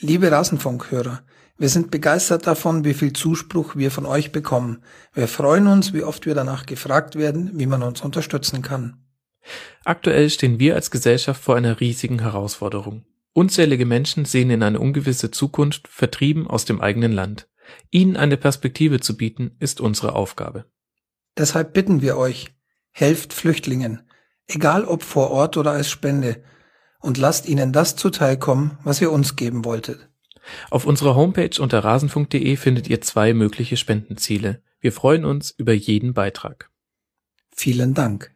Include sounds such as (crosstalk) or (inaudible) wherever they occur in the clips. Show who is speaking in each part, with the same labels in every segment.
Speaker 1: Liebe Rasenfunkhörer, wir sind begeistert davon, wie viel Zuspruch wir von euch bekommen. Wir freuen uns, wie oft wir danach gefragt werden, wie man uns unterstützen kann.
Speaker 2: Aktuell stehen wir als Gesellschaft vor einer riesigen Herausforderung. Unzählige Menschen sehen in eine ungewisse Zukunft, vertrieben aus dem eigenen Land. Ihnen eine Perspektive zu bieten, ist unsere Aufgabe.
Speaker 1: Deshalb bitten wir euch, helft Flüchtlingen, egal ob vor Ort oder als Spende, und lasst ihnen das zuteilkommen, was ihr uns geben wolltet.
Speaker 2: Auf unserer Homepage unter rasenfunk.de findet ihr zwei mögliche Spendenziele. Wir freuen uns über jeden Beitrag.
Speaker 1: Vielen Dank.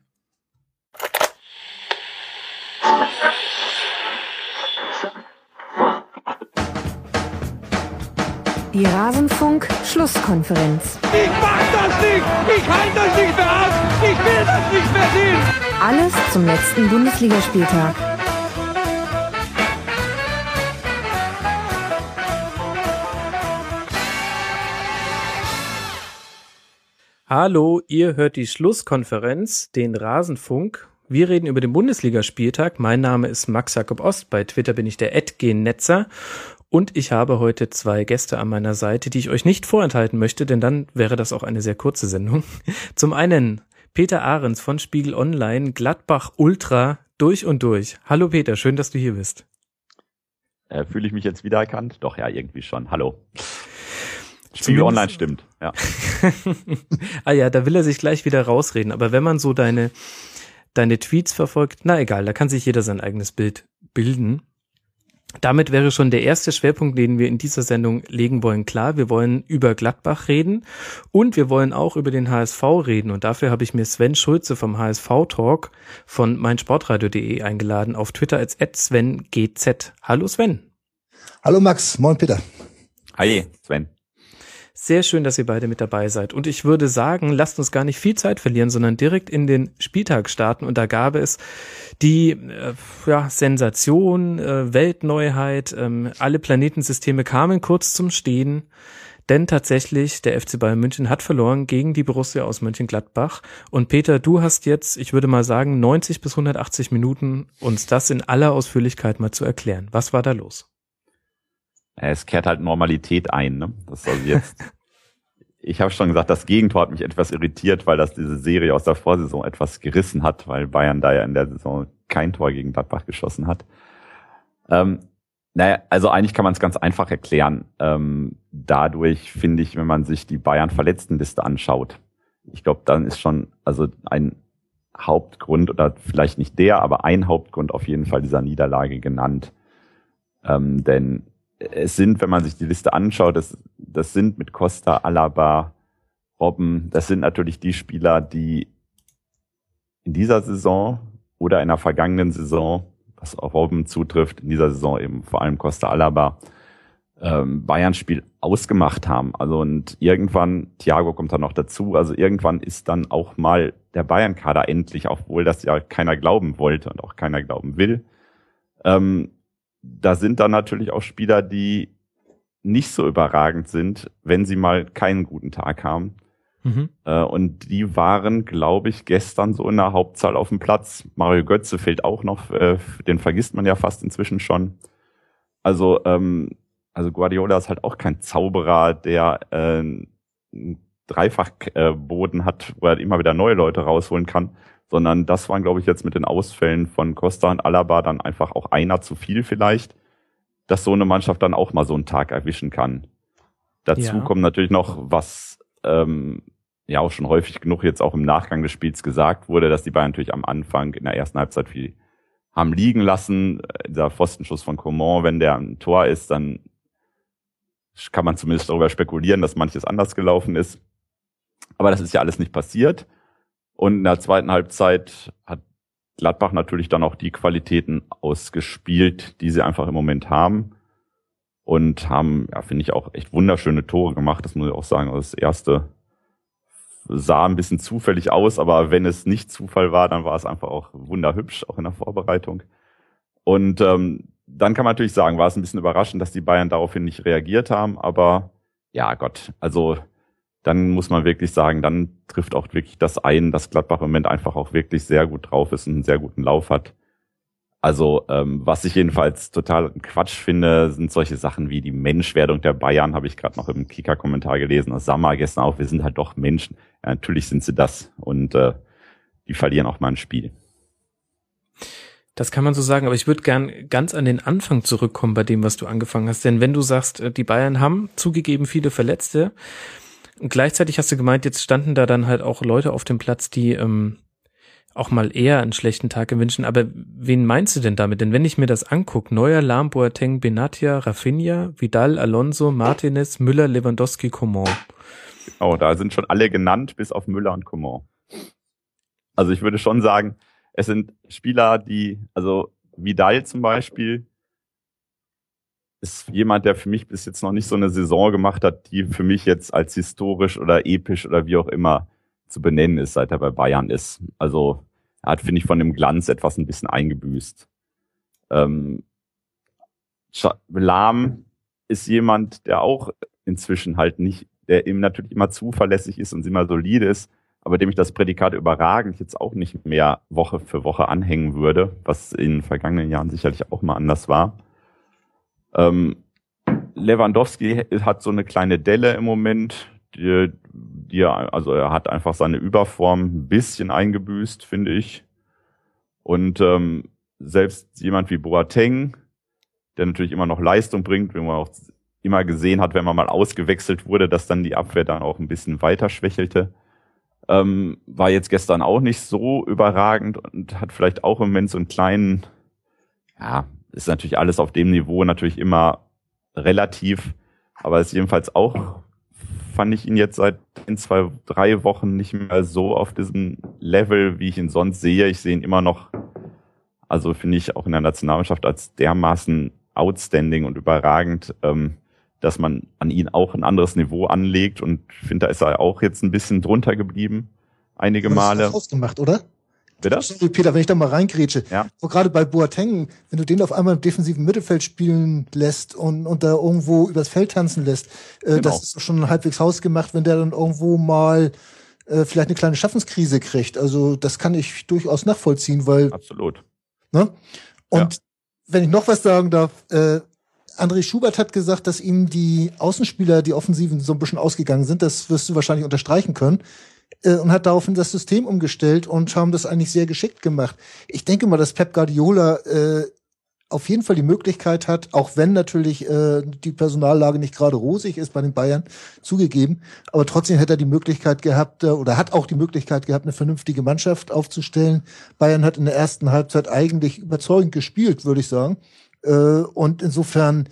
Speaker 3: Die Rasenfunk-Schlusskonferenz.
Speaker 4: Ich mach das nicht! Ich halte euch nicht mehr aus! Ich will das nicht mehr sehen!
Speaker 3: Alles zum letzten Bundesligaspieltag.
Speaker 2: Hallo, ihr hört die Schlusskonferenz, den Rasenfunk. Wir reden über den Bundesligaspieltag. Mein Name ist Max Jakob Ost. Bei Twitter bin ich der Netzer und ich habe heute zwei Gäste an meiner Seite, die ich euch nicht vorenthalten möchte, denn dann wäre das auch eine sehr kurze Sendung. (laughs) Zum einen Peter Ahrens von Spiegel Online, Gladbach Ultra durch und durch. Hallo Peter, schön, dass du hier bist.
Speaker 5: Äh, Fühle ich mich jetzt wiedererkannt? Doch, ja, irgendwie schon. Hallo. Spiegel Online stimmt, ja. (laughs)
Speaker 2: ah ja, da will er sich gleich wieder rausreden. Aber wenn man so deine, deine Tweets verfolgt, na egal, da kann sich jeder sein eigenes Bild bilden. Damit wäre schon der erste Schwerpunkt, den wir in dieser Sendung legen wollen, klar. Wir wollen über Gladbach reden und wir wollen auch über den HSV reden. Und dafür habe ich mir Sven Schulze vom HSV Talk von meinsportradio.de eingeladen, auf Twitter als SvenGZ. Hallo Sven.
Speaker 6: Hallo Max, moin Peter.
Speaker 5: Hi Sven.
Speaker 2: Sehr schön, dass ihr beide mit dabei seid. Und ich würde sagen, lasst uns gar nicht viel Zeit verlieren, sondern direkt in den Spieltag starten. Und da gab es die äh, ja, Sensation, äh, Weltneuheit. Ähm, alle Planetensysteme kamen kurz zum Stehen. Denn tatsächlich, der FC Bayern München hat verloren gegen die Borussia aus Mönchengladbach. Und Peter, du hast jetzt, ich würde mal sagen, 90 bis 180 Minuten, uns das in aller Ausführlichkeit mal zu erklären. Was war da los?
Speaker 5: Es kehrt halt Normalität ein. Ne? Das also jetzt. (laughs) ich habe schon gesagt, das Gegentor hat mich etwas irritiert, weil das diese Serie aus der Vorsaison etwas gerissen hat, weil Bayern da ja in der Saison kein Tor gegen Gladbach geschossen hat. Ähm, naja, also eigentlich kann man es ganz einfach erklären. Ähm, dadurch finde ich, wenn man sich die Bayern-Verletztenliste anschaut, ich glaube, dann ist schon also ein Hauptgrund oder vielleicht nicht der, aber ein Hauptgrund auf jeden Fall dieser Niederlage genannt. Ähm, denn es sind, wenn man sich die Liste anschaut, das, das sind mit Costa, Alaba, Robben, das sind natürlich die Spieler, die in dieser Saison oder in der vergangenen Saison, was auch Robben zutrifft, in dieser Saison eben vor allem Costa Alaba, ähm, Bayern-Spiel ausgemacht haben. Also und irgendwann, Thiago kommt dann noch dazu, also irgendwann ist dann auch mal der Bayern-Kader endlich, obwohl das ja keiner glauben wollte und auch keiner glauben will, ähm, da sind dann natürlich auch Spieler, die nicht so überragend sind, wenn sie mal keinen guten Tag haben. Mhm. Äh, und die waren, glaube ich, gestern so in der Hauptzahl auf dem Platz. Mario Götze fehlt auch noch, äh, den vergisst man ja fast inzwischen schon. Also, ähm, also Guardiola ist halt auch kein Zauberer, der äh, einen Dreifachboden äh, hat, wo er immer wieder neue Leute rausholen kann sondern das waren, glaube ich, jetzt mit den Ausfällen von Costa und Alaba dann einfach auch einer zu viel vielleicht, dass so eine Mannschaft dann auch mal so einen Tag erwischen kann. Dazu ja. kommt natürlich noch, was ähm, ja auch schon häufig genug jetzt auch im Nachgang des Spiels gesagt wurde, dass die Bayern natürlich am Anfang in der ersten Halbzeit viel haben liegen lassen. Dieser Pfostenschuss von Coman, wenn der ein Tor ist, dann kann man zumindest darüber spekulieren, dass manches anders gelaufen ist. Aber das ist ja alles nicht passiert. Und in der zweiten Halbzeit hat Gladbach natürlich dann auch die Qualitäten ausgespielt, die sie einfach im Moment haben. Und haben, ja, finde ich, auch echt wunderschöne Tore gemacht. Das muss ich auch sagen. Also das erste sah ein bisschen zufällig aus, aber wenn es nicht Zufall war, dann war es einfach auch wunderhübsch, auch in der Vorbereitung. Und ähm, dann kann man natürlich sagen, war es ein bisschen überraschend, dass die Bayern daraufhin nicht reagiert haben, aber ja Gott, also dann muss man wirklich sagen, dann trifft auch wirklich das ein, dass Gladbach im Moment einfach auch wirklich sehr gut drauf ist und einen sehr guten Lauf hat. Also ähm, was ich jedenfalls total Quatsch finde, sind solche Sachen wie die Menschwerdung der Bayern, habe ich gerade noch im Kicker-Kommentar gelesen, aus Sammer gestern auch, wir sind halt doch Menschen. Ja, natürlich sind sie das und äh, die verlieren auch mal ein Spiel.
Speaker 2: Das kann man so sagen, aber ich würde gern ganz an den Anfang zurückkommen bei dem, was du angefangen hast. Denn wenn du sagst, äh, die Bayern haben zugegeben viele Verletzte, und gleichzeitig hast du gemeint, jetzt standen da dann halt auch Leute auf dem Platz, die ähm, auch mal eher einen schlechten Tag gewünschen. Aber wen meinst du denn damit? Denn wenn ich mir das angucke, Neuer, Lahm, Boateng, Benatia, Rafinha, Vidal, Alonso, Martinez, Müller, Lewandowski, Coman.
Speaker 5: Oh, da sind schon alle genannt, bis auf Müller und Coman. Also ich würde schon sagen, es sind Spieler, die, also Vidal zum Beispiel, ist jemand, der für mich bis jetzt noch nicht so eine Saison gemacht hat, die für mich jetzt als historisch oder episch oder wie auch immer zu benennen ist, seit er bei Bayern ist. Also er hat, finde ich, von dem Glanz etwas ein bisschen eingebüßt. Ähm, Lahm ist jemand, der auch inzwischen halt nicht, der ihm natürlich immer zuverlässig ist und immer solide ist, aber dem ich das Prädikat überragend jetzt auch nicht mehr Woche für Woche anhängen würde, was in den vergangenen Jahren sicherlich auch mal anders war. Ähm, Lewandowski hat so eine kleine Delle im Moment, die, die also er hat einfach seine Überform ein bisschen eingebüßt, finde ich. Und ähm, selbst jemand wie Boateng, der natürlich immer noch Leistung bringt, wie man auch immer gesehen hat, wenn man mal ausgewechselt wurde, dass dann die Abwehr dann auch ein bisschen weiter schwächelte. Ähm, war jetzt gestern auch nicht so überragend und hat vielleicht auch im Moment so einen kleinen, ja, ist natürlich alles auf dem Niveau natürlich immer relativ, aber ist jedenfalls auch fand ich ihn jetzt seit in zwei, drei Wochen nicht mehr so auf diesem Level, wie ich ihn sonst sehe. Ich sehe ihn immer noch, also finde ich auch in der Nationalmannschaft als dermaßen outstanding und überragend, ähm, dass man an ihn auch ein anderes Niveau anlegt und finde, da ist er auch jetzt ein bisschen drunter geblieben, einige Male.
Speaker 6: Das ausgemacht, oder?
Speaker 5: Bitte?
Speaker 6: Peter, wenn ich da mal reingrätsche.
Speaker 5: Ja.
Speaker 6: So gerade bei Boateng, wenn du den auf einmal im defensiven Mittelfeld spielen lässt und, und da irgendwo übers Feld tanzen lässt, äh,
Speaker 5: Genau.
Speaker 6: das ist schon halbwegs hausgemacht, wenn der dann irgendwo mal äh, vielleicht eine kleine Schaffenskrise kriegt. Also das kann ich durchaus nachvollziehen, weil,
Speaker 5: Absolut.
Speaker 6: ne? Und
Speaker 5: Ja.
Speaker 6: wenn ich noch was sagen darf, äh, André Schubert hat gesagt, dass ihm die Außenspieler, die Offensiven so ein bisschen ausgegangen sind. Das wirst du wahrscheinlich unterstreichen können. Äh, und hat daraufhin das System umgestellt und haben das eigentlich sehr geschickt gemacht. Ich denke mal, dass Pep Guardiola äh, auf jeden Fall die Möglichkeit hat, auch wenn natürlich äh, die Personallage nicht gerade rosig ist bei den Bayern, zugegeben, aber trotzdem hätte er die Möglichkeit gehabt äh, oder hat auch die Möglichkeit gehabt, eine vernünftige Mannschaft aufzustellen. Bayern hat in der ersten Halbzeit eigentlich überzeugend gespielt, würde ich sagen. Äh, und insofern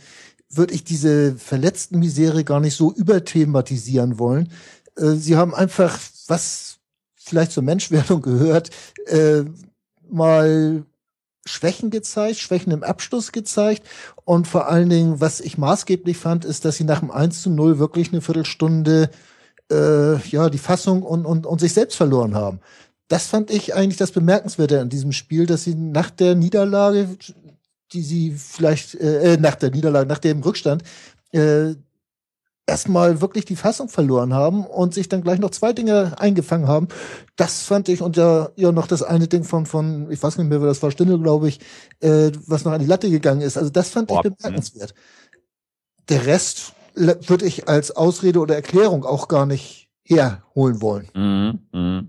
Speaker 6: würde ich diese verletzten Misere gar nicht so überthematisieren wollen. Äh, sie haben einfach, was vielleicht zur Menschwerdung gehört, äh, mal Schwächen gezeigt, Schwächen im Abschluss gezeigt. Und vor allen Dingen, was ich maßgeblich fand, ist, dass sie nach dem 1 zu 0 wirklich eine Viertelstunde äh, ja die Fassung und, und, und sich selbst verloren haben. Das fand ich eigentlich das Bemerkenswerte an diesem Spiel, dass sie nach der Niederlage, die sie vielleicht, äh, äh, nach der Niederlage, nach dem Rückstand, äh, erstmal wirklich die Fassung verloren haben und sich dann gleich noch zwei Dinge eingefangen haben. Das fand ich und ja, ja noch das eine Ding von, von, ich weiß nicht mehr, wer das war, Stindl, glaube ich, äh, was noch an die Latte gegangen ist. Also das fand
Speaker 5: Boah,
Speaker 6: ich bemerkenswert. Der Rest würde ich als Ausrede oder Erklärung auch gar nicht herholen wollen.
Speaker 5: Mhm, mhm.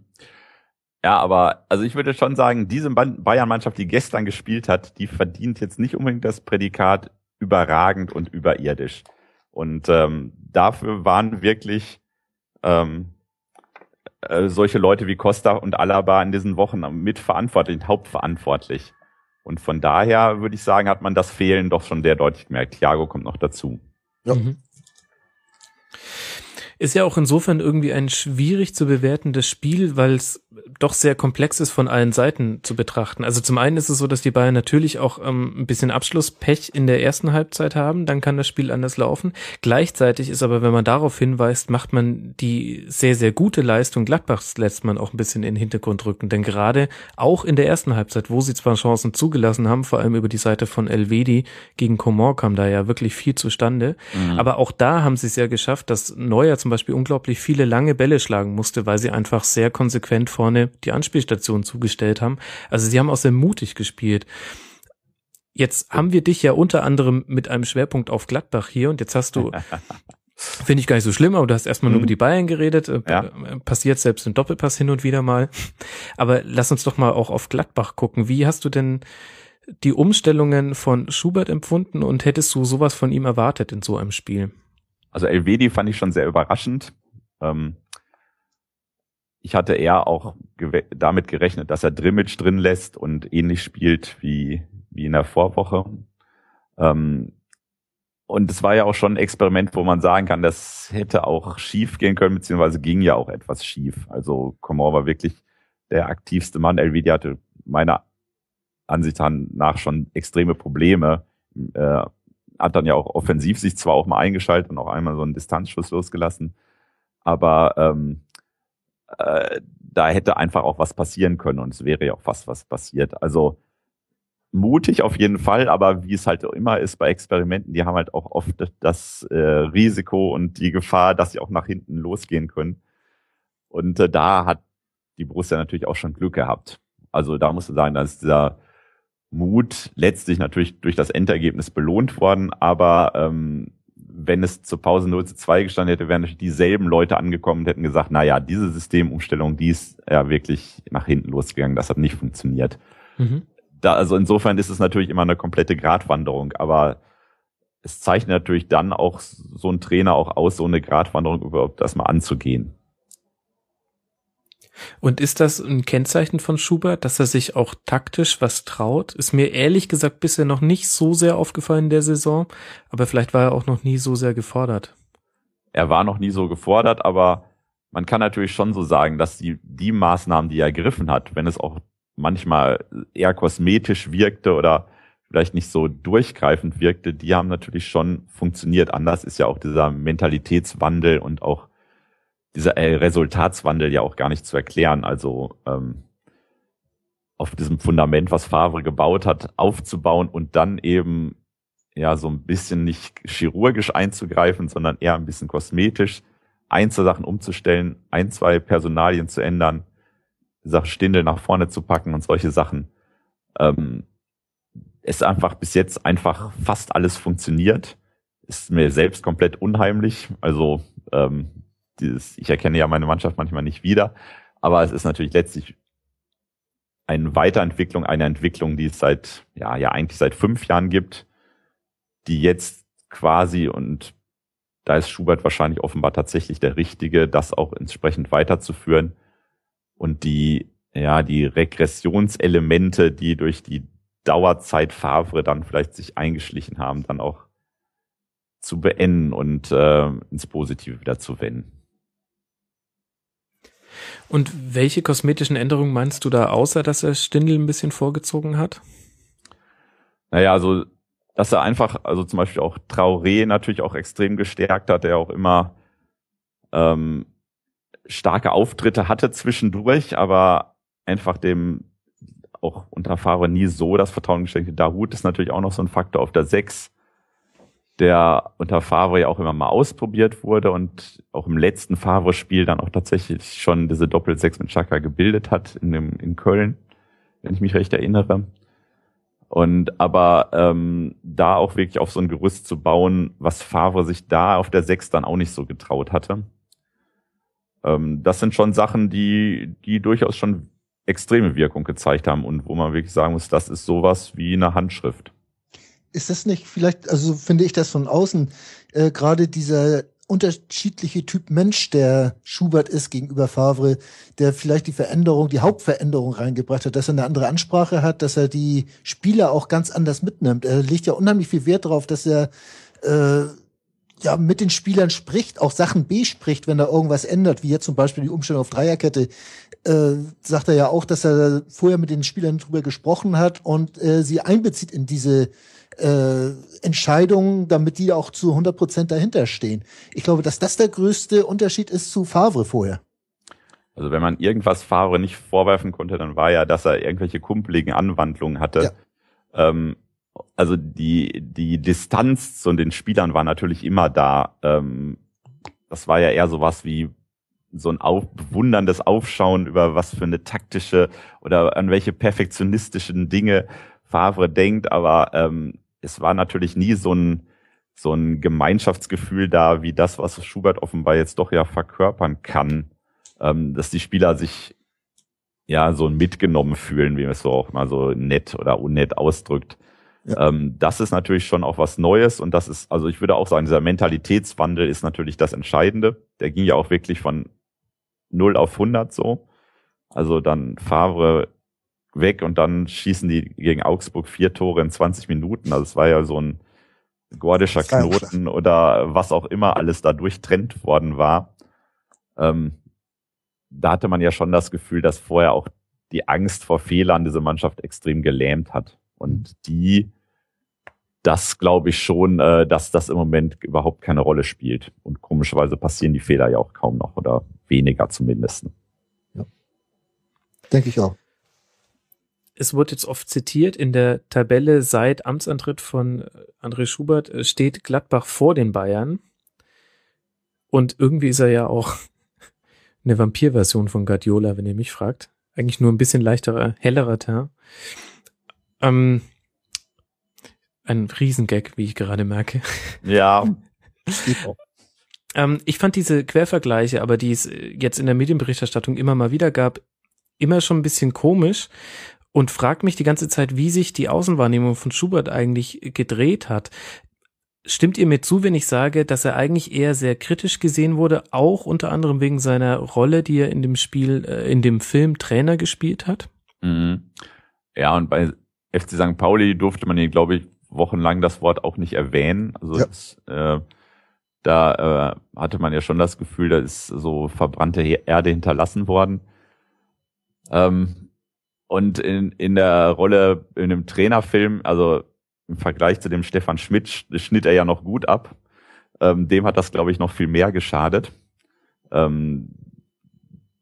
Speaker 5: Ja, aber also ich würde schon sagen, diese Bayern-Mannschaft, die gestern gespielt hat, die verdient jetzt nicht unbedingt das Prädikat überragend und überirdisch. Und ähm, dafür waren wirklich ähm, äh, solche Leute wie Costa und Alaba in diesen Wochen mitverantwortlich, hauptverantwortlich. Und von daher würde ich sagen, hat man das Fehlen doch schon sehr deutlich gemerkt. Thiago kommt noch dazu.
Speaker 6: Ja.
Speaker 2: Mhm. Ist ja auch insofern irgendwie ein schwierig zu bewertendes Spiel, weil es doch sehr komplex ist von allen Seiten zu betrachten. Also zum einen ist es so, dass die Bayern natürlich auch ähm, ein bisschen Abschlusspech in der ersten Halbzeit haben, dann kann das Spiel anders laufen. Gleichzeitig ist aber, wenn man darauf hinweist, macht man die sehr, sehr gute Leistung Gladbachs lässt man auch ein bisschen in den Hintergrund rücken. Denn gerade auch in der ersten Halbzeit, wo sie zwar Chancen zugelassen haben, vor allem über die Seite von Elvedi gegen Coman kam da ja wirklich viel zustande. Aber auch da haben sie es ja geschafft, dass Neuer zum Beispiel unglaublich viele lange Bälle schlagen musste, weil sie einfach sehr konsequent vorne die Anspielstation zugestellt haben. Also sie haben auch sehr mutig gespielt. Jetzt haben wir dich ja unter anderem mit einem Schwerpunkt auf Gladbach hier und jetzt hast du, (laughs) finde ich gar nicht so schlimm, aber du hast erstmal nur
Speaker 5: Mhm.
Speaker 2: über die Bayern geredet, äh,
Speaker 5: Ja.
Speaker 2: passiert selbst im Doppelpass hin und wieder mal. Aber lass uns doch mal auch auf Gladbach gucken. Wie hast du denn die Umstellungen von Schubert empfunden und hättest du sowas von ihm erwartet in so einem Spiel?
Speaker 5: Also Elvedi fand ich schon sehr überraschend. Ähm, ich hatte eher auch damit gerechnet, dass er Drimmitsch drin lässt und ähnlich spielt wie, wie in der Vorwoche. Ähm, und es war ja auch schon ein Experiment, wo man sagen kann, das hätte auch schief gehen können, beziehungsweise ging ja auch etwas schief. Also Komor war wirklich der aktivste Mann. Elvedi hatte meiner Ansicht nach schon extreme Probleme. Äh, hat dann ja auch offensiv sich zwar auch mal eingeschaltet und auch einmal so einen Distanzschuss losgelassen, aber ähm, äh, da hätte einfach auch was passieren können und es wäre ja auch fast was passiert. Also mutig auf jeden Fall, aber wie es halt auch immer ist bei Experimenten, die haben halt auch oft das äh, Risiko und die Gefahr, dass sie auch nach hinten losgehen können. Und äh, da hat die Borussia natürlich auch schon Glück gehabt. Also da musst du sagen, dass dieser Mut letztlich natürlich durch das Endergebnis belohnt worden, aber ähm, wenn es zur Pause 0 zu 2 gestanden hätte, wären natürlich dieselben Leute angekommen und hätten gesagt, na ja, diese Systemumstellung, die ist ja wirklich nach hinten losgegangen, das hat nicht funktioniert.
Speaker 2: Mhm.
Speaker 5: Da, also insofern ist es natürlich immer eine komplette Gratwanderung, aber es zeichnet natürlich dann auch so ein Trainer auch aus, so eine Gratwanderung überhaupt erstmal anzugehen.
Speaker 2: Und ist das ein Kennzeichen von Schubert, dass er sich auch taktisch was traut? Ist mir ehrlich gesagt bisher noch nicht so sehr aufgefallen in der Saison, aber vielleicht war er auch noch nie so sehr gefordert.
Speaker 5: er war noch nie so gefordert, aber man kann natürlich schon so sagen, dass die, die Maßnahmen, die er ergriffen hat, wenn es auch manchmal eher kosmetisch wirkte oder vielleicht nicht so durchgreifend wirkte, die haben natürlich schon funktioniert. Anders ist ja auch dieser Mentalitätswandel und auch dieser äh, Resultatswandel ja auch gar nicht zu erklären. Also ähm, auf diesem Fundament, was Favre gebaut hat, aufzubauen und dann eben ja so ein bisschen nicht chirurgisch einzugreifen, sondern eher ein bisschen kosmetisch Einzelsachen umzustellen, ein, zwei Personalien zu ändern, Stindel nach vorne zu packen und solche Sachen. Ähm, es einfach bis jetzt einfach fast alles funktioniert. Ist mir selbst komplett unheimlich. Also ähm, dieses, ich erkenne ja meine Mannschaft manchmal nicht wieder, aber es ist natürlich letztlich eine Weiterentwicklung, eine Entwicklung, die es seit, ja, ja eigentlich seit fünf Jahren gibt, die jetzt quasi und da ist Schubert wahrscheinlich offenbar tatsächlich der Richtige, das auch entsprechend weiterzuführen und die, ja, die Regressionselemente, die durch die Dauerzeit Favre dann vielleicht sich eingeschlichen haben, dann auch zu beenden und äh, ins Positive wieder zu wenden.
Speaker 2: Und welche kosmetischen Änderungen meinst du da, außer dass er Stindl ein bisschen vorgezogen hat?
Speaker 5: Naja, also, dass er einfach, also zum Beispiel auch Traoré natürlich auch extrem gestärkt hat, der auch immer ähm, starke Auftritte hatte zwischendurch, aber einfach dem auch unter Favre nie so das Vertrauen geschenkt hat. Dahut ist natürlich auch noch so ein Faktor auf der Sechs, der unter Favre ja auch immer mal ausprobiert wurde und auch im letzten Favre-Spiel dann auch tatsächlich schon diese Doppel-Sechs mit Chaka gebildet hat in, dem, in Köln, wenn ich mich recht erinnere. Und aber ähm, da auch wirklich auf so ein Gerüst zu bauen, was Favre sich da auf der Sechs dann auch nicht so getraut hatte. Ähm, das sind schon Sachen, die, die durchaus schon extreme Wirkung gezeigt haben und wo man wirklich sagen muss, das ist sowas wie eine Handschrift.
Speaker 6: Ist das nicht vielleicht, also finde ich das von außen, äh, gerade dieser unterschiedliche Typ Mensch, der Schubert ist gegenüber Favre, der vielleicht die Veränderung, die Hauptveränderung reingebracht hat, dass er eine andere Ansprache hat, dass er die Spieler auch ganz anders mitnimmt. Er legt ja unheimlich viel Wert darauf, dass er äh, ja mit den Spielern spricht, auch Sachen bespricht, wenn er irgendwas ändert, wie jetzt zum Beispiel die Umstellung auf Dreierkette, äh, sagt er ja auch, dass er vorher mit den Spielern drüber gesprochen hat und äh, sie einbezieht in diese äh, Entscheidungen, damit die auch zu 100 Prozent dahinter stehen. Ich glaube, dass das der größte Unterschied ist zu Favre vorher.
Speaker 5: Also wenn man irgendwas Favre nicht vorwerfen konnte, dann war ja, dass er irgendwelche kumpeligen Anwandlungen hatte. Ja. Ähm, also die, die Distanz zu den Spielern war natürlich immer da. Ähm, das war ja eher sowas wie so ein auf, bewunderndes Aufschauen über was für eine taktische oder an welche perfektionistischen Dinge Favre denkt, aber ähm, es war natürlich nie so ein so ein Gemeinschaftsgefühl da, wie das, was Schubert offenbar jetzt doch ja verkörpern kann, ähm, dass die Spieler sich ja so mitgenommen fühlen, wie man es so auch mal so nett oder unnett ausdrückt. Ja. Ähm, das ist natürlich schon auch was Neues und das ist, also ich würde auch sagen, dieser Mentalitätswandel ist natürlich das Entscheidende. Der ging ja auch wirklich von 0 auf 100 so. Also dann Favre weg und dann schießen die gegen Augsburg vier Tore in 20 Minuten. Also es war ja so ein gordischer Knoten oder was auch immer alles da durchtrennt worden war. Ähm, da hatte man ja schon das Gefühl, dass vorher auch die Angst vor Fehlern diese Mannschaft extrem gelähmt hat. Und die, das glaube ich schon, äh, dass das im Moment überhaupt keine Rolle spielt. Und komischerweise passieren die Fehler ja auch kaum noch oder weniger zumindest. Ja.
Speaker 6: Denke ich auch.
Speaker 2: Es wurde jetzt oft zitiert, in der Tabelle seit Amtsantritt von André Schubert äh, steht Gladbach vor den Bayern. Und irgendwie ist er ja auch (laughs) eine Vampir-Version von Guardiola, wenn ihr mich fragt. Eigentlich nur ein bisschen leichterer, hellerer Teint. Ähm, ein Riesengag, wie ich gerade merke.
Speaker 5: Ja. (laughs)
Speaker 2: ähm, ich fand diese Quervergleiche, aber die es jetzt in der Medienberichterstattung immer mal wieder gab, immer schon ein bisschen komisch und frag mich die ganze Zeit, wie sich die Außenwahrnehmung von Schubert eigentlich gedreht hat. Stimmt ihr mir zu, wenn ich sage, dass er eigentlich eher sehr kritisch gesehen wurde, auch unter anderem wegen seiner Rolle, die er in dem Spiel, äh, in dem Film Trainer gespielt hat?
Speaker 5: Mhm. Ja, und bei FC St. Pauli durfte man ihn, glaube ich, wochenlang das Wort auch nicht erwähnen. Also ja. das, äh, da äh, hatte man ja schon das Gefühl, da ist so verbrannte Erde hinterlassen worden. Ähm, und in, in der Rolle in einem Trainerfilm, also im Vergleich zu dem Stefan Schmidt, schnitt er ja noch gut ab. Ähm, dem hat das, glaube ich, noch viel mehr geschadet. Ähm,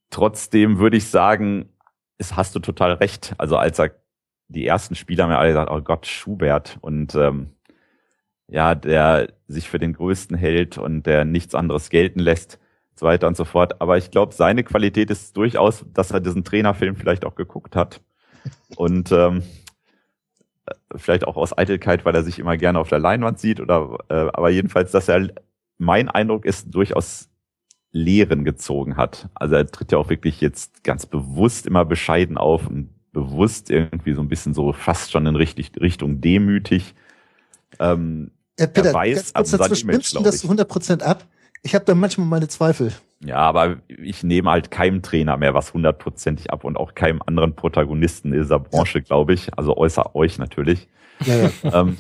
Speaker 5: trotzdem würde ich sagen, es hast du total recht. Also als er die ersten Spieler ja alle gesagt, oh Gott, Schubert und ähm, ja, der sich für den Größten hält und der nichts anderes gelten lässt, so weiter und so fort. Aber ich glaube, seine Qualität ist durchaus, dass er diesen Trainerfilm vielleicht auch geguckt hat und ähm, vielleicht auch aus Eitelkeit, weil er sich immer gerne auf der Leinwand sieht oder äh, aber jedenfalls, dass er mein Eindruck ist durchaus Lehren gezogen hat. Also er tritt ja auch wirklich jetzt ganz bewusst immer bescheiden auf und bewusst irgendwie so ein bisschen so fast schon in richtig, Richtung demütig. Ähm,
Speaker 6: ja, Peter, er weiß, ganz kurz dazwischen, nimmst du das 100% ab? Ich habe da manchmal meine Zweifel.
Speaker 5: Ja, aber ich nehme halt keinem Trainer mehr was hundertprozentig ab und auch keinem anderen Protagonisten in dieser Branche, glaube ich. Also außer euch natürlich. Ja, ja. (laughs) ähm,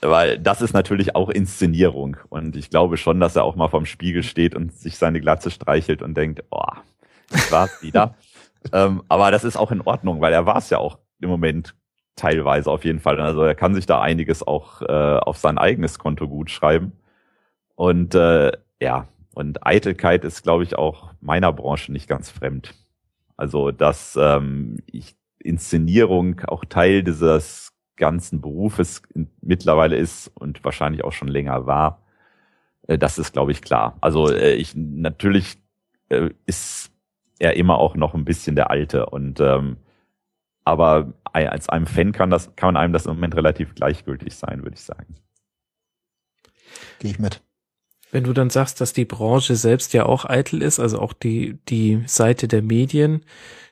Speaker 5: weil das ist natürlich auch Inszenierung. Und ich glaube schon, dass er auch mal vorm Spiegel steht und sich seine Glatze streichelt und denkt, oh, das war's wieder. (laughs) ähm, aber das ist auch in Ordnung, weil er war es ja auch im Moment teilweise auf jeden Fall. Also er kann sich da einiges auch äh, auf sein eigenes Konto gut schreiben. Und äh, ja, und Eitelkeit ist, glaube ich, auch meiner Branche nicht ganz fremd. Also dass ähm, ich Inszenierung auch Teil dieses ganzen Berufes mittlerweile ist und wahrscheinlich auch schon länger war, äh, das ist, glaube ich, klar. Also äh, ich natürlich äh, ist er immer auch noch ein bisschen der Alte. Und ähm, aber als einem Fan kann das, kann einem das im Moment relativ gleichgültig sein, würde ich sagen.
Speaker 6: Gehe ich mit.
Speaker 2: Wenn du dann sagst, dass die Branche selbst ja auch eitel ist, also auch die, die Seite der Medien,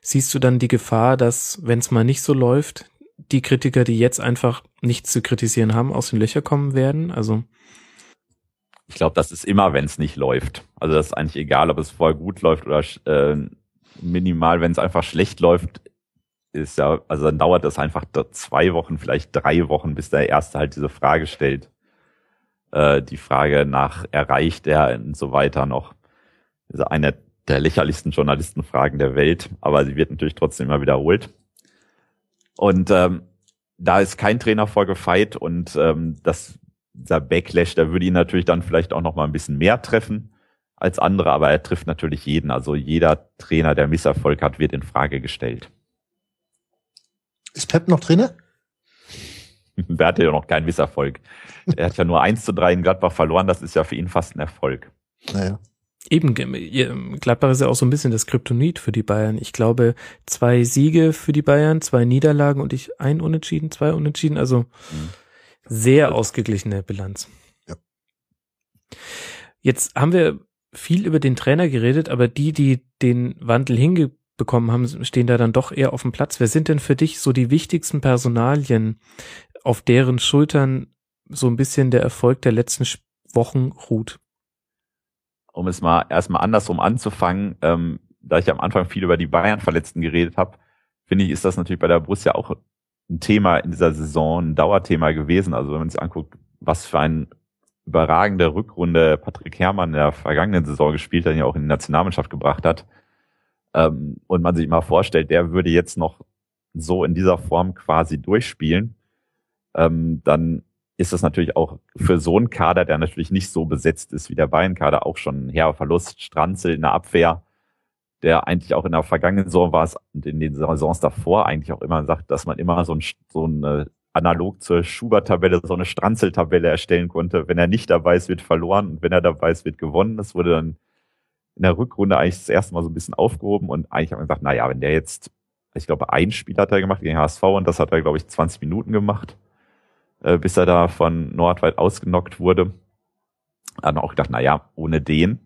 Speaker 2: siehst du dann die Gefahr, dass, wenn es mal nicht so läuft, die Kritiker, die jetzt einfach nichts zu kritisieren haben, aus den Löchern kommen werden? Also
Speaker 5: ich glaube, das ist immer, wenn es nicht läuft. Also das ist eigentlich egal, ob es vorher gut läuft oder äh, minimal, wenn es einfach schlecht läuft, ist ja, also dann dauert das einfach zwei Wochen, vielleicht drei Wochen, bis der Erste halt diese Frage stellt. Äh, die Frage nach erreicht er und so weiter noch. Das ist eine der lächerlichsten Journalistenfragen der Welt, aber sie wird natürlich trotzdem immer wiederholt. Und ähm, da ist kein Trainer vorgefeit und ähm, das dieser Backlash, der würde ihn natürlich dann vielleicht auch noch mal ein bisschen mehr treffen als andere, aber er trifft natürlich jeden. Also jeder Trainer, der Misserfolg hat, wird in Frage gestellt.
Speaker 6: Ist Pep noch Trainer? (laughs)
Speaker 5: der hatte ja noch keinen Misserfolg. Er hat ja nur 1 zu 3 in Gladbach verloren, das ist ja für ihn fast ein Erfolg.
Speaker 6: Naja.
Speaker 2: Eben, Gladbach ist ja auch so ein bisschen das Kryptonit für die Bayern. Ich glaube, zwei Siege für die Bayern, zwei Niederlagen und ich ein Unentschieden, zwei Unentschieden, also mhm. sehr ausgeglichene Bilanz. Ja. Jetzt haben wir viel über den Trainer geredet, aber die, die den Wandel hingebekommen haben, stehen da dann doch eher auf dem Platz. Wer sind denn für dich so die wichtigsten Personalien, auf deren Schultern so ein bisschen der Erfolg der letzten Wochen ruht?
Speaker 5: um es mal erstmal andersrum anzufangen, ähm, da ich am Anfang viel über die Bayern-Verletzten geredet habe, finde ich, ist das natürlich bei der Borussia auch ein Thema in dieser Saison, ein Dauerthema gewesen. Also wenn man sich anguckt, was für ein überragende Rückrunde Patrick Herrmann in der vergangenen Saison gespielt hat, ja auch in die Nationalmannschaft gebracht hat. Ähm, und man sich mal vorstellt, der würde jetzt noch so in dieser Form quasi durchspielen, ähm, dann ist das natürlich auch für so einen Kader, der natürlich nicht so besetzt ist wie der Bayern-Kader, auch schon ein herber Verlust. Stranzel in der Abwehr, der eigentlich auch in der vergangenen Saison war es und in den Saisons davor eigentlich auch immer sagt, dass man immer so ein, so eine analog zur Schubert-Tabelle so eine Stranzel-Tabelle erstellen konnte. Wenn er nicht dabei ist, wird verloren und wenn er dabei ist, wird gewonnen. Das wurde dann in der Rückrunde eigentlich das erste Mal so ein bisschen aufgehoben und eigentlich hat man gesagt, na ja, wenn der jetzt, ich glaube, ein Spiel hat er gemacht gegen HSV und das hat er, glaube ich, 20 Minuten gemacht äh, bis er da von Nordweit ausgenockt wurde. Dann auch gedacht, na ja, ohne den.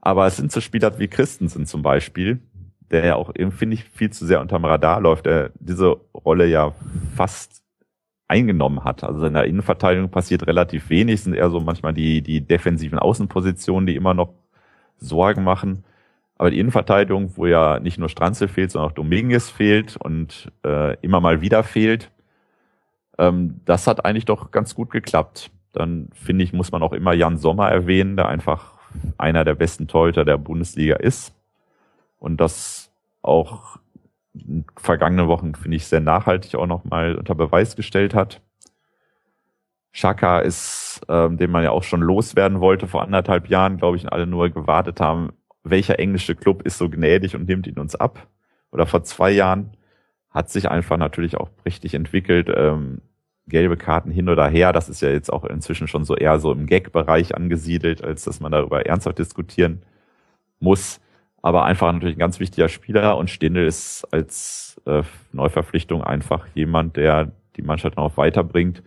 Speaker 5: Aber es sind so Spieler wie Christensen zum Beispiel, der ja auch irgendwie, finde ich, viel zu sehr unterm Radar läuft, der diese Rolle ja fast eingenommen hat. Also in der Innenverteidigung passiert relativ wenig, sind eher so manchmal die, die defensiven Außenpositionen, die immer noch Sorgen machen. Aber die Innenverteidigung, wo ja nicht nur Stranzel fehlt, sondern auch Dominguez fehlt und äh, immer mal wieder fehlt, ähm, das hat eigentlich doch ganz gut geklappt. Dann finde ich, muss man auch immer Jan Sommer erwähnen, der einfach einer der besten Torhüter der Bundesliga ist. Und das auch in vergangenen Wochen, finde ich, sehr nachhaltig auch nochmal unter Beweis gestellt hat. Schaka ist, ähm, den man ja auch schon loswerden wollte vor anderthalb Jahren, glaube ich, und alle nur gewartet haben, welcher englische Club ist so gnädig und nimmt ihn uns ab. Oder vor zwei Jahren hat sich einfach natürlich auch richtig entwickelt. Ähm, gelbe Karten hin oder her, das ist ja jetzt auch inzwischen schon so eher so im Gag-Bereich angesiedelt, als dass man darüber ernsthaft diskutieren muss. Aber einfach natürlich ein ganz wichtiger Spieler und Stindl ist als äh, Neuverpflichtung einfach jemand, der die Mannschaft noch weiterbringt.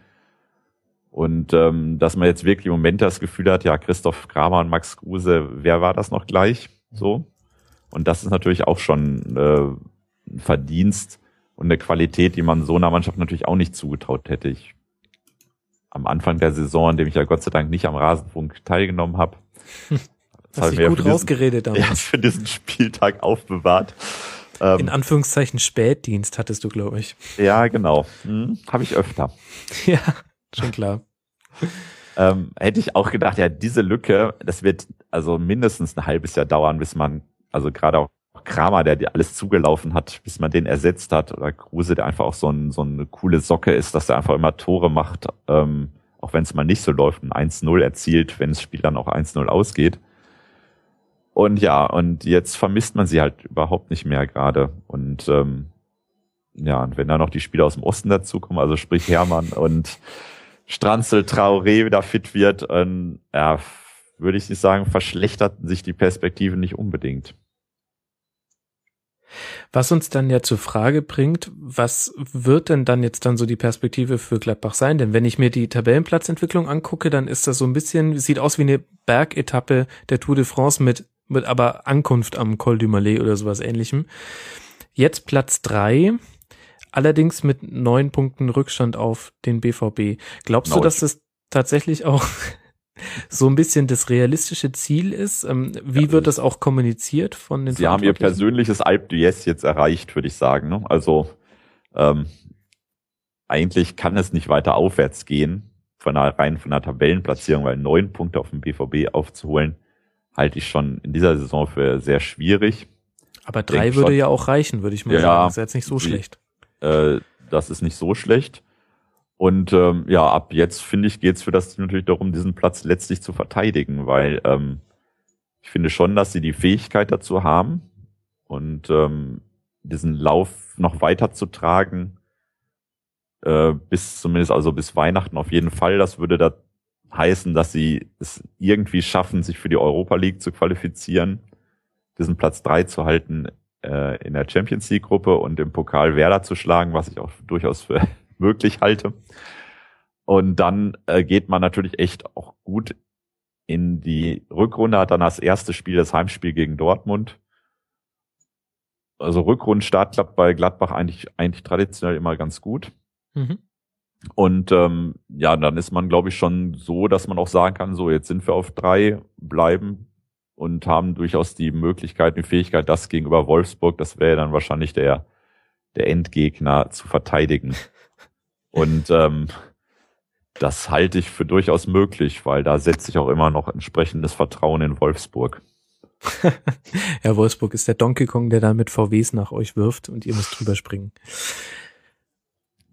Speaker 5: Und ähm, dass man jetzt wirklich im Moment das Gefühl hat, ja, Christoph Kramer und Max Kruse, wer war das noch gleich? So. Und das ist natürlich auch schon äh, ein Verdienst, und eine Qualität, die man so einer Mannschaft natürlich auch nicht zugetraut hätte. Ich am Anfang der Saison, in dem ich ja Gott sei Dank nicht am Rasenfunk teilgenommen habe.
Speaker 2: Das (laughs) Hast dich gut rausgeredet (laughs)
Speaker 5: damals. Ja, für diesen Spieltag aufbewahrt.
Speaker 2: Ähm, in Anführungszeichen Spätdienst hattest du, glaube ich.
Speaker 5: Ja, genau. Hm, habe ich öfter. (laughs)
Speaker 2: ja, schon klar.
Speaker 5: ähm, hätte ich auch gedacht, ja, diese Lücke, das wird also mindestens ein halbes Jahr dauern, bis man, also gerade auch Kramer, der dir alles zugelaufen hat, bis man den ersetzt hat, oder Kruse, der einfach auch so, ein, so eine coole Socke ist, dass er einfach immer Tore macht, ähm, auch wenn es mal nicht so läuft, ein 1-0 erzielt, wenn das Spiel dann auch 1-0 ausgeht. Und ja, und jetzt vermisst man sie halt überhaupt nicht mehr gerade. Und ähm, ja, und wenn da noch die Spieler aus dem Osten dazukommen, also sprich Hermann und Stranzel, Traoré wieder fit wird, ähm, ja, würde ich nicht sagen, verschlechterten sich die Perspektiven nicht unbedingt.
Speaker 2: Was uns dann ja zur Frage bringt, was wird denn dann jetzt dann so die Perspektive für Gladbach sein? Denn wenn ich mir die Tabellenplatzentwicklung angucke, dann ist das so ein bisschen, sieht aus wie eine Bergetappe der Tour de France mit, mit aber Ankunft am Col du Malais oder sowas ähnlichem. Jetzt Platz drei, allerdings mit neun Punkten Rückstand auf den BVB. Glaubst Neun. du, dass das tatsächlich auch so ein bisschen das realistische Ziel ist. Ähm, wie ja, wird das auch kommuniziert von den
Speaker 5: Sie haben ihr persönliches Alp d'Huez jetzt erreicht, würde ich sagen. Ne? Also ähm, eigentlich kann es nicht weiter aufwärts gehen, von der, rein von der Tabellenplatzierung, weil neun Punkte auf dem BVB aufzuholen, halte ich schon in dieser Saison für sehr schwierig.
Speaker 2: Aber drei würde schon, ja auch reichen, würde ich mal ja, sagen. Das ist jetzt nicht so schlecht.
Speaker 5: Äh, das ist nicht so schlecht. Und ähm, ja, ab jetzt finde ich, geht es für das Team natürlich darum, diesen Platz letztlich zu verteidigen, weil ähm, ich finde schon, dass sie die Fähigkeit dazu haben und ähm, diesen Lauf noch weiter zu tragen, äh, bis zumindest also bis Weihnachten auf jeden Fall. Das würde heißen, dass sie es irgendwie schaffen, sich für die Europa League zu qualifizieren, diesen Platz drei zu halten äh, in der Champions League Gruppe und im Pokal Werder zu schlagen, was ich auch durchaus für möglich halte. Und dann äh, geht man natürlich echt auch gut in die Rückrunde, hat dann das erste Spiel, das Heimspiel gegen Dortmund. Also Rückrundenstart klappt bei Gladbach eigentlich, eigentlich traditionell immer ganz gut. Mhm. Und ähm, ja, dann ist man, glaube ich, schon so, dass man auch sagen kann, so, jetzt sind wir auf drei, bleiben und haben durchaus die Möglichkeit, die Fähigkeit, das gegenüber Wolfsburg, das wäre dann wahrscheinlich der, der Endgegner zu verteidigen. (laughs) Und ähm, das halte ich für durchaus möglich, weil da setze ich auch immer noch entsprechendes Vertrauen in Wolfsburg. (laughs)
Speaker 2: ja, Wolfsburg ist der Donkey Kong, der da mit VWs nach euch wirft und ihr müsst drüber springen.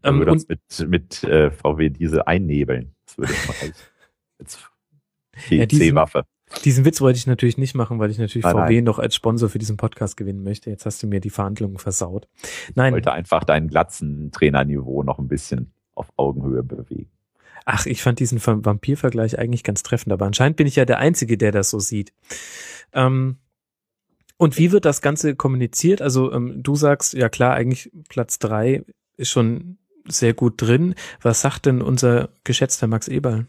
Speaker 5: Ähm, würde das mit, mit äh, VW diese einnebeln. Das würde ich mal als, (laughs) als
Speaker 2: C-Waffe. Diesen Witz wollte ich natürlich nicht machen, weil ich natürlich nein, VW nein. noch als Sponsor für diesen Podcast gewinnen möchte. Jetzt hast du mir die Verhandlungen versaut.
Speaker 5: Nein. Ich wollte einfach deinen glatzen Trainerniveau noch ein bisschen auf Augenhöhe bewegen.
Speaker 2: Ach, ich fand diesen Vampir-Vergleich eigentlich ganz treffend, aber anscheinend bin ich ja der Einzige, der das so sieht. Ähm, und wie wird das Ganze kommuniziert? Also ähm, du sagst, ja klar, eigentlich Platz drei ist schon sehr gut drin. Was sagt denn unser geschätzter Max Eberl?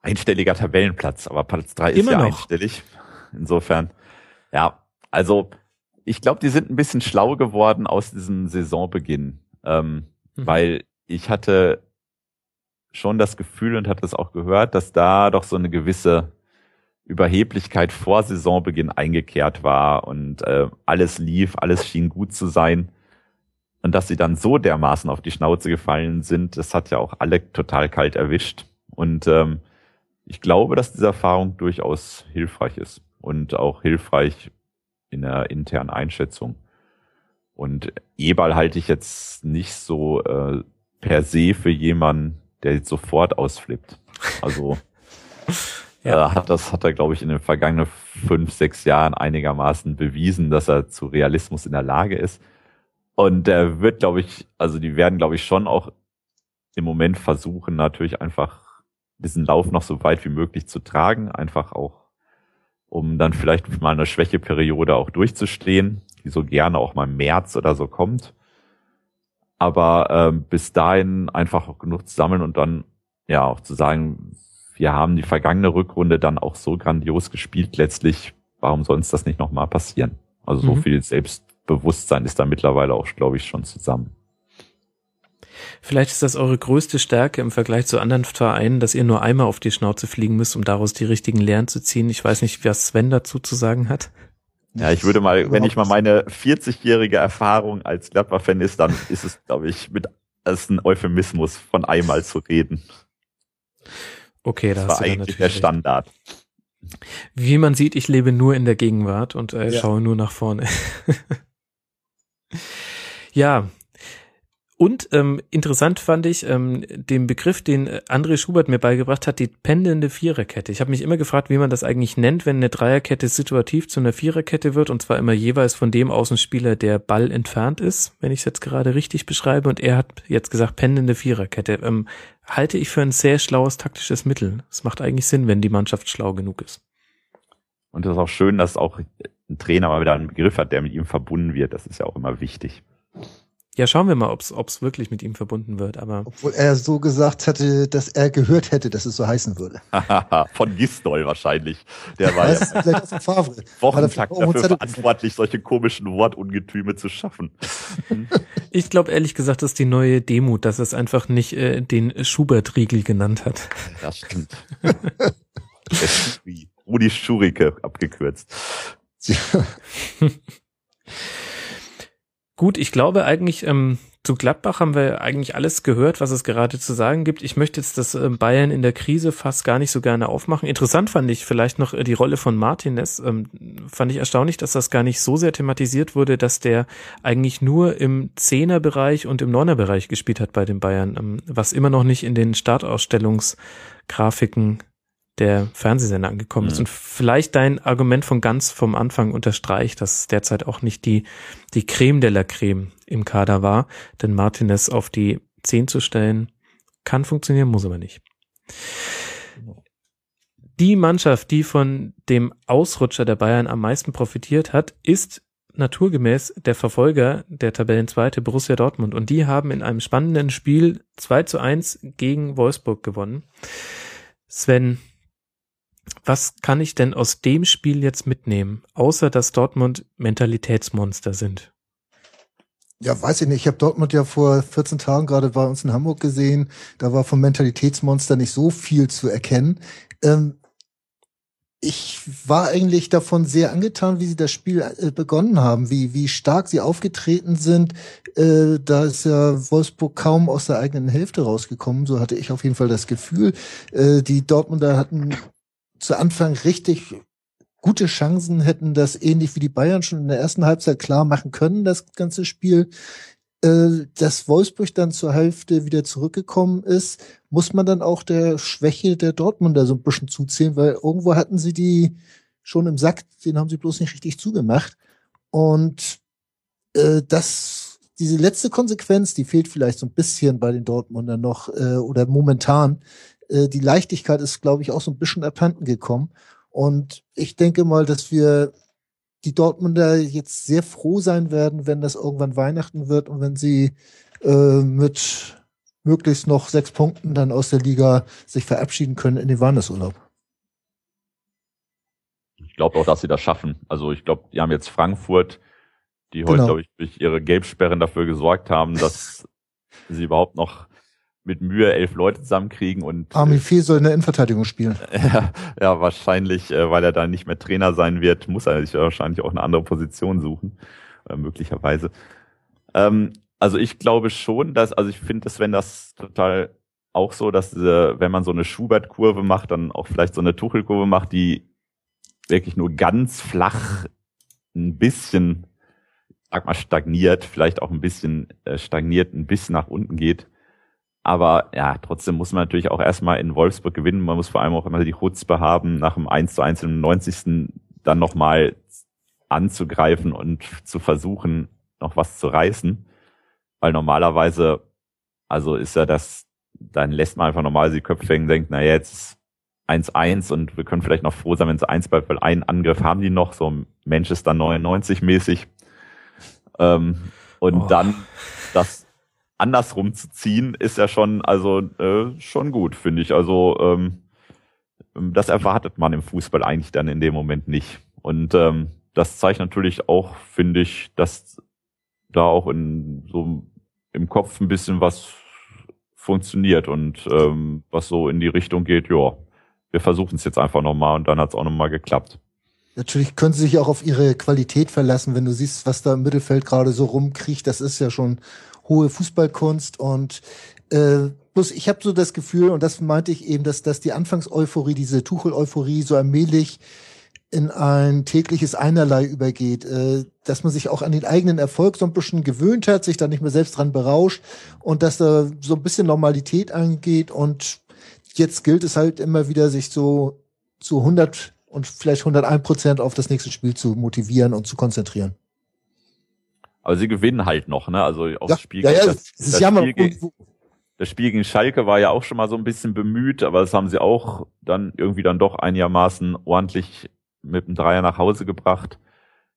Speaker 5: Einstelliger Tabellenplatz, aber Platz drei ist ja noch. einstellig. Insofern, ja, also ich glaube, die sind ein bisschen schlau geworden aus diesem Saisonbeginn, ähm, mhm. weil ich hatte schon das Gefühl und hatte es auch gehört, dass da doch so eine gewisse Überheblichkeit vor Saisonbeginn eingekehrt war und äh, alles lief, alles schien gut zu sein. Und dass sie dann so dermaßen auf die Schnauze gefallen sind, das hat ja auch alle total kalt erwischt. Und ähm, ich glaube, dass diese Erfahrung durchaus hilfreich ist und auch hilfreich in der internen Einschätzung. Und Ebal halte ich jetzt nicht so äh, per se für jemanden, der jetzt sofort ausflippt. Also (laughs) ja. äh, hat das hat er, glaube ich, in den vergangenen fünf, sechs Jahren einigermaßen bewiesen, dass er zu Realismus in der Lage ist. Und der wird, glaube ich, also die werden, glaube ich, schon auch im Moment versuchen, natürlich einfach diesen Lauf noch so weit wie möglich zu tragen, einfach auch, um dann vielleicht mal eine Schwächeperiode auch durchzustehen, die so gerne auch mal im März oder so kommt. Aber ähm, bis dahin einfach genug zu sammeln und dann ja auch zu sagen, wir haben die vergangene Rückrunde dann auch so grandios gespielt letztlich. Warum soll uns das nicht nochmal passieren? Also mhm. so viel selbst Bewusstsein ist da mittlerweile auch, glaube ich, schon zusammen.
Speaker 2: Vielleicht ist das eure größte Stärke im Vergleich zu anderen Vereinen, dass ihr nur einmal auf die Schnauze fliegen müsst, um daraus die richtigen Lehren zu ziehen. Ich weiß nicht, was Sven dazu zu sagen hat.
Speaker 5: Ja, ich würde mal, wenn ich mal meine 40-jährige Erfahrung als Gladbach-Fan ist, dann ist es, glaube ich, mit als ein Euphemismus von einmal zu reden.
Speaker 2: Okay, das,
Speaker 5: das war eigentlich der Standard.
Speaker 2: Wie man sieht, ich lebe nur in der Gegenwart und äh, ja. schaue nur nach vorne. (laughs) ja. Und ähm, interessant fand ich ähm, den Begriff, den André Schubert mir beigebracht hat, die pendelnde Viererkette. Ich habe mich immer gefragt, wie man das eigentlich nennt, wenn eine Dreierkette situativ zu einer Viererkette wird, und zwar immer jeweils von dem Außenspieler, der Ball entfernt ist, wenn ich es jetzt gerade richtig beschreibe. Und er hat jetzt gesagt, pendelnde Viererkette. Ähm, halte ich für ein sehr schlaues taktisches Mittel. Es macht eigentlich Sinn, wenn die Mannschaft schlau genug ist.
Speaker 5: Und es ist auch schön, dass auch ein Trainer mal wieder einen Begriff hat, der mit ihm verbunden wird. Das ist ja auch immer wichtig.
Speaker 2: Ja, schauen wir mal, ob es wirklich mit ihm verbunden wird. Aber
Speaker 6: Obwohl er so gesagt hatte, dass er gehört hätte, dass es so heißen würde. (laughs)
Speaker 5: Von Gistol wahrscheinlich. Der war ja (laughs) Wochentakt dafür verantwortlich, solche komischen Wortungetüme zu schaffen. (laughs)
Speaker 2: ich glaube ehrlich gesagt, das ist die neue Demut, dass es einfach nicht äh, den Schubert-Riegel genannt hat.
Speaker 5: Das stimmt. Rudi Schurike abgekürzt.
Speaker 2: Gut, ich glaube eigentlich, ähm, zu Gladbach haben wir eigentlich alles gehört, was es gerade zu sagen gibt. Ich möchte jetzt das äh, Bayern in der Krise fast gar nicht so gerne aufmachen. Interessant fand ich vielleicht noch äh, die Rolle von Martinez. Ähm, fand ich erstaunlich, dass das gar nicht so sehr thematisiert wurde, dass der eigentlich nur im Zehnerbereich und im Neunerbereich gespielt hat bei den Bayern, ähm, was immer noch nicht in den Startausstellungsgrafiken der Fernsehsender angekommen ist. Und vielleicht dein Argument von ganz vom Anfang unterstreicht, dass derzeit auch nicht die, die Creme de la Creme im Kader war. Denn Martinez auf die 10 zu stellen, kann funktionieren, muss aber nicht. Die Mannschaft, die von dem Ausrutscher der Bayern am meisten profitiert hat, ist naturgemäß der Verfolger der Tabellenzweite Borussia Dortmund. Und die haben in einem spannenden Spiel 2 zu 1 gegen Wolfsburg gewonnen. Sven, was kann ich denn aus dem Spiel jetzt mitnehmen, außer dass Dortmund Mentalitätsmonster sind?
Speaker 6: Ja, weiß ich nicht. Ich habe Dortmund ja vor 14 Tagen gerade bei uns in Hamburg gesehen. Da war vom Mentalitätsmonster nicht so viel zu erkennen. Ähm, ich war eigentlich davon sehr angetan, wie sie das Spiel äh, begonnen haben, wie, wie stark sie aufgetreten sind. Äh, da ist ja Wolfsburg kaum aus der eigenen Hälfte rausgekommen. So hatte ich auf jeden Fall das Gefühl. Äh, die Dortmunder hatten zu Anfang richtig gute Chancen, hätten das ähnlich wie die Bayern schon in der ersten Halbzeit klar machen können, das ganze Spiel. Äh, dass Wolfsburg dann zur Hälfte wieder zurückgekommen ist, muss man dann auch der Schwäche der Dortmunder so ein bisschen zuzählen, weil irgendwo hatten sie die schon im Sack, den haben sie bloß nicht richtig zugemacht. Und äh, das, diese letzte Konsequenz, die fehlt vielleicht so ein bisschen bei den Dortmundern noch äh, oder momentan. Äh, die Leichtigkeit ist, glaube ich, auch so ein bisschen abhanden gekommen. Und ich denke mal, dass wir die Dortmunder jetzt sehr froh sein werden, wenn das irgendwann Weihnachten wird und wenn sie äh, mit möglichst noch sechs Punkten dann aus der Liga sich verabschieden können in den Wandesurlaub.
Speaker 5: Ich glaube auch, dass sie das schaffen. Also ich glaube, die haben jetzt Frankfurt, die heute, genau. glaube ich, durch ihre Gelbsperren dafür gesorgt haben, dass (laughs) sie überhaupt noch mit Mühe elf Leute zusammenkriegen und
Speaker 6: Armin Fee soll in der Innenverteidigung spielen. (laughs)
Speaker 5: ja, ja, wahrscheinlich, äh, weil er dann nicht mehr Trainer sein wird, muss er sich wahrscheinlich auch eine andere Position suchen, äh, möglicherweise. Ähm, also ich glaube schon, dass, also ich finde dass wenn das total auch so, dass diese, wenn man so eine Schubert-Kurve macht, dann auch vielleicht so eine Tuchelkurve macht, die wirklich nur ganz flach ein bisschen, sag mal, stagniert, vielleicht auch ein bisschen äh, stagniert, ein bisschen nach unten geht aber ja, trotzdem muss man natürlich auch erstmal in Wolfsburg gewinnen. Man muss vor allem auch immer die Chutzpe haben, nach dem 1 zu 1 im 90. dann nochmal anzugreifen und zu versuchen, noch was zu reißen. Weil normalerweise, also ist ja das, dann lässt man einfach normal die Köpfe hängen, denkt, na jetzt 1-1 und wir können vielleicht noch froh sein, wenn es 1 bleibt, weil einen Angriff haben die noch, so Manchester 99 mäßig. Ähm, und oh. dann das andersrum zu ziehen, ist ja schon, also äh, schon gut, finde ich. Also ähm, das erwartet man im Fußball eigentlich dann in dem Moment nicht. Und ähm, das zeigt natürlich auch, finde ich, dass da auch in so im Kopf ein bisschen was funktioniert und ähm, was so in die Richtung geht, ja, wir versuchen es jetzt einfach nochmal und dann hat es auch nochmal geklappt.
Speaker 6: Natürlich können sie sich auch auf ihre Qualität verlassen, wenn du siehst, was da im Mittelfeld gerade so rumkriecht, das ist ja schon hohe Fußballkunst und äh, bloß ich habe so das Gefühl, und das meinte ich eben, dass, dass die Anfangseuphorie, diese Tuchel-Euphorie so allmählich in ein tägliches Einerlei übergeht, äh, dass man sich auch an den eigenen Erfolg so ein bisschen gewöhnt hat, sich da nicht mehr selbst dran berauscht und dass da so ein bisschen Normalität angeht und jetzt gilt es halt immer wieder, sich so zu 100 und vielleicht 101 Prozent auf das nächste Spiel zu motivieren und zu konzentrieren.
Speaker 5: Aber sie gewinnen halt noch, ne? Also auch
Speaker 6: ja,
Speaker 5: das Spiel,
Speaker 6: ja, ja,
Speaker 5: das, das, das, Spiel gegen, das Spiel gegen Schalke war ja auch schon mal so ein bisschen bemüht, aber das haben sie auch dann irgendwie dann doch einigermaßen ordentlich mit dem Dreier nach Hause gebracht.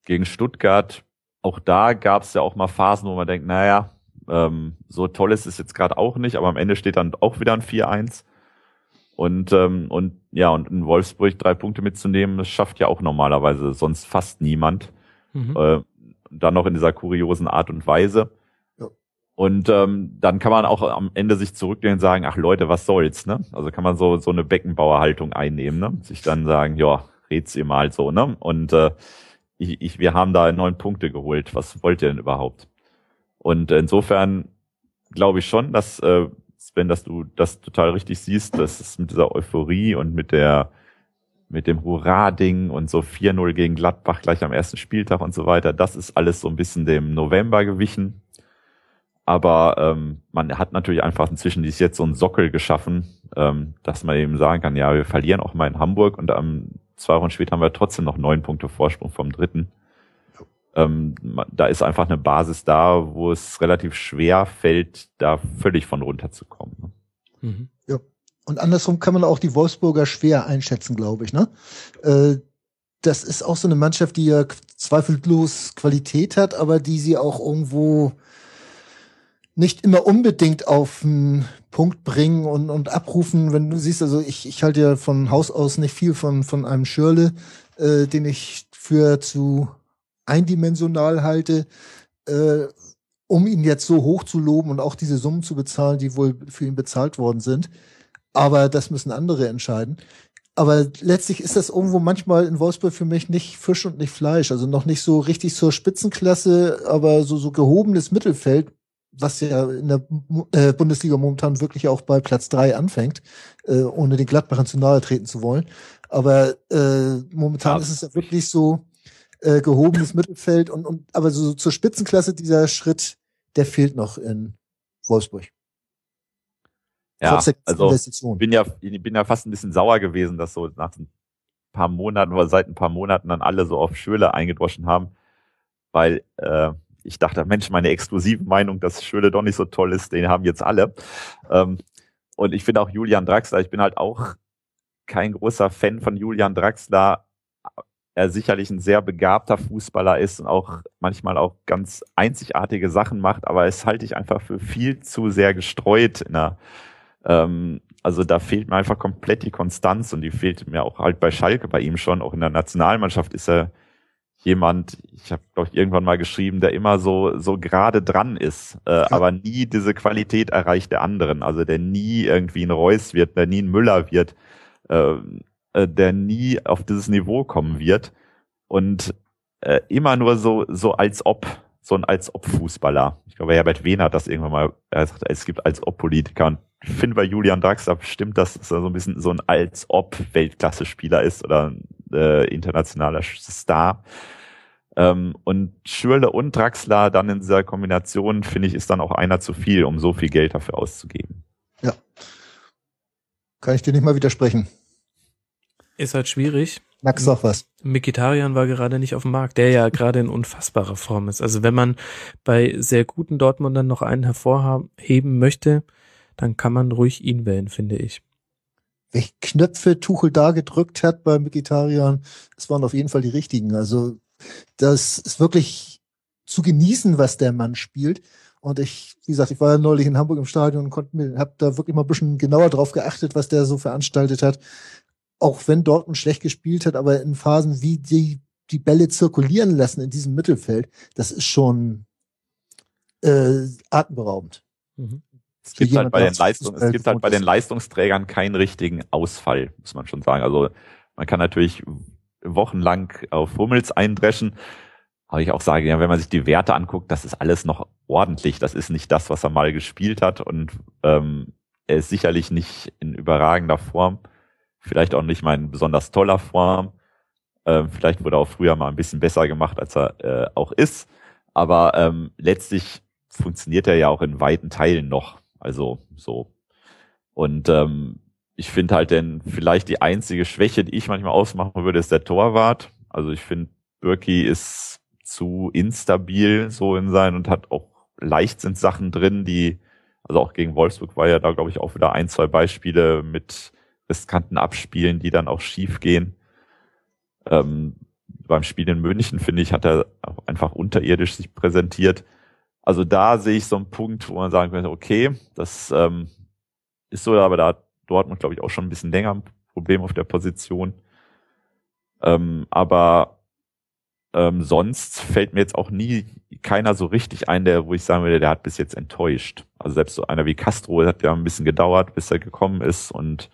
Speaker 5: Gegen Stuttgart, auch da gab es ja auch mal Phasen, wo man denkt, naja, ähm, so toll ist es jetzt gerade auch nicht, aber am Ende steht dann auch wieder ein 4-1. Und, ähm, und ja, und in Wolfsburg drei Punkte mitzunehmen, das schafft ja auch normalerweise sonst fast niemand. Mhm. Äh, dann noch in dieser kuriosen Art und Weise. Ja. Und ähm, dann kann man auch am Ende sich zurücklehnen und sagen, ach Leute, was soll's, ne? Also kann man so so eine Beckenbauerhaltung einnehmen, ne? Sich dann sagen, ja, red's ihr mal so, ne? Und äh, ich, ich, wir haben da neun Punkte geholt. Was wollt ihr denn überhaupt? Und insofern glaube ich schon, dass äh, Sven, dass du das total richtig siehst, dass es mit dieser Euphorie und mit der mit dem Hurra-Ding und so 4-0 gegen Gladbach gleich am ersten Spieltag und so weiter. Das ist alles so ein bisschen dem November gewichen. Aber ähm, man hat natürlich einfach inzwischen dies jetzt so einen Sockel geschaffen, ähm, dass man eben sagen kann, ja, wir verlieren auch mal in Hamburg und am zwei Wochen später haben wir trotzdem noch neun Punkte Vorsprung vom dritten. Ähm, da ist einfach eine Basis da, wo es relativ schwer fällt, da völlig von runterzukommen. Ne?
Speaker 6: Mhm. Ja, Und andersrum kann man auch die Wolfsburger schwer einschätzen, glaube ich. Ne? Äh, das ist auch so eine Mannschaft, die ja zweifellos Qualität hat, aber die sie auch irgendwo nicht immer unbedingt auf den Punkt bringen und, und abrufen. Wenn du siehst, also ich, ich halte ja von Haus aus nicht viel von, von einem Schirle, äh, den ich für zu eindimensional halte, äh, um ihn jetzt so hoch zu loben und auch diese Summen zu bezahlen, die wohl für ihn bezahlt worden sind. Aber das müssen andere entscheiden. Aber letztlich ist das irgendwo manchmal in Wolfsburg für mich nicht Fisch und nicht Fleisch. Also noch nicht so richtig zur Spitzenklasse, aber so, so gehobenes Mittelfeld, was ja in der äh, Bundesliga momentan wirklich auch bei Platz drei anfängt, äh, ohne den Gladbachern zu nahe treten zu wollen. Aber äh, momentan ja. ist es ja wirklich so äh, gehobenes Mittelfeld und, und aber so zur Spitzenklasse dieser Schritt, der fehlt noch in Wolfsburg.
Speaker 5: Ja, also bin ja, bin ja fast ein bisschen sauer gewesen, dass so nach ein paar Monaten oder seit ein paar Monaten dann alle so auf Schöle eingedroschen haben, weil äh, ich dachte, Mensch, meine exklusive Meinung, dass Schöle doch nicht so toll ist, den haben jetzt alle. Ähm, und ich finde auch Julian Draxler, ich bin halt auch kein großer Fan von Julian Draxler. Er sicherlich ein sehr begabter Fußballer ist und auch manchmal auch ganz einzigartige Sachen macht, aber es halte ich einfach für viel zu sehr gestreut in der ähm, also da fehlt mir einfach komplett die Konstanz und die fehlt mir auch halt bei Schalke bei ihm schon. Auch in der Nationalmannschaft ist er jemand, ich habe glaube ich irgendwann mal geschrieben, der immer so so gerade dran ist, äh, ja. aber nie diese Qualität erreicht der anderen. Also der nie irgendwie ein Reus wird, der nie ein Müller wird, äh, äh, der nie auf dieses Niveau kommen wird und äh, immer nur so so als ob so ein als ob Fußballer. Ich glaube, Herbert Wehner hat das irgendwann mal, er sagt, es gibt als ob Politiker und ich finde bei Julian Draxler stimmt, dass er so ein bisschen so ein als ob Weltklasse-Spieler ist oder äh, internationaler Star. Ähm, und Schürle und Draxler dann in dieser Kombination, finde ich, ist dann auch einer zu viel, um so viel Geld dafür auszugeben.
Speaker 6: Ja. Kann ich dir nicht mal widersprechen.
Speaker 2: Ist halt schwierig.
Speaker 6: Max sag was.
Speaker 2: Mikitarian war gerade nicht auf dem Markt, der ja gerade in unfassbarer Form ist. Also wenn man bei sehr guten Dortmundern noch einen hervorheben möchte, dann kann man ruhig ihn wählen, finde ich.
Speaker 6: Welche Knöpfe Tuchel da gedrückt hat bei Vegetariern, das waren auf jeden Fall die richtigen. Also das ist wirklich zu genießen, was der Mann spielt. Und ich, wie gesagt, ich war ja neulich in Hamburg im Stadion und konnte mir, hab da wirklich mal ein bisschen genauer drauf geachtet, was der so veranstaltet hat. Auch wenn Dortmund schlecht gespielt hat, aber in Phasen, wie die die Bälle zirkulieren lassen in diesem Mittelfeld, das ist schon äh, atemberaubend.
Speaker 5: Mhm. Es gibt halt bei den Leistung, es gibt halt bei den Leistungsträgern keinen richtigen Ausfall, muss man schon sagen. Also man kann natürlich wochenlang auf Hummels eindreschen. Aber ich auch sage, ja, wenn man sich die Werte anguckt, das ist alles noch ordentlich. Das ist nicht das, was er mal gespielt hat. Und ähm, er ist sicherlich nicht in überragender Form. Vielleicht auch nicht mal in besonders toller Form. Ähm, vielleicht wurde er auch früher mal ein bisschen besser gemacht, als er äh, auch ist. Aber ähm, letztlich funktioniert er ja auch in weiten Teilen noch. Also so. Und ähm, ich finde halt denn vielleicht die einzige Schwäche, die ich manchmal ausmachen würde, ist der Torwart. Also ich finde, Birki ist zu instabil so in sein und hat auch leicht sind Sachen drin, die, also auch gegen Wolfsburg war ja da, glaube ich, auch wieder ein, zwei Beispiele mit riskanten Abspielen, die dann auch schief gehen. Ähm, beim Spiel in München, finde ich, hat er auch einfach unterirdisch sich präsentiert. Also da sehe ich so einen Punkt, wo man sagen könnte, okay, das ähm, ist so, aber da hat Dortmund, glaube ich, auch schon ein bisschen länger ein Problem auf der Position. Ähm, aber ähm, sonst fällt mir jetzt auch nie keiner so richtig ein, der, wo ich sagen würde, der hat bis jetzt enttäuscht. Also selbst so einer wie Castro hat ja ein bisschen gedauert, bis er gekommen ist und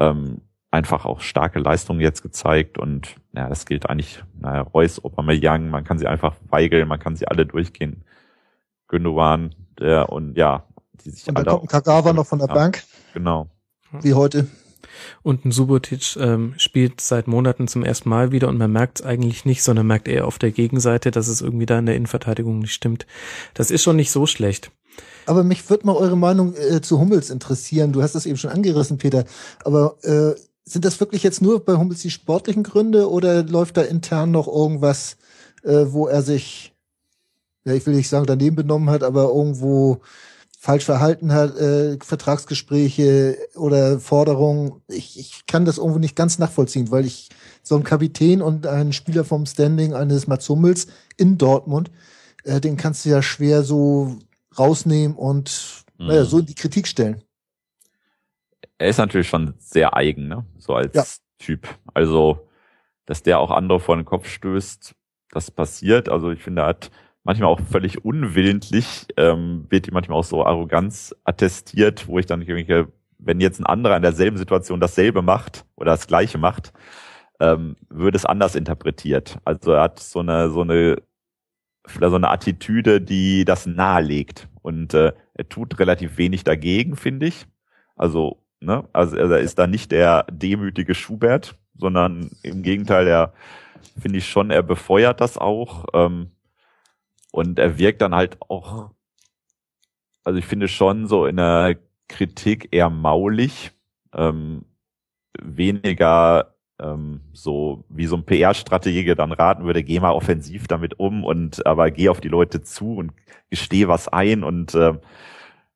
Speaker 5: ähm, einfach auch starke Leistungen jetzt gezeigt und ja, das gilt eigentlich, naja, Reus, Young, man kann sie einfach weigeln, man kann sie alle durchgehen Gündogan, der und ja,
Speaker 6: die sich und alle. kommt ein Kagawa noch von der Bank.
Speaker 5: Genau.
Speaker 6: Wie heute.
Speaker 2: Und ein Subotic ähm, spielt seit Monaten zum ersten Mal wieder und man merkt es eigentlich nicht, sondern merkt eher auf der Gegenseite, dass es irgendwie da in der Innenverteidigung nicht stimmt. Das ist schon nicht so schlecht.
Speaker 6: Aber mich würde mal eure Meinung äh, zu Hummels interessieren. Du hast das eben schon angerissen, Peter. Aber äh, sind das wirklich jetzt nur bei Hummels die sportlichen Gründe oder läuft da intern noch irgendwas, äh, wo er sich ja, ich will nicht sagen, daneben benommen hat, aber irgendwo falsch verhalten hat, äh, Vertragsgespräche oder Forderungen. Ich, ich kann das irgendwo nicht ganz nachvollziehen, weil ich so ein Kapitän und ein Spieler vom Standing eines Mats Hummels in Dortmund, äh, den kannst du ja schwer so rausnehmen und mhm. naja, so in die Kritik stellen.
Speaker 5: Er ist natürlich schon sehr eigen, ne? So als ja. Typ. Also, dass der auch andere vor den Kopf stößt, das passiert. Also ich finde, er hat manchmal auch völlig unwillentlich, ähm, wird ihm manchmal auch so Arroganz attestiert, wo ich dann denke, wenn jetzt ein anderer in derselben Situation dasselbe macht oder das Gleiche macht, ähm, würde es anders interpretiert. Also er hat so eine, so eine, so eine Attitüde, die das nahelegt. Und äh, er tut relativ wenig dagegen, finde ich. Also, ne, also er ist da nicht der demütige Schubert, sondern im Gegenteil, er finde ich schon, er befeuert das auch. Ähm, und er wirkt dann halt auch, also ich finde schon so in der Kritik eher maulig, ähm, weniger ähm, so wie so ein PR-Stratege dann raten würde, geh mal offensiv damit um und aber geh auf die Leute zu und gesteh was ein und äh,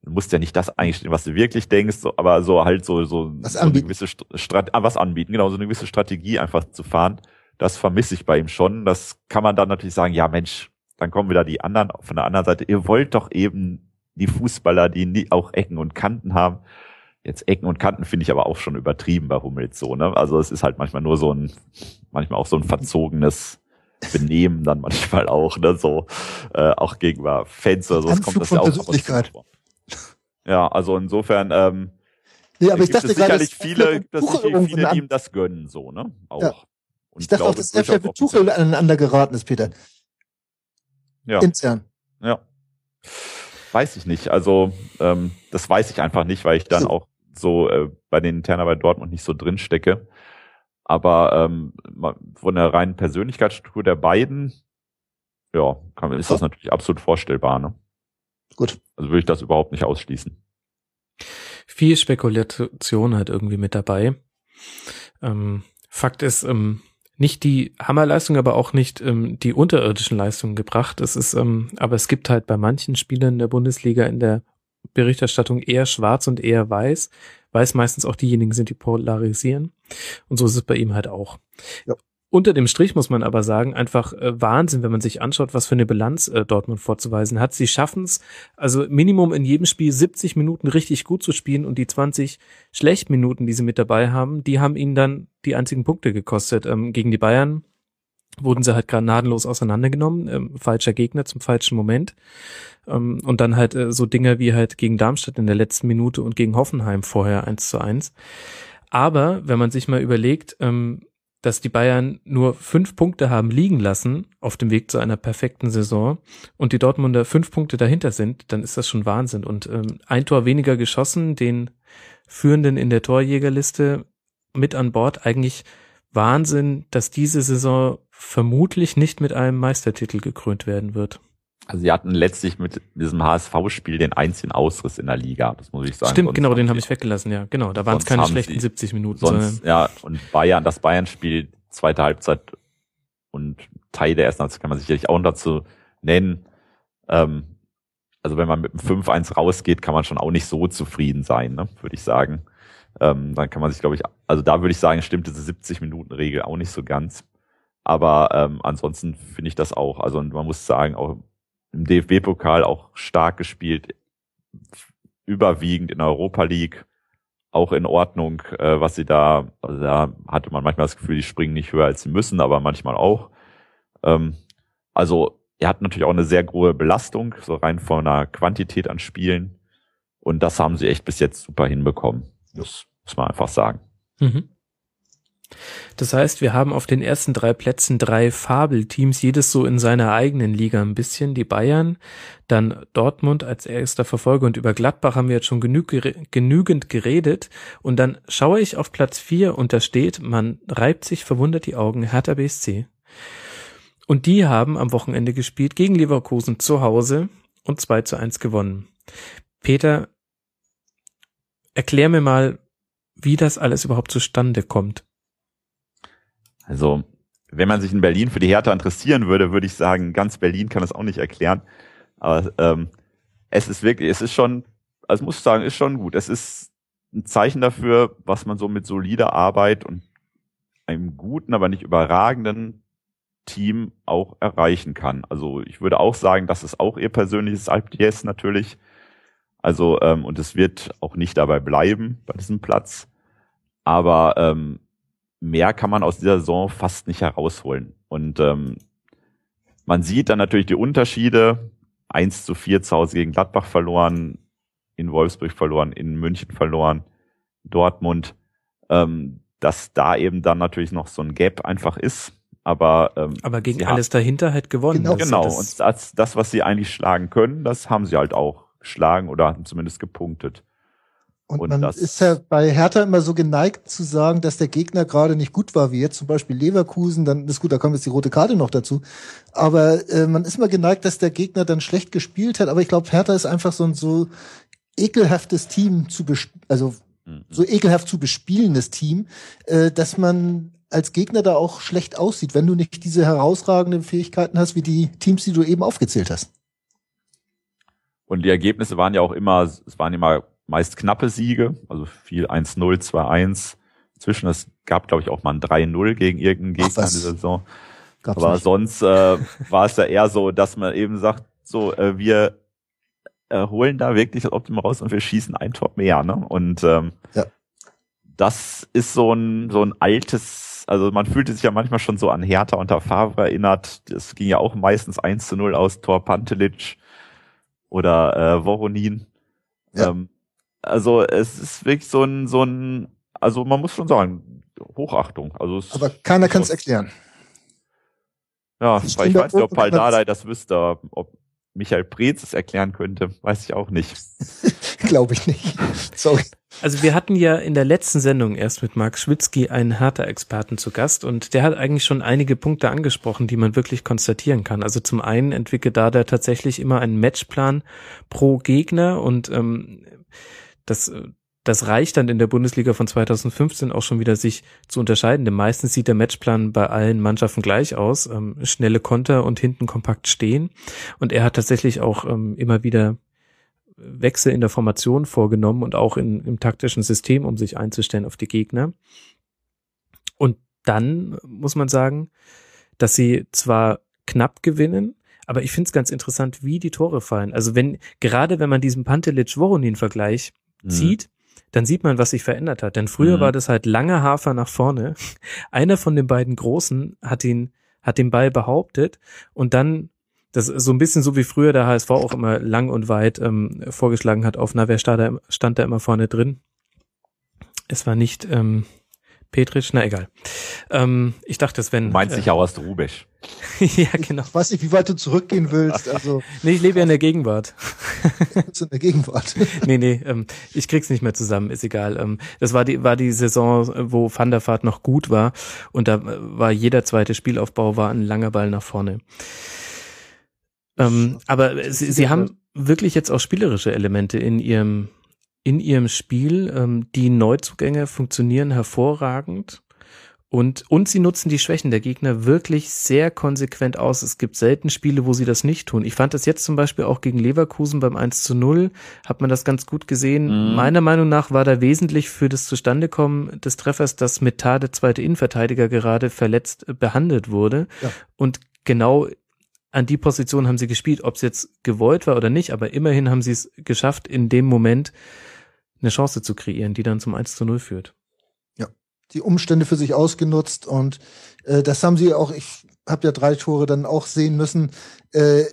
Speaker 5: du musst ja nicht das eingestehen, was du wirklich denkst, so, aber so halt so so,
Speaker 6: was
Speaker 5: so eine gewisse Strat ah, was anbieten, genau so eine gewisse Strategie einfach zu fahren. Das vermisse ich bei ihm schon. Das kann man dann natürlich sagen, ja Mensch, dann kommen wieder die anderen von der anderen Seite. Ihr wollt doch eben die Fußballer, die auch Ecken und Kanten haben. Jetzt Ecken und Kanten finde ich aber auch schon übertrieben bei Hummels so, ne? Also es ist halt manchmal nur so ein, manchmal auch so ein verzogenes Benehmen dann manchmal auch, ne? So, äh, auch gegenüber Fans oder so. Das kommt das ja auch vor. Ja, also insofern, ähm,
Speaker 6: Nee, aber ich dachte
Speaker 5: es sicherlich gerade, viele, dass sich viele ihm das gönnen, so, ne? Auch.
Speaker 6: Ja. ich dachte auch, dass er vielleicht mit Tuchel aneinander geraten ist, Peter.
Speaker 5: Ja.
Speaker 6: Intern.
Speaker 5: Ja. Weiß ich nicht. Also ähm, das weiß ich einfach nicht, weil ich dann auch so äh, bei den Interner bei Dortmund nicht so drin stecke. Aber ähm, von der reinen Persönlichkeitsstruktur der beiden, ja, kann, ist das natürlich absolut vorstellbar. Ne?
Speaker 6: Gut.
Speaker 5: Also würde ich das überhaupt nicht ausschließen.
Speaker 2: Viel Spekulation halt irgendwie mit dabei. Ähm, Fakt ist, ähm, nicht die Hammerleistung, aber auch nicht ähm, die unterirdischen Leistungen gebracht. Es ist, ähm, aber es gibt halt bei manchen Spielern der Bundesliga in der Berichterstattung eher schwarz und eher weiß. Weiß meistens auch diejenigen sind, die polarisieren. Und so ist es bei ihm halt auch. Ja. Unter dem Strich muss man aber sagen, einfach äh, Wahnsinn, wenn man sich anschaut, was für eine Bilanz äh, Dortmund vorzuweisen hat. Sie schaffen es, also Minimum in jedem Spiel 70 Minuten richtig gut zu spielen und die 20 schlechten Minuten, die sie mit dabei haben, die haben ihnen dann die einzigen Punkte gekostet. Ähm, gegen die Bayern wurden sie halt gnadenlos auseinandergenommen, ähm, falscher Gegner zum falschen Moment. Ähm, und dann halt äh, so Dinge wie halt gegen Darmstadt in der letzten Minute und gegen Hoffenheim vorher eins zu eins. Aber wenn man sich mal überlegt, ähm, dass die Bayern nur fünf Punkte haben liegen lassen auf dem Weg zu einer perfekten Saison und die Dortmunder fünf Punkte dahinter sind, dann ist das schon Wahnsinn. Und ähm, ein Tor weniger geschossen, den Führenden in der Torjägerliste mit an Bord. Eigentlich Wahnsinn, dass diese Saison vermutlich nicht mit einem Meistertitel gekrönt werden wird.
Speaker 5: Also sie hatten letztlich mit diesem HSV-Spiel den einzigen Ausriss in der Liga, das muss ich sagen.
Speaker 2: Stimmt, sonst genau, den habe ich weggelassen, ja, genau. Da waren es keine schlechten sie, 70 Minuten.
Speaker 5: Sonst, ja, und Bayern, das Bayern-Spiel, zweite Halbzeit und Teil der ersten Halbzeit kann man sicherlich auch dazu nennen. Ähm, also wenn man mit einem 5-1 rausgeht, kann man schon auch nicht so zufrieden sein, ne, würde ich sagen. Ähm, dann kann man sich, glaube ich, also da würde ich sagen, stimmt diese 70-Minuten-Regel auch nicht so ganz. Aber ähm, ansonsten finde ich das auch. Also man muss sagen, auch im DFB-Pokal auch stark gespielt, überwiegend in der Europa League auch in Ordnung, äh, was sie da, also da hatte man manchmal das Gefühl, die springen nicht höher als sie müssen, aber manchmal auch. Ähm, also er hat natürlich auch eine sehr große Belastung, so rein von einer Quantität an Spielen. Und das haben sie echt bis jetzt super hinbekommen. Das muss man einfach sagen. Mhm.
Speaker 2: Das heißt, wir haben auf den ersten drei Plätzen drei Fabelteams, jedes so in seiner eigenen Liga ein bisschen. Die Bayern, dann Dortmund als erster Verfolger und über Gladbach haben wir jetzt schon genü genügend geredet. Und dann schaue ich auf Platz vier und da steht, man reibt sich verwundert die Augen, Hertha BSC. Und die haben am Wochenende gespielt gegen Leverkusen zu Hause und 2 zu 1 gewonnen. Peter, erklär mir mal, wie das alles überhaupt zustande kommt.
Speaker 5: Also, wenn man sich in Berlin für die Hertha interessieren würde, würde ich sagen, ganz Berlin kann das auch nicht erklären. Aber ähm, es ist wirklich, es ist schon also muss ich sagen, ist schon gut. Es ist ein Zeichen dafür, was man so mit solider Arbeit und einem guten, aber nicht überragenden Team auch erreichen kann. Also ich würde auch sagen, das ist auch ihr persönliches IPS natürlich. Also ähm, und es wird auch nicht dabei bleiben bei diesem Platz. Aber ähm, mehr kann man aus dieser Saison fast nicht herausholen. Und ähm, man sieht dann natürlich die Unterschiede. 1 zu 4 zu Hause gegen Gladbach verloren, in Wolfsburg verloren, in München verloren, Dortmund, ähm, dass da eben dann natürlich noch so ein Gap einfach ist. Aber, ähm,
Speaker 2: aber gegen alles dahinter halt gewonnen.
Speaker 5: Genau, also genau. und das, das, was sie eigentlich schlagen können, das haben sie halt auch geschlagen oder haben zumindest gepunktet.
Speaker 6: Und, und man ist ja bei Hertha immer so geneigt zu sagen, dass der Gegner gerade nicht gut war, wie jetzt zum Beispiel Leverkusen, dann ist gut, da kommt jetzt die rote Karte noch dazu. Aber äh, man ist immer geneigt, dass der Gegner dann schlecht gespielt hat. Aber ich glaube, Hertha ist einfach so ein so ekelhaftes Team zu also mhm. so ekelhaft zu bespielendes Team, äh, dass man als Gegner da auch schlecht aussieht, wenn du nicht diese herausragenden Fähigkeiten hast, wie die Teams, die du eben aufgezählt hast.
Speaker 5: Und die Ergebnisse waren ja auch immer, es waren immer meist knappe Siege, also viel 1-0, 2-1. Zwischen es gab, glaube ich, auch mal ein 3-0 gegen irgendeinen Gegner in dieser Saison. Gab's Aber nicht. sonst äh, war es ja eher so, dass man eben sagt, so, äh, wir äh, holen da wirklich das Optimum raus und wir schießen ein Tor mehr. Ne? Und ähm, ja. das ist so ein, so ein altes, also man fühlte sich ja manchmal schon so an Hertha unter Favre erinnert. Das ging ja auch meistens 1 zu 0 aus Tor Pantelic oder äh, Voronin. Ja. Ähm, also es ist wirklich so ein, so ein, also man muss schon sagen, Hochachtung. Also es
Speaker 6: Aber keiner kann es erklären.
Speaker 5: Ja, ich weiß nicht, ob Paldadei das wüsste, ob Michael Preetz es erklären könnte, weiß ich auch nicht. (laughs)
Speaker 6: Glaube ich nicht. (laughs) Sorry.
Speaker 2: Also wir hatten ja in der letzten Sendung erst mit Marc Schwitzky einen Hertha-Experten zu Gast und der hat eigentlich schon einige Punkte angesprochen, die man wirklich konstatieren kann. Also zum einen entwickelt da der tatsächlich immer einen Matchplan pro Gegner und ähm, das, das reicht dann in der Bundesliga von 2015 auch schon wieder sich zu unterscheiden. Denn meistens sieht der Matchplan bei allen Mannschaften gleich aus. Ähm, schnelle Konter und hinten kompakt stehen. Und er hat tatsächlich auch ähm, immer wieder Wechsel in der Formation vorgenommen und auch in, im taktischen System, um sich einzustellen auf die Gegner. Und dann muss man sagen, dass sie zwar knapp gewinnen, aber ich finde es ganz interessant, wie die Tore fallen. Also wenn, gerade wenn man diesen Pantelic-Voronin-Vergleich. Zieht, dann sieht man, was sich verändert hat. Denn früher mhm. war das halt lange Hafer nach vorne. (laughs) Einer von den beiden Großen hat ihn, hat den Ball behauptet und dann das ist so ein bisschen so wie früher der HSV auch immer lang und weit ähm, vorgeschlagen hat auf, na, wer stand da, stand da immer vorne drin? Es war nicht ähm, Petric, na egal. Ähm, ich dachte, es wenn.
Speaker 5: Du meinst äh, aus der Rubisch. (laughs)
Speaker 6: ja, genau. Ich weiß nicht, wie weit du zurückgehen willst. Also. (laughs)
Speaker 2: nee, ich lebe ja in der Gegenwart.
Speaker 6: in der Gegenwart. (laughs)
Speaker 2: nee, nee, ähm, ich krieg's nicht mehr zusammen, ist egal. Ähm, das war die, war die Saison, wo Van der Vaart noch gut war und da war jeder zweite Spielaufbau war ein langer Ball nach vorne. Ähm, aber sie, sie haben wirklich jetzt auch spielerische Elemente in ihrem in ihrem Spiel. Ähm, die Neuzugänge funktionieren hervorragend. Und, und sie nutzen die Schwächen der Gegner wirklich sehr konsequent aus. Es gibt selten Spiele, wo sie das nicht tun. Ich fand das jetzt zum Beispiel auch gegen Leverkusen beim 1 zu 0, hat man das ganz gut gesehen. Mhm. Meiner Meinung nach war da wesentlich für das Zustandekommen des Treffers, dass Metade, der zweite Innenverteidiger, gerade verletzt behandelt wurde. Ja. Und genau an die Position haben sie gespielt, ob es jetzt gewollt war oder nicht, aber immerhin haben sie es geschafft, in dem Moment eine Chance zu kreieren, die dann zum 1 zu 0 führt.
Speaker 6: Ja, die Umstände für sich ausgenutzt und äh, das haben sie auch, ich habe ja drei Tore dann auch sehen müssen, äh,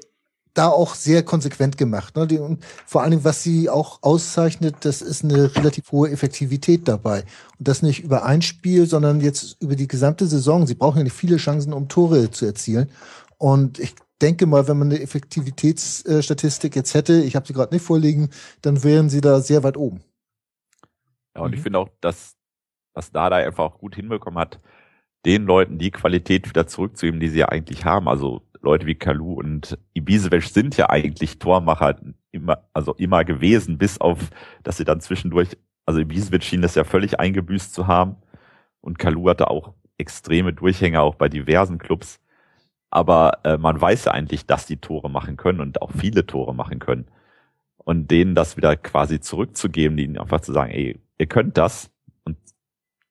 Speaker 6: da auch sehr konsequent gemacht. Ne? Die, und vor Dingen, was sie auch auszeichnet, das ist eine relativ hohe Effektivität dabei. Und das nicht über ein Spiel, sondern jetzt über die gesamte Saison. Sie brauchen ja nicht viele Chancen, um Tore zu erzielen. Und ich denke mal, wenn man eine Effektivitätsstatistik jetzt hätte, ich habe sie gerade nicht vorliegen, dann wären sie da sehr weit oben.
Speaker 5: Ja, und mhm. ich finde auch, dass was Dada einfach auch gut hinbekommen hat, den Leuten die Qualität wieder zurückzugeben, die sie ja eigentlich haben. Also Leute wie Kalu und Ibisevic sind ja eigentlich Tormacher immer, also immer gewesen, bis auf, dass sie dann zwischendurch, also Ibisevic schien das ja völlig eingebüßt zu haben und Kalu hatte auch extreme Durchhänge auch bei diversen Clubs. Aber äh, man weiß ja eigentlich, dass die Tore machen können und auch viele Tore machen können. und denen das wieder quasi zurückzugeben, ihnen einfach zu sagen, ey, ihr könnt das und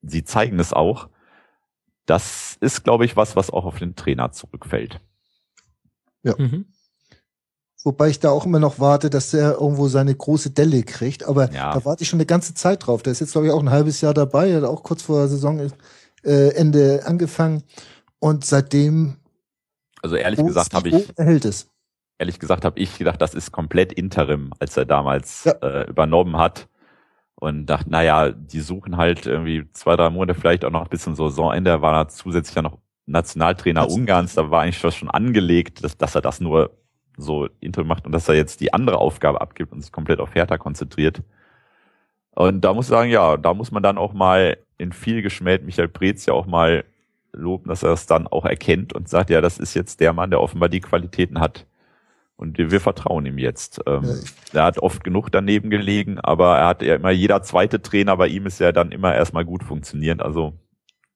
Speaker 5: sie zeigen es auch. Das ist, glaube ich, was, was auch auf den Trainer zurückfällt.
Speaker 6: Ja. Mhm. Wobei ich da auch immer noch warte, dass er irgendwo seine große Delle kriegt. Aber ja. da warte ich schon eine ganze Zeit drauf. Der ist jetzt, glaube ich, auch ein halbes Jahr dabei. Er hat auch kurz vor Saisonende äh, angefangen. Und seitdem.
Speaker 5: Also ehrlich gesagt habe ich.
Speaker 6: Erhält es.
Speaker 5: Ehrlich gesagt habe ich gedacht, das ist komplett Interim, als er damals ja. äh, übernommen hat. Und dachte, naja, die suchen halt irgendwie zwei, drei Monate vielleicht auch noch bis zum Saisonende. War er zusätzlich ja noch Nationaltrainer das Ungarns. Da war eigentlich schon angelegt, dass, dass er das nur so Intro macht und dass er jetzt die andere Aufgabe abgibt und sich komplett auf Hertha konzentriert. Und da muss ich sagen, ja, da muss man dann auch mal in viel geschmäht Michael Preetz ja auch mal loben, dass er es dann auch erkennt und sagt, ja, das ist jetzt der Mann, der offenbar die Qualitäten hat. Und wir, vertrauen ihm jetzt. Ähm, ja, er hat oft genug daneben gelegen, aber er hat ja immer, jeder zweite Trainer bei ihm ist ja dann immer erstmal gut funktionierend. Also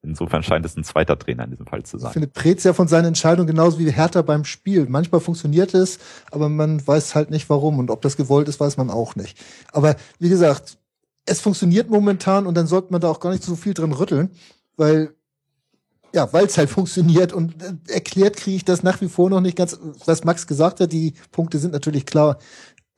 Speaker 5: Insofern scheint es ein zweiter Trainer in diesem Fall zu sein.
Speaker 6: Ich finde Preetz ja von seinen Entscheidungen genauso wie Hertha beim Spiel. Manchmal funktioniert es, aber man weiß halt nicht warum. Und ob das gewollt ist, weiß man auch nicht. Aber wie gesagt, es funktioniert momentan und dann sollte man da auch gar nicht so viel dran rütteln, weil ja, weil es halt funktioniert und äh, erklärt kriege ich das nach wie vor noch nicht ganz, was Max gesagt hat, die Punkte sind natürlich klar,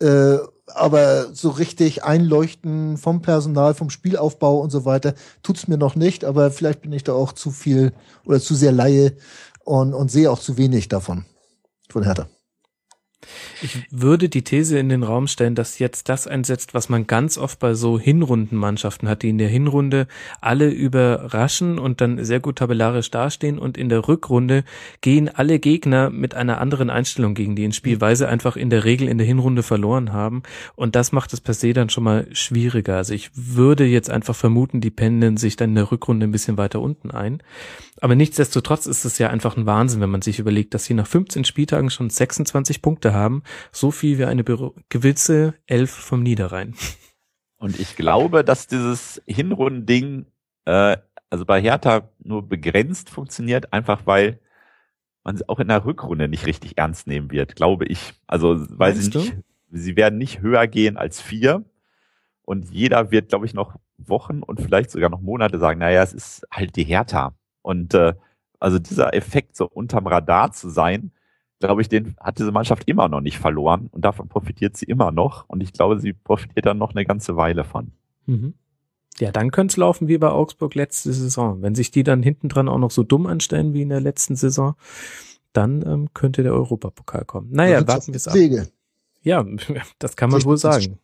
Speaker 6: äh, aber so richtig einleuchten vom Personal, vom Spielaufbau und so weiter, tut's mir noch nicht, aber vielleicht bin ich da auch zu viel oder zu sehr Laie und, und sehe auch zu wenig davon, von Hertha.
Speaker 2: Ich würde die These in den Raum stellen, dass jetzt das einsetzt, was man ganz oft bei so Hinrundenmannschaften hat, die in der Hinrunde alle überraschen und dann sehr gut tabellarisch dastehen und in der Rückrunde gehen alle Gegner mit einer anderen Einstellung gegen die ins Spiel, weil sie einfach in der Regel in der Hinrunde verloren haben und das macht es per se dann schon mal schwieriger. Also ich würde jetzt einfach vermuten, die pendeln sich dann in der Rückrunde ein bisschen weiter unten ein. Aber nichtsdestotrotz ist es ja einfach ein Wahnsinn, wenn man sich überlegt, dass sie nach 15 Spieltagen schon 26 Punkte haben. So viel wie eine gewisse Elf vom Niederrhein.
Speaker 5: Und ich glaube, dass dieses Hinrundending, äh, also bei Hertha nur begrenzt funktioniert, einfach weil man sie auch in der Rückrunde nicht richtig ernst nehmen wird, glaube ich. Also, weil Meinst sie nicht, du? sie werden nicht höher gehen als vier. Und jeder wird, glaube ich, noch Wochen und vielleicht sogar noch Monate sagen, naja, es ist halt die Hertha. Und äh, also dieser Effekt, so unterm Radar zu sein, glaube ich, den hat diese Mannschaft immer noch nicht verloren und davon profitiert sie immer noch. Und ich glaube, sie profitiert dann noch eine ganze Weile von.
Speaker 2: Mhm. Ja, dann könnte es laufen wie bei Augsburg letzte Saison. Wenn sich die dann hinten dran auch noch so dumm anstellen wie in der letzten Saison, dann ähm, könnte der Europapokal kommen. Naja, warten wir es ab. Wege. Ja, (laughs) das kann man wohl sagen.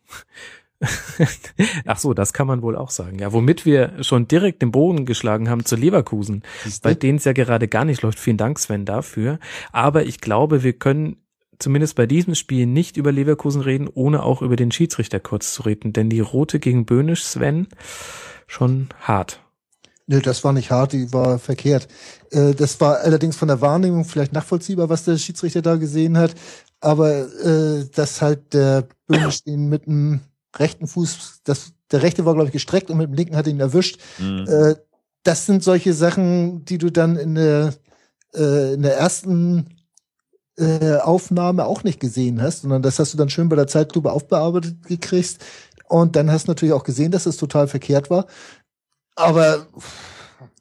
Speaker 2: (laughs) Ach so, das kann man wohl auch sagen. Ja, womit wir schon direkt den Boden geschlagen haben zu Leverkusen, bei denen es ja gerade gar nicht läuft. Vielen Dank, Sven, dafür. Aber ich glaube, wir können zumindest bei diesem Spiel nicht über Leverkusen reden, ohne auch über den Schiedsrichter kurz zu reden. Denn die Rote gegen Böhnisch, Sven, schon hart.
Speaker 6: Nö, das war nicht hart, die war verkehrt. Äh, das war allerdings von der Wahrnehmung vielleicht nachvollziehbar, was der Schiedsrichter da gesehen hat. Aber äh, dass halt der Böhnisch den mit einem rechten Fuß, das, der rechte war, glaube ich, gestreckt und mit dem linken hat ihn erwischt. Mhm. Äh, das sind solche Sachen, die du dann in der, äh, in der ersten äh, Aufnahme auch nicht gesehen hast, sondern das hast du dann schön bei der Zeitlupe aufbearbeitet gekriegt. Und dann hast du natürlich auch gesehen, dass es total verkehrt war. Aber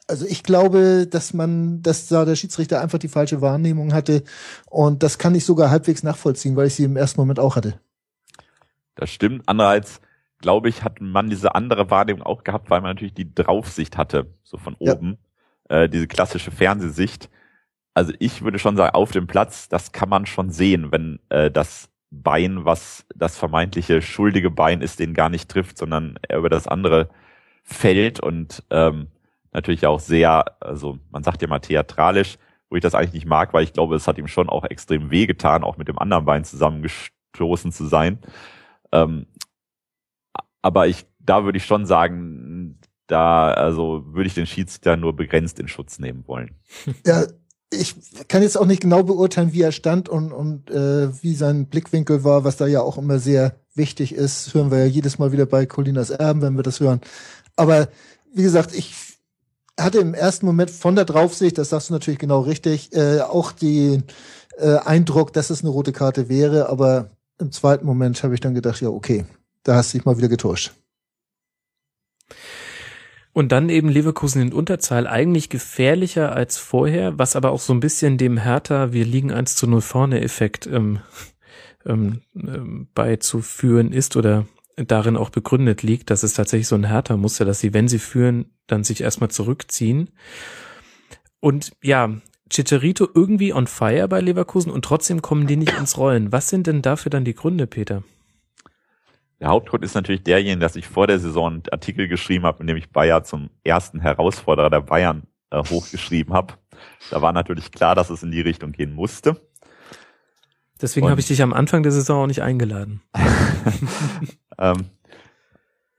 Speaker 6: also ich glaube, dass man, dass da der Schiedsrichter einfach die falsche Wahrnehmung hatte. Und das kann ich sogar halbwegs nachvollziehen, weil ich sie im ersten Moment auch hatte.
Speaker 5: Das stimmt. Andererseits, glaube ich, hat man diese andere Wahrnehmung auch gehabt, weil man natürlich die Draufsicht hatte, so von ja. oben, äh, diese klassische Fernsehsicht. Also ich würde schon sagen, auf dem Platz, das kann man schon sehen, wenn äh, das Bein, was das vermeintliche schuldige Bein ist, den gar nicht trifft, sondern er über das andere fällt und ähm, natürlich auch sehr, also man sagt ja mal theatralisch, wo ich das eigentlich nicht mag, weil ich glaube, es hat ihm schon auch extrem wehgetan, auch mit dem anderen Bein zusammengestoßen zu sein. Ähm, aber ich, da würde ich schon sagen, da, also würde ich den Schiedsrichter nur begrenzt in Schutz nehmen wollen. (laughs)
Speaker 6: Ja, ich kann jetzt auch nicht genau beurteilen, wie er stand und, und äh, wie sein Blickwinkel war, was da ja auch immer sehr wichtig ist. hören wir ja jedes Mal wieder bei Colinas Erben, wenn wir das hören. Aber wie gesagt, ich hatte im ersten Moment von der Draufsicht, das sagst du natürlich genau richtig, äh, auch den äh, Eindruck, dass es eine rote Karte wäre, aber im zweiten Moment habe ich dann gedacht, ja, okay, da hast du dich mal wieder getäuscht.
Speaker 2: Und dann eben Leverkusen in Unterzahl eigentlich gefährlicher als vorher, was aber auch so ein bisschen dem Hertha, wir liegen 1 zu 0 vorne Effekt ähm, ähm, ähm, beizuführen ist oder darin auch begründet liegt, dass es tatsächlich so ein härter Muster, dass sie, wenn sie führen, dann sich erstmal zurückziehen. Und ja, Chicharito irgendwie on fire bei Leverkusen und trotzdem kommen die nicht ins Rollen. Was sind denn dafür dann die Gründe, Peter?
Speaker 5: Der Hauptgrund ist natürlich derjenige, dass ich vor der Saison einen Artikel geschrieben habe, in dem ich Bayer zum ersten Herausforderer der Bayern äh, hochgeschrieben habe. Da war natürlich klar, dass es in die Richtung gehen musste.
Speaker 2: Deswegen habe ich dich am Anfang der Saison auch nicht eingeladen. (laughs) (laughs)
Speaker 5: ähm,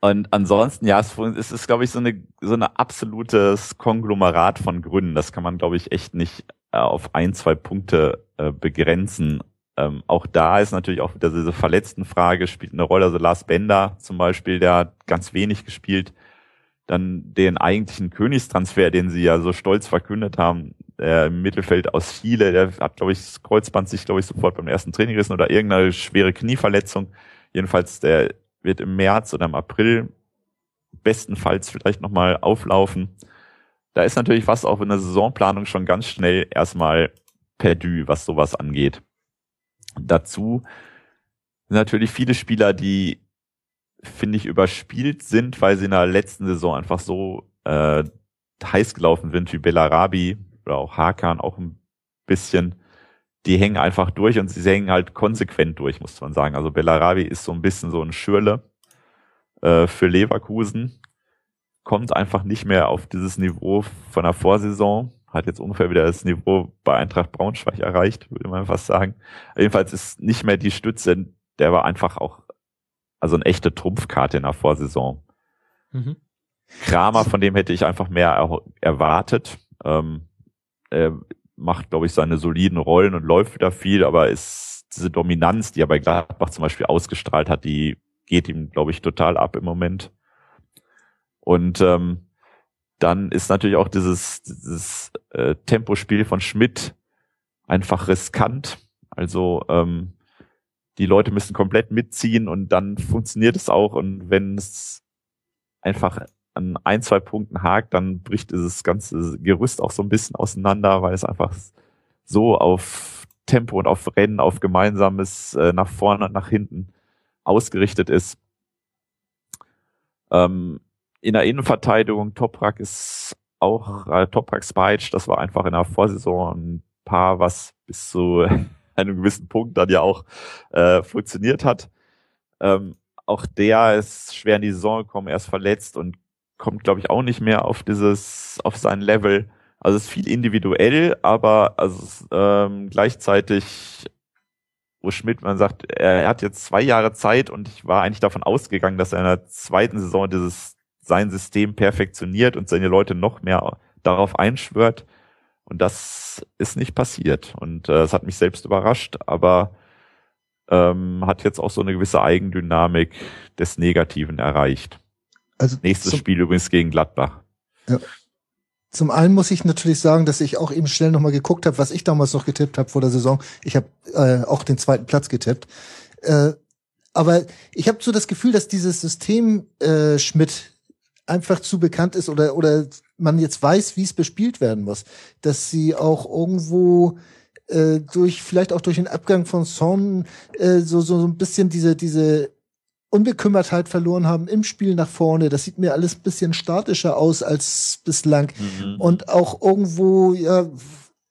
Speaker 5: und ansonsten, ja, es, es ist, glaube ich, so eine, so eine absolutes Konglomerat von Gründen. Das kann man, glaube ich, echt nicht äh, auf ein, zwei Punkte äh, begrenzen. Ähm, auch da ist natürlich auch wieder diese verletzten Frage spielt eine Rolle. Also Lars Bender zum Beispiel, der hat ganz wenig gespielt. Dann den eigentlichen Königstransfer, den sie ja so stolz verkündet haben, der im Mittelfeld aus Chile, der hat, glaube ich, das Kreuzband sich, glaube ich, sofort beim ersten Training gerissen oder irgendeine schwere Knieverletzung. Jedenfalls, der wird im März oder im April bestenfalls vielleicht nochmal auflaufen. Da ist natürlich was auch in der Saisonplanung schon ganz schnell erstmal perdu, was sowas angeht. Dazu sind natürlich viele Spieler, die, finde ich, überspielt sind, weil sie in der letzten Saison einfach so äh, heiß gelaufen sind, wie Bellarabi oder auch Hakan auch ein bisschen. Die hängen einfach durch und sie hängen halt konsequent durch, muss man sagen. Also Bellarabi ist so ein bisschen so ein Schürle äh, für Leverkusen. Kommt einfach nicht mehr auf dieses Niveau von der Vorsaison hat jetzt ungefähr wieder das Niveau bei Eintracht Braunschweig erreicht, würde man fast sagen. Jedenfalls ist nicht mehr die Stütze, der war einfach auch, also eine echte Trumpfkarte in der Vorsaison. Mhm. Kramer, von dem hätte ich einfach mehr er erwartet. Ähm, er macht, glaube ich, seine soliden Rollen und läuft wieder viel, aber ist diese Dominanz, die er bei Gladbach zum Beispiel ausgestrahlt hat, die geht ihm, glaube ich, total ab im Moment. Und ähm, dann ist natürlich auch dieses, dieses äh, Tempospiel von Schmidt einfach riskant. Also ähm, die Leute müssen komplett mitziehen und dann funktioniert es auch. Und wenn es einfach an ein, zwei Punkten hakt, dann bricht dieses ganze Gerüst auch so ein bisschen auseinander, weil es einfach so auf Tempo und auf Rennen, auf gemeinsames äh, nach vorne und nach hinten ausgerichtet ist. Ähm, in der Innenverteidigung, Toprak ist auch, äh, Toprak Spike, das war einfach in der Vorsaison ein Paar, was bis zu (laughs) einem gewissen Punkt dann ja auch äh, funktioniert hat. Ähm, auch der ist schwer in die Saison gekommen, er ist verletzt und kommt, glaube ich, auch nicht mehr auf dieses, auf sein Level. Also es ist viel individuell, aber also ähm, gleichzeitig, wo Schmidt, man sagt, er hat jetzt zwei Jahre Zeit und ich war eigentlich davon ausgegangen, dass er in der zweiten Saison dieses sein System perfektioniert und seine Leute noch mehr darauf einschwört. Und das ist nicht passiert. Und äh, es hat mich selbst überrascht, aber ähm, hat jetzt auch so eine gewisse Eigendynamik des Negativen erreicht. Also Nächstes Spiel übrigens gegen Gladbach.
Speaker 6: Ja. Zum einen muss ich natürlich sagen, dass ich auch eben schnell nochmal geguckt habe, was ich damals noch getippt habe vor der Saison. Ich habe äh, auch den zweiten Platz getippt. Äh, aber ich habe so das Gefühl, dass dieses System äh, Schmidt einfach zu bekannt ist oder, oder man jetzt weiß, wie es bespielt werden muss. Dass sie auch irgendwo äh, durch, vielleicht auch durch den Abgang von Son äh, so, so ein bisschen diese, diese Unbekümmertheit verloren haben im Spiel nach vorne. Das sieht mir alles ein bisschen statischer aus als bislang. Mhm. Und auch irgendwo, ja,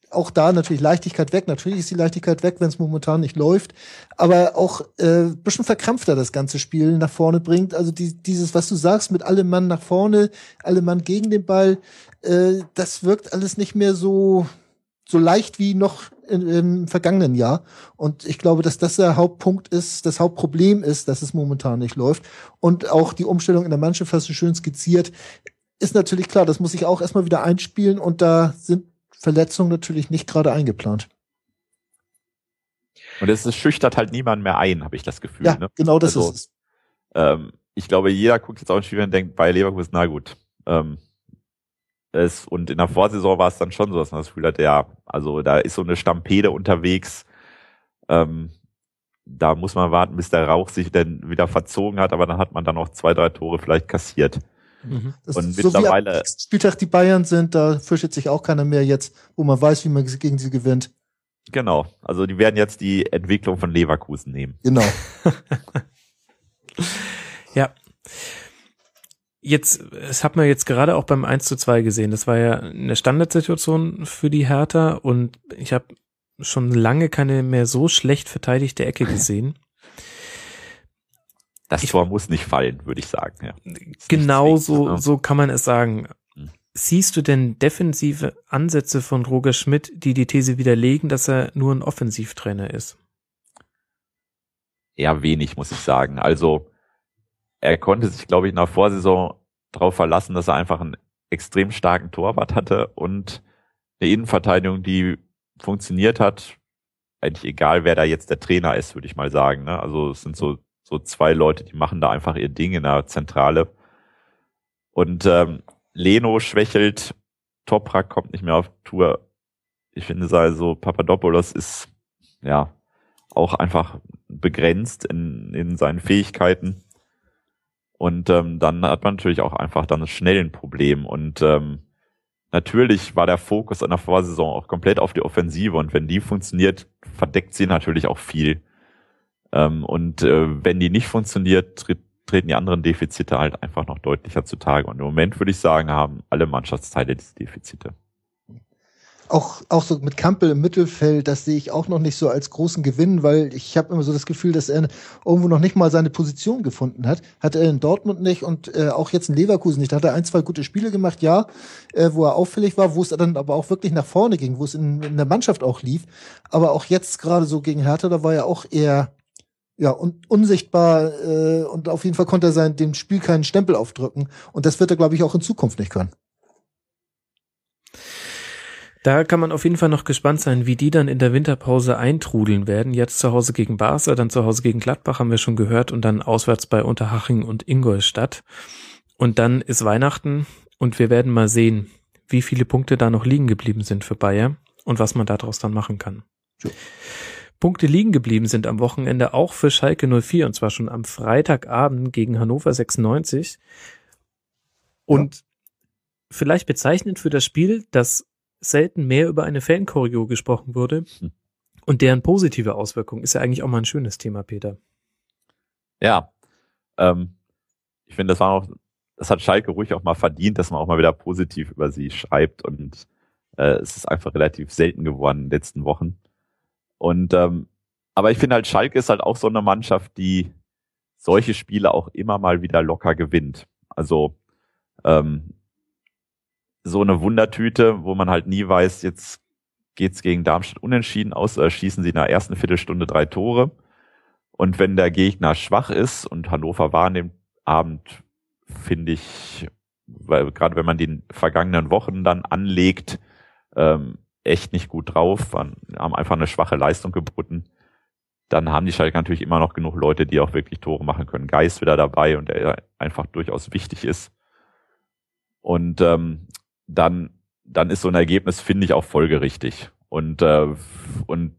Speaker 6: auch da natürlich Leichtigkeit weg. Natürlich ist die Leichtigkeit weg, wenn es momentan nicht läuft. Aber auch äh, bisschen verkrampfter das ganze Spiel nach vorne bringt. Also die, dieses, was du sagst, mit allem Mann nach vorne, allem Mann gegen den Ball, äh, das wirkt alles nicht mehr so so leicht wie noch im vergangenen Jahr. Und ich glaube, dass das der Hauptpunkt ist, das Hauptproblem ist, dass es momentan nicht läuft. Und auch die Umstellung in der Mannschaft hast du schön skizziert. Ist natürlich klar, das muss ich auch erstmal wieder einspielen und da sind Verletzung natürlich nicht gerade eingeplant.
Speaker 5: Und es, es schüchtert halt niemand mehr ein, habe ich das Gefühl.
Speaker 6: Ja,
Speaker 5: ne?
Speaker 6: genau das also, ist es.
Speaker 5: Ähm, ich glaube, jeder guckt jetzt auf ein Spiel und denkt, bei Leverkusen, na gut. Ähm, es, und in der Vorsaison war es dann schon so, dass man das Gefühl hat, ja, also da ist so eine Stampede unterwegs. Ähm, da muss man warten, bis der Rauch sich dann wieder verzogen hat, aber dann hat man dann noch zwei, drei Tore vielleicht kassiert.
Speaker 2: Mhm.
Speaker 6: Das
Speaker 5: Und
Speaker 6: ist so wie
Speaker 5: mittlerweile-
Speaker 6: nächsten Spieltag die Bayern sind, da fürchtet sich auch keiner mehr jetzt, wo man weiß, wie man gegen sie gewinnt.
Speaker 5: Genau. Also die werden jetzt die Entwicklung von Leverkusen nehmen.
Speaker 6: Genau. (laughs) (laughs)
Speaker 2: Ja. Jetzt, das hat man jetzt gerade auch beim 1 zu 2 gesehen. Das war ja eine Standardsituation für die Hertha und ich habe schon lange keine mehr so schlecht verteidigte Ecke gesehen.
Speaker 5: Das
Speaker 2: Ich-
Speaker 5: Tor muss nicht fallen, würde ich sagen. Ja.
Speaker 2: Genau
Speaker 5: zwingend,
Speaker 2: so,
Speaker 5: ne?
Speaker 2: so kann man es sagen.
Speaker 5: Hm.
Speaker 2: Siehst du denn defensive Ansätze von Roger Schmidt, die die These widerlegen, dass er nur ein Offensivtrainer ist?
Speaker 5: eher wenig, muss ich sagen. Also er konnte sich, glaube ich, in der Vorsaison darauf verlassen, dass er einfach einen extrem starken Torwart hatte und eine Innenverteidigung, die funktioniert hat. Eigentlich egal, wer da jetzt der Trainer ist, würde ich mal sagen. Ne? Also es sind so, so zwei Leute, die machen da einfach ihr Ding in der Zentrale. Und ähm, Leno schwächelt, Toprak kommt nicht mehr auf Tour. Ich finde also, Papadopoulos ist ja auch einfach begrenzt in, in seinen Fähigkeiten. Und ähm, dann hat man natürlich auch einfach dann schnell ein Problem. Und ähm, natürlich war der Fokus an der Vorsaison auch komplett auf die Offensive. Und wenn die funktioniert, verdeckt sie natürlich auch viel. Ähm, und äh, wenn die nicht funktioniert, tritt, treten die anderen Defizite halt einfach noch deutlicher zutage. Und im Moment würde ich sagen, haben alle Mannschaftsteile diese Defizite.
Speaker 6: Auch, auch so mit Kampel im Mittelfeld, das sehe ich auch noch nicht so als großen Gewinn, weil ich habe immer so das Gefühl, dass er irgendwo noch nicht mal seine Position gefunden hat. Hat er in Dortmund nicht und äh, auch jetzt in Leverkusen nicht. Da hat er ein, zwei gute Spiele gemacht, ja, äh, wo er auffällig war, wo es dann aber auch wirklich nach vorne ging, wo es in, in der Mannschaft auch lief. Aber auch jetzt gerade so gegen Hertha, da war er auch eher ja, un unsichtbar äh, und auf jeden Fall konnte er sein, dem Spiel keinen Stempel aufdrücken. Und das wird er, glaube ich, auch in Zukunft nicht können.
Speaker 2: Da kann man auf jeden Fall noch gespannt sein, wie die dann in der Winterpause eintrudeln werden. Jetzt zu Hause gegen Barca, dann zu Hause gegen Gladbach haben wir schon gehört und dann auswärts bei Unterhaching und Ingolstadt. Und dann ist Weihnachten und wir werden mal sehen, wie viele Punkte da noch liegen geblieben sind für Bayer und was man daraus dann machen kann.
Speaker 6: Ja.
Speaker 2: Punkte liegen geblieben sind am Wochenende auch für Schalke 04 und zwar schon am Freitagabend gegen Hannover 96. Und vielleicht bezeichnend für das Spiel, dass selten mehr über eine Fanchoreo gesprochen wurde
Speaker 5: Hm.
Speaker 2: und deren positive Auswirkung ist ja eigentlich auch mal ein schönes Thema, Peter.
Speaker 5: Ja, ähm, ich finde, das war auch, das hat Schalke ruhig auch mal verdient, dass man auch mal wieder positiv über sie schreibt und äh, es ist einfach relativ selten geworden in den letzten Wochen. Und ähm, aber ich finde halt, Schalke ist halt auch so eine Mannschaft, die solche Spiele auch immer mal wieder locker gewinnt. Also ähm, so eine Wundertüte, wo man halt nie weiß, jetzt geht's gegen Darmstadt unentschieden aus, äh, schießen sie in der ersten Viertelstunde drei Tore. Und wenn der Gegner schwach ist, und Hannover war an dem Abend, finde ich, weil gerade wenn man die vergangenen Wochen dann anlegt, ähm, echt nicht gut drauf, waren, haben einfach eine schwache Leistung geboten, dann haben die Schalke natürlich immer noch genug Leute, die auch wirklich Tore machen können. Geist wieder dabei und der einfach durchaus wichtig ist. Und ähm, dann, dann ist so ein Ergebnis, finde ich, auch folgerichtig. Und, äh, und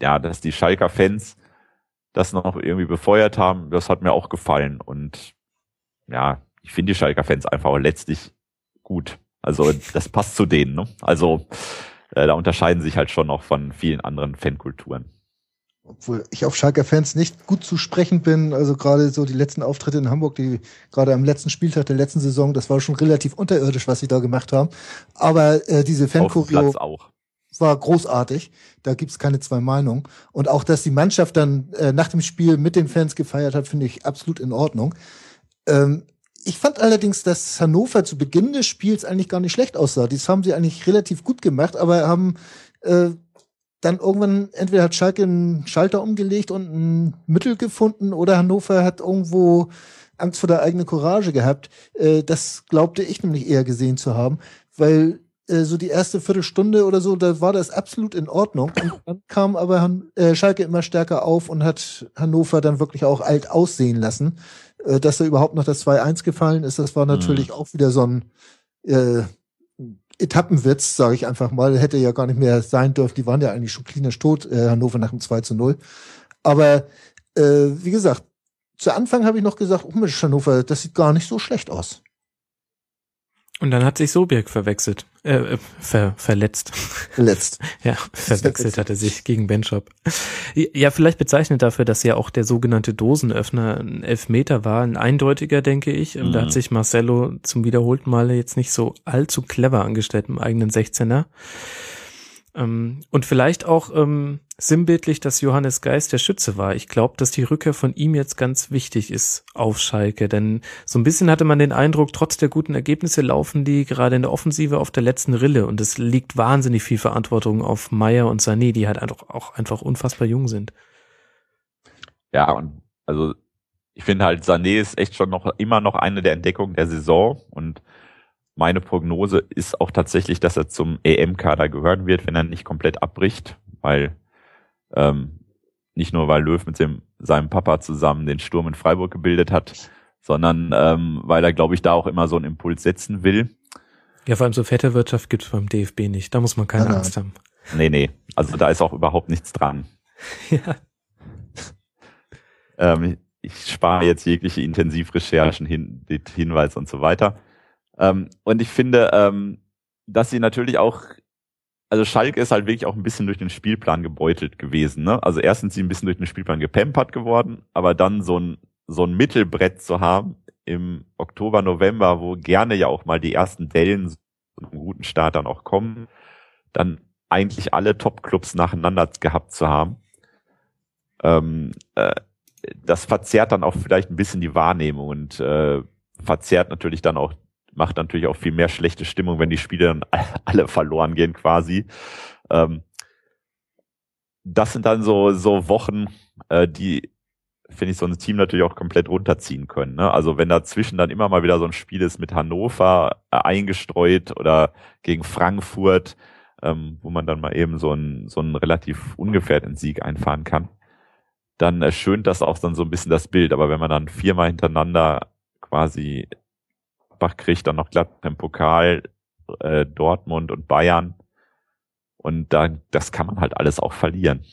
Speaker 5: ja, dass die Schalker Fans das noch irgendwie befeuert haben, das hat mir auch gefallen. Und ja, ich finde die Schalker Fans einfach letztlich gut. Also das passt zu denen. Ne? Also äh, da unterscheiden sich halt schon noch von vielen anderen Fankulturen.
Speaker 6: Obwohl ich auf Schalker Fans nicht gut zu sprechen bin, also gerade so die letzten Auftritte in Hamburg, die gerade am letzten Spieltag der letzten Saison, das war schon relativ unterirdisch, was sie da gemacht haben. Aber äh, diese
Speaker 5: auch.
Speaker 6: war großartig. Da gibt's keine zwei Meinungen. Und auch, dass die Mannschaft dann äh, nach dem Spiel mit den Fans gefeiert hat, finde ich absolut in Ordnung. Ähm, ich fand allerdings, dass Hannover zu Beginn des Spiels eigentlich gar nicht schlecht aussah. Das haben sie eigentlich relativ gut gemacht, aber haben äh, dann irgendwann entweder hat Schalke einen Schalter umgelegt und ein Mittel gefunden oder Hannover hat irgendwo Angst vor der eigenen Courage gehabt. Äh, das glaubte ich nämlich eher gesehen zu haben, weil äh, so die erste Viertelstunde oder so, da war das absolut in Ordnung. Und dann kam aber Han äh, Schalke immer stärker auf und hat Hannover dann wirklich auch alt aussehen lassen. Äh, dass da überhaupt noch das 2-1 gefallen ist, das war natürlich auch wieder so ein äh, Etappenwitz, sage ich einfach mal. Hätte ja gar nicht mehr sein dürfen. Die waren ja eigentlich schon klinisch tot, äh, Hannover nach dem 2 zu 0. Aber äh, wie gesagt, zu Anfang habe ich noch gesagt, oh Mensch, Hannover, das sieht gar nicht so schlecht aus.
Speaker 2: Und dann hat sich Sobirk verwechselt, äh, äh, ver, verletzt.
Speaker 6: Verletzt. (laughs)
Speaker 2: ja, verwechselt hat er sich gegen Benchop. Ja, vielleicht bezeichnet dafür, dass ja auch der sogenannte Dosenöffner ein Elfmeter war, ein eindeutiger, denke ich. Mhm. Da hat sich Marcello zum wiederholten Male jetzt nicht so allzu clever angestellt im eigenen 16er. Ähm, und vielleicht auch ähm, sinnbildlich, dass Johannes Geist der Schütze war. Ich glaube, dass die Rückkehr von ihm jetzt ganz wichtig ist auf Schalke, denn so ein bisschen hatte man den Eindruck, trotz der guten Ergebnisse laufen die gerade in der Offensive auf der letzten Rille und es liegt wahnsinnig viel Verantwortung auf Meier und Sané, die halt einfach auch einfach unfassbar jung sind.
Speaker 5: Ja, und also ich finde halt, Sané ist echt schon noch immer noch eine der Entdeckungen der Saison und meine Prognose ist auch tatsächlich, dass er zum EM-Kader gehören wird, wenn er nicht komplett abbricht, weil ähm, nicht nur, weil Löw mit dem, seinem Papa zusammen den Sturm in Freiburg gebildet hat, sondern ähm, weil er, glaube ich, da auch immer so einen Impuls setzen will.
Speaker 2: Ja, vor allem so fette Wirtschaft gibt's beim DFB nicht. Da muss man keine ja, Angst haben.
Speaker 5: Nee, nee. Also da ist auch überhaupt nichts dran. (laughs) ja. Ähm, ich spare jetzt jegliche Intensivrecherchen, hin, Hinweis und so weiter. Ähm, und ich finde, ähm, dass sie natürlich auch, also Schalke ist halt wirklich auch ein bisschen durch den Spielplan gebeutelt gewesen. Ne? Also erstens sie ein bisschen durch den Spielplan gepempert geworden, aber dann so ein, so ein Mittelbrett zu haben im Oktober, November, wo gerne ja auch mal die ersten Dellen einen guten Start dann auch kommen, dann eigentlich alle Top-Clubs nacheinander gehabt zu haben. Ähm, äh, das verzerrt dann auch vielleicht ein bisschen die Wahrnehmung und äh, verzerrt natürlich dann auch macht natürlich auch viel mehr schlechte Stimmung, wenn die Spiele dann alle verloren gehen quasi. Ähm, das sind dann so, so Wochen, äh, die, finde ich, so ein Team natürlich auch komplett runterziehen können. Ne? Also wenn dazwischen dann immer mal wieder so ein Spiel ist mit Hannover äh, eingestreut oder gegen Frankfurt, ähm, wo man dann mal eben so einen, so einen relativ ungefährdeten Sieg einfahren kann, dann erschönt das auch dann so ein bisschen das Bild. Aber wenn man dann viermal hintereinander quasi Gladbach kriegt dann noch Gladbach im Pokal, äh, Dortmund und Bayern. Und da, das kann man halt alles auch verlieren.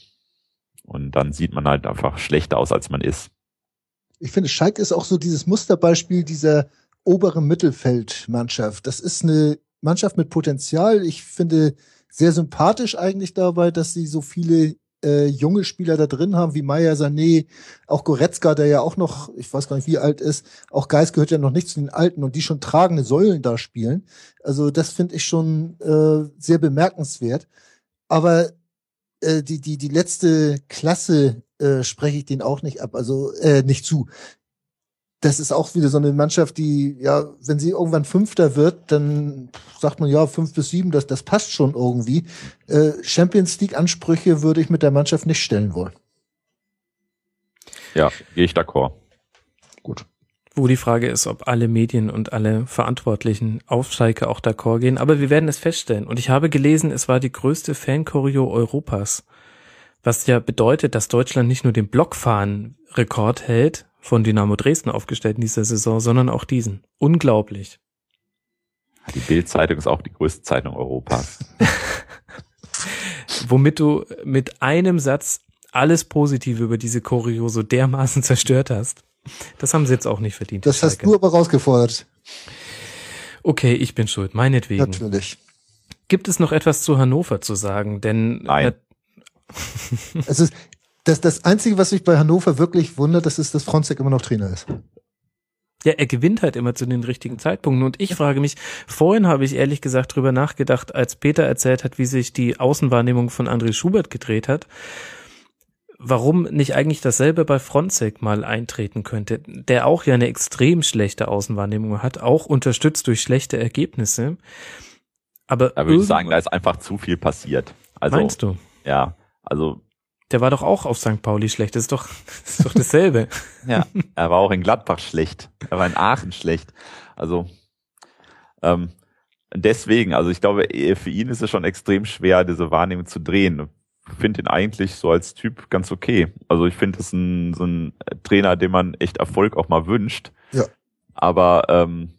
Speaker 5: Und dann sieht man halt einfach schlechter aus, als man ist.
Speaker 6: Ich finde, Schalke ist auch so dieses Musterbeispiel dieser oberen Mittelfeldmannschaft. Das ist eine Mannschaft mit Potenzial. Ich finde sehr sympathisch eigentlich dabei, dass sie so viele äh, junge Spieler da drin haben, wie Maya Sané, auch Goretzka, der ja auch noch, ich weiß gar nicht, wie alt ist, auch Geist gehört ja noch nicht zu den Alten und die schon tragende Säulen da spielen. Also das finde ich schon äh, sehr bemerkenswert. Aber äh, die, die, die letzte Klasse äh, spreche ich denen auch nicht ab, also äh, nicht zu das ist auch wieder so eine Mannschaft, die, ja, wenn sie irgendwann Fünfter wird, dann sagt man ja, fünf bis sieben, das, das passt schon irgendwie. Äh, Champions League-Ansprüche würde ich mit der Mannschaft nicht stellen wollen.
Speaker 5: Ja, gehe ich d'accord.
Speaker 2: Gut. Wo die Frage ist, ob alle Medien und alle Verantwortlichen auf Schalke auch d'accord gehen. Aber wir werden es feststellen. Und ich habe gelesen, es war die größte Fanchoreo Europas. Was ja bedeutet, dass Deutschland nicht nur den Blockfahren-Rekord hält, von Dynamo Dresden aufgestellt in dieser Saison, sondern auch diesen. Unglaublich.
Speaker 5: Die Bild-Zeitung ist auch die größte Zeitung Europas. (laughs)
Speaker 2: Womit du mit einem Satz alles Positive über diese Choreo so dermaßen zerstört hast. Das haben sie jetzt auch nicht verdient.
Speaker 6: Das hast du aber rausgefordert.
Speaker 2: Okay, ich bin schuld, meinetwegen.
Speaker 6: Natürlich.
Speaker 2: Gibt es noch etwas zu Hannover zu sagen? Denn
Speaker 5: Nein.
Speaker 6: es ist, das, das Einzige, was mich bei Hannover wirklich wundert, das ist, dass Fronzek immer noch Trainer ist.
Speaker 2: Ja, er gewinnt halt immer zu den richtigen Zeitpunkten. Und ich frage mich, vorhin habe ich ehrlich gesagt drüber nachgedacht, als Peter erzählt hat, wie sich die Außenwahrnehmung von André Schubert gedreht hat, warum nicht eigentlich dasselbe bei Fronzek mal eintreten könnte, der auch ja eine extrem schlechte Außenwahrnehmung hat, auch unterstützt durch schlechte Ergebnisse. Aber
Speaker 5: da würde ich sagen, da ist einfach zu viel passiert. Also,
Speaker 2: meinst du?
Speaker 5: Ja, also
Speaker 2: der war doch auch auf St. Pauli schlecht. Das ist doch, das ist doch dasselbe. (laughs)
Speaker 5: ja, er war auch in Gladbach schlecht. Er war in Aachen schlecht. Also ähm, deswegen, also ich glaube, für ihn ist es schon extrem schwer, diese Wahrnehmung zu drehen. Ich finde ihn eigentlich so als Typ ganz okay. Also ich finde es ein, so ein Trainer, dem man echt Erfolg auch mal wünscht.
Speaker 6: Ja.
Speaker 5: Aber ähm,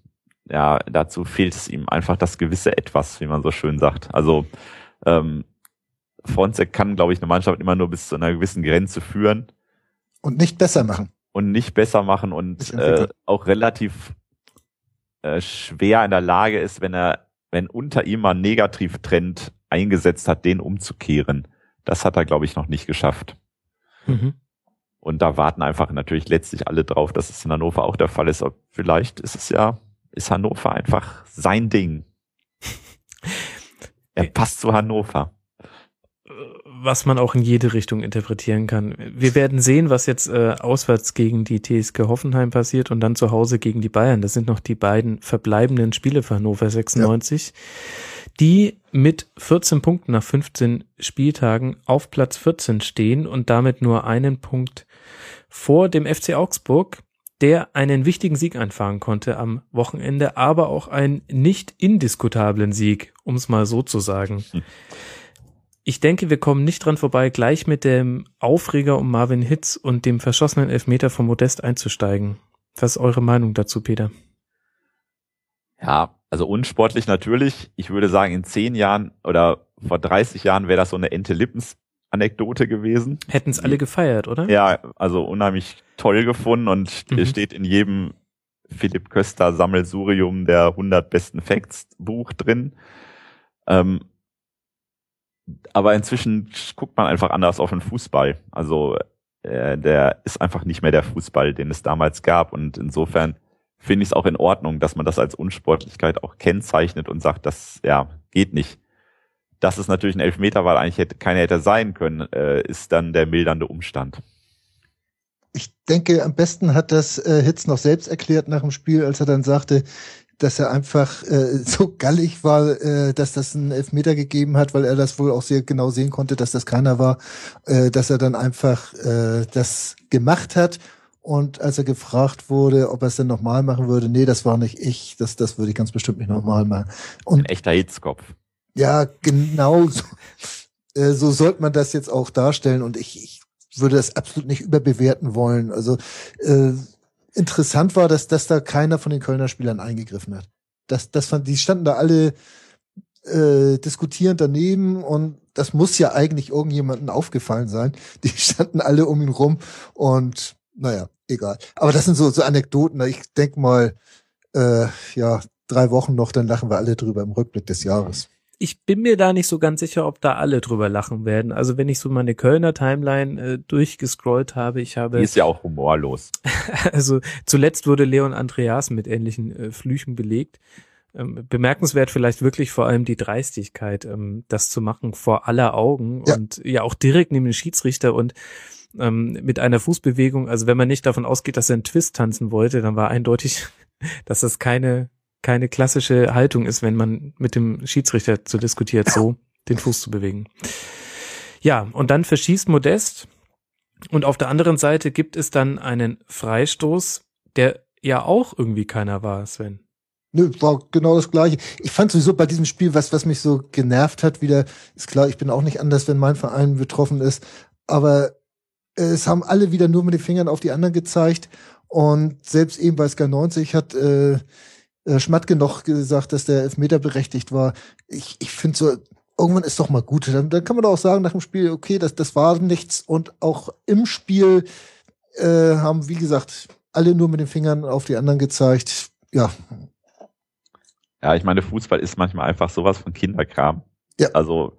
Speaker 5: ja, dazu fehlt es ihm einfach das gewisse Etwas, wie man so schön sagt. Also ähm, Fronzek kann, glaube ich, eine Mannschaft immer nur bis zu einer gewissen Grenze führen.
Speaker 6: Und nicht besser machen.
Speaker 5: Und nicht besser machen und äh, auch relativ äh, schwer in der Lage ist, wenn er, wenn unter ihm mal ein Negativtrend eingesetzt hat, den umzukehren. Das hat er, glaube ich, noch nicht geschafft.
Speaker 2: Mhm.
Speaker 5: Und da warten einfach natürlich letztlich alle drauf, dass es in Hannover auch der Fall ist. Aber vielleicht ist es ja, ist Hannover einfach sein Ding. (laughs) Er passt zu Hannover.
Speaker 2: Was man auch in jede Richtung interpretieren kann. Wir werden sehen, was jetzt äh, auswärts gegen die TSG Hoffenheim passiert und dann zu Hause gegen die Bayern. Das sind noch die beiden verbleibenden Spiele für Hannover 96, die mit 14 Punkten nach 15 Spieltagen auf Platz 14 stehen und damit nur einen Punkt vor dem FC Augsburg, der einen wichtigen Sieg einfahren konnte am Wochenende, aber auch einen nicht indiskutablen Sieg, um es mal so zu sagen. (laughs) Ich denke, wir kommen nicht dran vorbei, gleich mit dem Aufreger um Marvin Hitz und dem verschossenen Elfmeter von Modest einzusteigen. Was ist eure Meinung dazu, Peter?
Speaker 5: Ja, also unsportlich natürlich. Ich würde sagen, in zehn Jahren oder vor 30 Jahren wäre das so eine Ente Lippens Anekdote gewesen.
Speaker 2: Hätten es alle gefeiert, oder?
Speaker 5: Ja, also unheimlich toll gefunden und
Speaker 2: Mhm.
Speaker 5: steht in jedem Philipp Köster Sammelsurium der 100 besten Facts Buch drin. Ähm, aber inzwischen guckt man einfach anders auf den Fußball. Also äh, der ist einfach nicht mehr der Fußball, den es damals gab. Und insofern finde ich es auch in Ordnung, dass man das als Unsportlichkeit auch kennzeichnet und sagt, das ja geht nicht. Dass es natürlich ein Elfmeter war, eigentlich hätte keiner hätte sein können, äh, ist dann der mildernde Umstand.
Speaker 6: Ich denke, am besten hat das äh, Hitz noch selbst erklärt nach dem Spiel, als er dann sagte, dass er einfach äh, (laughs) so gallig war, äh, dass das einen Elfmeter gegeben hat, weil er das wohl auch sehr genau sehen konnte, dass das keiner war, äh, dass er dann einfach äh, das gemacht hat. Und als er gefragt wurde, ob er es denn nochmal machen würde, nee, das war nicht ich, das, das würde ich ganz bestimmt nicht nochmal machen. Und
Speaker 5: Ein echter Hitzkopf.
Speaker 6: ja, genau so, (laughs) äh, so sollte man das jetzt auch darstellen und ich, ich würde das absolut nicht überbewerten wollen. Also äh, interessant war, dass, dass da keiner von den Kölner Spielern eingegriffen hat. Das, das fand, die standen da alle äh, diskutierend daneben und das muss ja eigentlich irgendjemandem aufgefallen sein. (laughs) Die standen alle um ihn rum und naja, egal. Aber das sind so, so Anekdoten. Ich denk mal, äh, ja, drei Wochen noch, dann lachen wir alle drüber im Rückblick des Jahres.
Speaker 2: Ich bin mir da nicht so ganz sicher, ob da alle drüber lachen werden. Also wenn ich so meine Kölner Timeline äh, durchgescrollt habe, ich habe
Speaker 5: Die ist ja auch humorlos. (laughs)
Speaker 2: Also zuletzt wurde Leon Andreas mit ähnlichen äh, Flüchen belegt. Ähm, bemerkenswert vielleicht wirklich vor allem die Dreistigkeit, ähm, das zu machen vor aller Augen
Speaker 6: Ja.
Speaker 2: und ja auch direkt neben den Schiedsrichter und ähm, mit einer Fußbewegung. Also wenn man nicht davon ausgeht, dass er einen Twist tanzen wollte, dann war eindeutig, (laughs) dass das keine keine klassische Haltung ist, wenn man mit dem Schiedsrichter zu diskutiert, so den Fuß zu bewegen. Ja, und dann verschießt Modest und auf der anderen Seite gibt es dann einen Freistoß, der ja auch irgendwie keiner war, Sven.
Speaker 6: Nö, war genau das Gleiche. Ich fand sowieso bei diesem Spiel, was, was mich so genervt hat, wieder, ist klar, ich bin auch nicht anders, wenn mein Verein betroffen ist, aber es haben alle wieder nur mit den Fingern auf die anderen gezeigt und selbst eben bei Sky 90 hat äh, Schmatke noch gesagt, dass der Elfmeter berechtigt war. Ich, ich finde so, irgendwann ist doch mal gut. Dann, dann kann man doch auch sagen nach dem Spiel, okay, das, das war nichts und auch im Spiel äh, haben, wie gesagt, alle nur mit den Fingern auf die anderen gezeigt. Ja,
Speaker 5: Ja, ich meine, Fußball ist manchmal einfach sowas von Kinderkram.
Speaker 6: Ja.
Speaker 5: Also,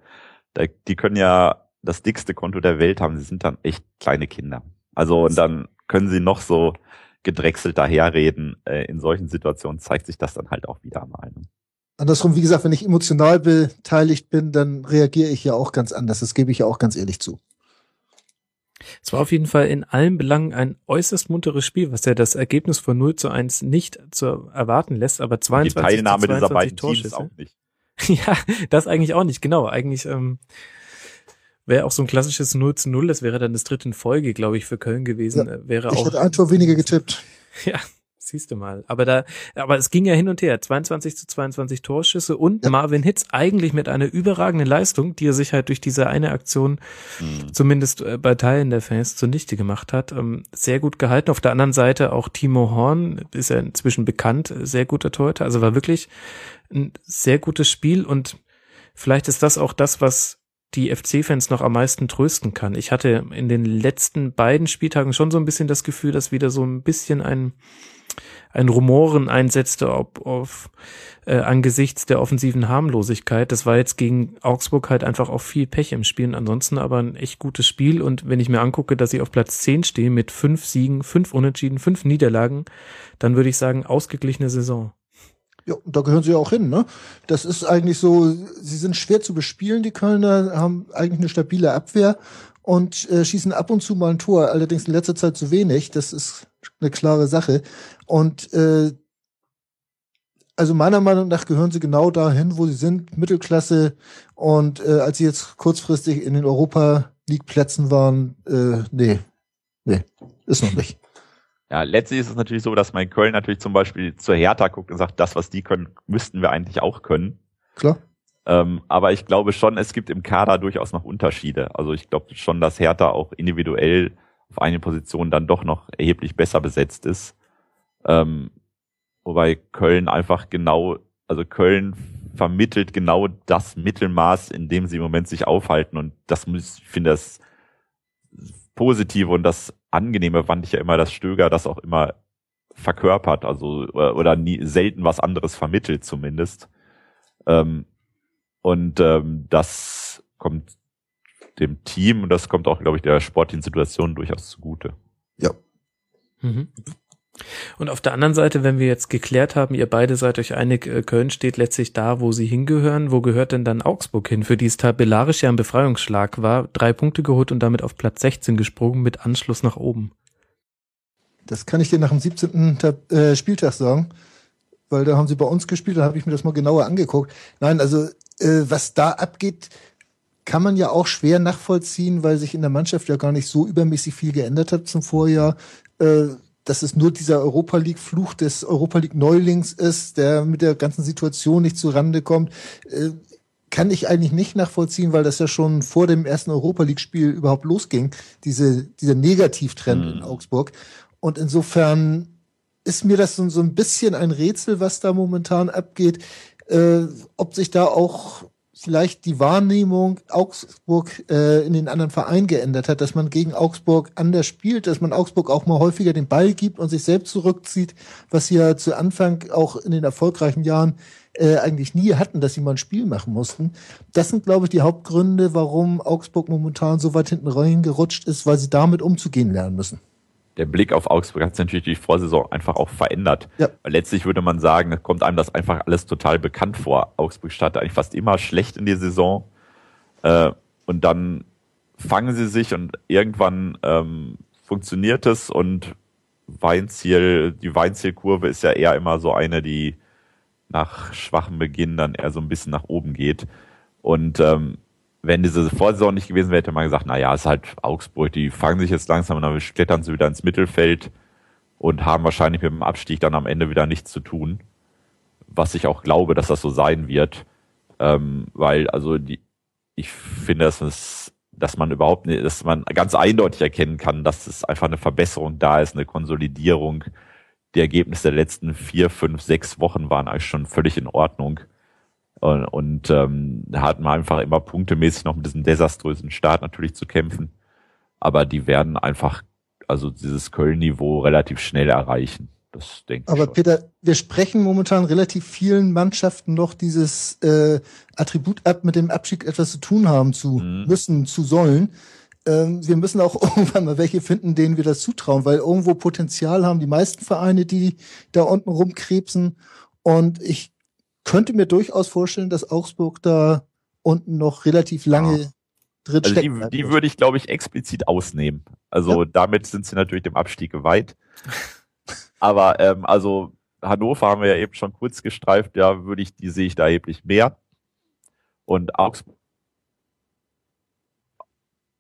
Speaker 5: da, die können ja das dickste Konto der Welt haben. Sie sind dann echt kleine Kinder. Also, und dann können sie noch so gedrechselt daherreden. Äh, in solchen Situationen zeigt sich das dann halt auch wieder mal. Ne?
Speaker 6: Andersrum, wie gesagt, wenn ich emotional beteiligt bin, dann reagiere ich ja auch ganz anders. Das gebe ich ja auch ganz ehrlich zu.
Speaker 2: Es war auf jeden Fall in allen Belangen ein äußerst munteres Spiel, was ja das Ergebnis von 0 zu 1 nicht zu erwarten lässt, aber
Speaker 5: Die
Speaker 2: 22
Speaker 5: Teilnahme
Speaker 2: zu
Speaker 5: dieser
Speaker 2: 22
Speaker 5: beiden Teams
Speaker 2: Torschüsse.
Speaker 5: auch nicht. (laughs)
Speaker 2: Ja, das eigentlich auch nicht, genau. Eigentlich ähm, wäre auch so ein klassisches 0 zu 0, das wäre dann das dritte in Folge, glaube ich, für Köln gewesen. Äh, Wäre
Speaker 6: Ich
Speaker 2: auch
Speaker 6: hätte ein Tor weniger getippt. (laughs)
Speaker 2: Ja, siehst du mal. Aber da, aber es ging ja hin und her. 22 zu 22 Torschüsse und
Speaker 6: Ja.
Speaker 2: Marvin Hitz eigentlich mit einer überragenden Leistung, die er sich halt durch diese eine Aktion
Speaker 5: Hm.
Speaker 2: zumindest äh, bei Teilen der Fans zunichte gemacht hat. Ähm, Sehr gut gehalten. Auf der anderen Seite auch Timo Horn, ist ja inzwischen bekannt, sehr guter Torhüter. Also war wirklich ein sehr gutes Spiel und vielleicht ist das auch das, was die FC-Fans noch am meisten trösten kann. Ich hatte in den letzten beiden Spieltagen schon so ein bisschen das Gefühl, dass wieder so ein bisschen ein, ein Rumoren einsetzte, ob auf äh, angesichts der offensiven Harmlosigkeit. Das war jetzt gegen Augsburg halt einfach auch viel Pech im Spiel. Und ansonsten aber ein echt gutes Spiel. Und wenn ich mir angucke, dass sie auf Platz 10 stehen mit fünf Siegen, fünf Unentschieden, fünf Niederlagen, dann würde ich sagen, ausgeglichene Saison.
Speaker 6: Ja, da gehören sie ja auch hin, ne? Das ist eigentlich so, sie sind schwer zu bespielen, die Kölner, haben eigentlich eine stabile Abwehr und äh, schießen ab und zu mal ein Tor, allerdings in letzter Zeit zu wenig. Das ist eine klare Sache. Und äh, also meiner Meinung nach gehören sie genau dahin, wo sie sind, Mittelklasse. Und äh, als sie jetzt kurzfristig in den Europa League Plätzen waren, äh, nee, nee, ist noch nicht.
Speaker 5: Ja, letztlich ist es natürlich so, dass man in Köln natürlich zum Beispiel zur Hertha guckt und sagt, das, was die können, müssten wir eigentlich auch können.
Speaker 6: Klar.
Speaker 5: Ähm, aber ich glaube schon, es gibt im Kader durchaus noch Unterschiede. Also ich glaube schon, dass Hertha auch individuell auf eine Position dann doch noch erheblich besser besetzt ist. Ähm, wobei Köln einfach genau, also Köln vermittelt genau das Mittelmaß, in dem sie im Moment sich aufhalten. Und das muss, ich finde das Positive und das Angenehme fand ich ja immer, dass Stöger das auch immer verkörpert, also oder, nie, selten was anderes vermittelt zumindest. Ähm, und ähm, das kommt dem Team und das kommt auch, glaube ich, der sportlichen Situation durchaus zugute.
Speaker 6: Ja.
Speaker 2: Mhm. Und auf der anderen Seite, wenn wir jetzt geklärt haben, ihr beide seid euch einig, äh, Köln steht letztlich da, wo sie hingehören. Wo gehört denn dann Augsburg hin, für die es tabellarisch ja ein Befreiungsschlag war, drei Punkte geholt und damit auf Platz 16 gesprungen mit Anschluss nach oben?
Speaker 6: Das kann ich dir nach dem 17. Äh, Spieltag sagen, weil da haben sie bei uns gespielt, da habe ich mir das mal genauer angeguckt. Nein, also äh, was da abgeht, kann man ja auch schwer nachvollziehen, weil sich in der Mannschaft ja gar nicht so übermäßig viel geändert hat zum Vorjahr. Dass es nur dieser Europa League Fluch des Europa League Neulings ist, der mit der ganzen Situation nicht zurande kommt, äh, kann ich eigentlich nicht nachvollziehen, weil das ja schon vor dem ersten Europa League Spiel überhaupt losging, diese, dieser Negativtrend mhm. in Augsburg. Und insofern ist mir das so, so ein bisschen ein Rätsel, was da momentan abgeht, äh, ob sich da auch vielleicht die Wahrnehmung Augsburg äh, in den anderen Verein geändert hat, dass man gegen Augsburg anders spielt, dass man Augsburg auch mal häufiger den Ball gibt und sich selbst zurückzieht, was sie ja zu Anfang auch in den erfolgreichen Jahren äh, eigentlich nie hatten, dass sie mal ein Spiel machen mussten. Das sind, glaube ich, die Hauptgründe, warum Augsburg momentan so weit hinten reingerutscht ist, weil sie damit umzugehen lernen müssen
Speaker 5: der Blick auf Augsburg hat sich natürlich die Vorsaison einfach auch verändert. Ja. Letztlich würde man sagen, kommt einem das einfach alles total bekannt vor. Augsburg startet eigentlich fast immer schlecht in die Saison. Äh, und dann fangen sie sich und irgendwann ähm, funktioniert es und Weinziel, die Weinzielkurve ist ja eher immer so eine, die nach schwachem Beginn dann eher so ein bisschen nach oben geht. Und ähm, wenn diese Vorsaison nicht gewesen wäre, hätte man gesagt, na ja, ist halt Augsburg, die fangen sich jetzt langsam und dann klettern sie wieder ins Mittelfeld und haben wahrscheinlich mit dem Abstieg dann am Ende wieder nichts zu tun. Was ich auch glaube, dass das so sein wird. Ähm, weil, also die, ich finde, dass es, dass man überhaupt nicht, dass man ganz eindeutig erkennen kann, dass es einfach eine Verbesserung da ist, eine Konsolidierung. Die Ergebnisse der letzten vier, fünf, sechs Wochen waren eigentlich schon völlig in Ordnung. Und, und ähm, da hat man einfach immer punktemäßig noch mit diesem desaströsen Start natürlich zu kämpfen. Aber die werden einfach, also dieses Köln-Niveau relativ schnell erreichen. Das denke ich.
Speaker 6: Aber schon. Peter, wir sprechen momentan relativ vielen Mannschaften noch dieses äh, Attribut ab, mit dem Abschied etwas zu tun haben zu mhm. müssen, zu sollen. Ähm, wir müssen auch (laughs) irgendwann mal welche finden, denen wir das zutrauen, weil irgendwo Potenzial haben die meisten Vereine, die da unten rumkrebsen. Und ich könnte mir durchaus vorstellen, dass Augsburg da unten noch relativ lange ja. drin
Speaker 5: also Die, die würde ich, glaube ich, explizit ausnehmen. Also ja. damit sind sie natürlich dem Abstieg geweiht. (laughs) Aber ähm, also Hannover haben wir ja eben schon kurz gestreift, ja, würde ich, die sehe ich da erheblich mehr. Und Augsburg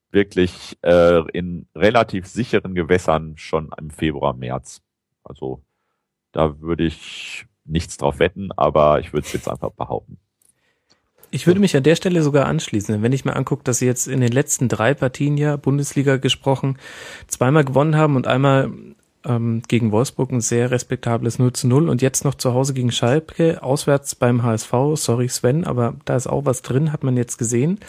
Speaker 5: wirklich äh, in relativ sicheren Gewässern schon im Februar, März. Also da würde ich nichts drauf wetten, aber ich würde es jetzt einfach behaupten.
Speaker 2: Ich würde mich an der Stelle sogar anschließen, wenn ich mir angucke, dass sie jetzt in den letzten drei Partien ja Bundesliga gesprochen zweimal gewonnen haben und einmal ähm, gegen Wolfsburg ein sehr respektables 0 zu 0 und jetzt noch zu Hause gegen Schalke, auswärts beim HSV, sorry Sven, aber da ist auch was drin, hat man jetzt gesehen.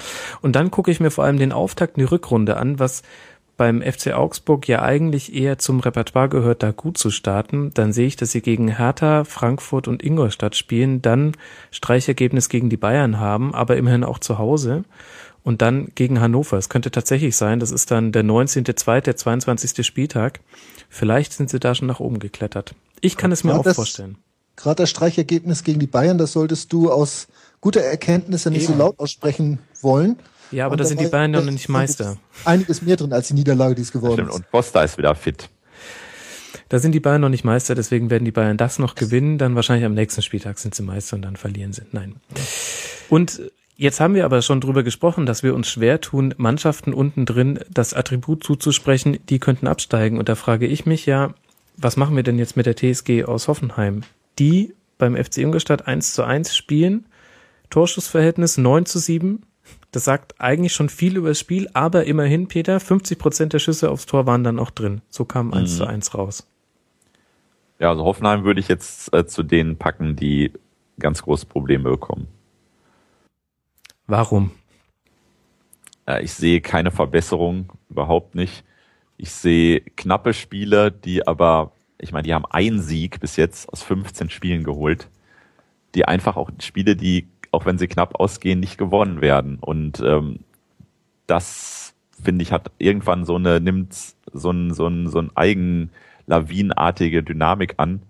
Speaker 2: Und dann gucke ich mir vor allem den Auftakt in die Rückrunde an, was beim FC Augsburg ja eigentlich eher zum Repertoire gehört, da gut zu starten, dann sehe ich, dass sie gegen Hertha, Frankfurt und Ingolstadt spielen, dann Streichergebnis gegen die Bayern haben, aber immerhin auch zu Hause und dann gegen Hannover. Es könnte tatsächlich sein, das ist dann der 19.2., der 22. Spieltag. Vielleicht sind sie da schon nach oben geklettert. Ich kann es mir
Speaker 6: Ja,
Speaker 2: auch
Speaker 6: das-
Speaker 2: vorstellen.
Speaker 6: Gerade das Streichergebnis gegen die Bayern, das solltest du aus guter Erkenntnis ja nicht so
Speaker 2: Eben.
Speaker 6: laut aussprechen wollen.
Speaker 2: Ja, aber
Speaker 6: Und
Speaker 2: da sind die Bayern noch nicht Meister.
Speaker 6: Einiges mehr drin als die Niederlage, die es geworden
Speaker 5: Stimmt.
Speaker 6: ist.
Speaker 5: Und Costa ist wieder fit.
Speaker 2: Da sind die Bayern noch nicht Meister, deswegen werden die Bayern das noch gewinnen. Dann wahrscheinlich am nächsten Spieltag sind sie Meister und dann verlieren sie. Nein. Und jetzt haben wir aber schon drüber gesprochen, dass wir uns schwer tun, Mannschaften unten drin das Attribut zuzusprechen, die könnten absteigen. Und da frage ich mich ja, was machen wir denn jetzt mit der TSG aus Hoffenheim? Die beim FC Ingolstadt 1 zu 1 spielen, Torschussverhältnis 9 zu 7. Das sagt eigentlich schon viel über das Spiel, aber immerhin, Peter, 50 Prozent der Schüsse aufs Tor waren dann auch drin. So kam 1 zu 1 raus.
Speaker 5: Ja, also Hoffenheim würde ich jetzt äh, zu denen packen, die ganz große Probleme bekommen.
Speaker 2: Warum?
Speaker 5: Äh, ich sehe keine Verbesserung, überhaupt nicht. Ich sehe knappe Spiele, die aber, ich meine, die haben einen Sieg bis jetzt aus 15 Spielen geholt, die einfach auch Spiele, die, auch wenn sie knapp ausgehen, nicht gewonnen werden. Und ähm, das, finde ich, hat irgendwann so eine, nimmt so ein, so ein, so ein eigen lawinenartige Dynamik an.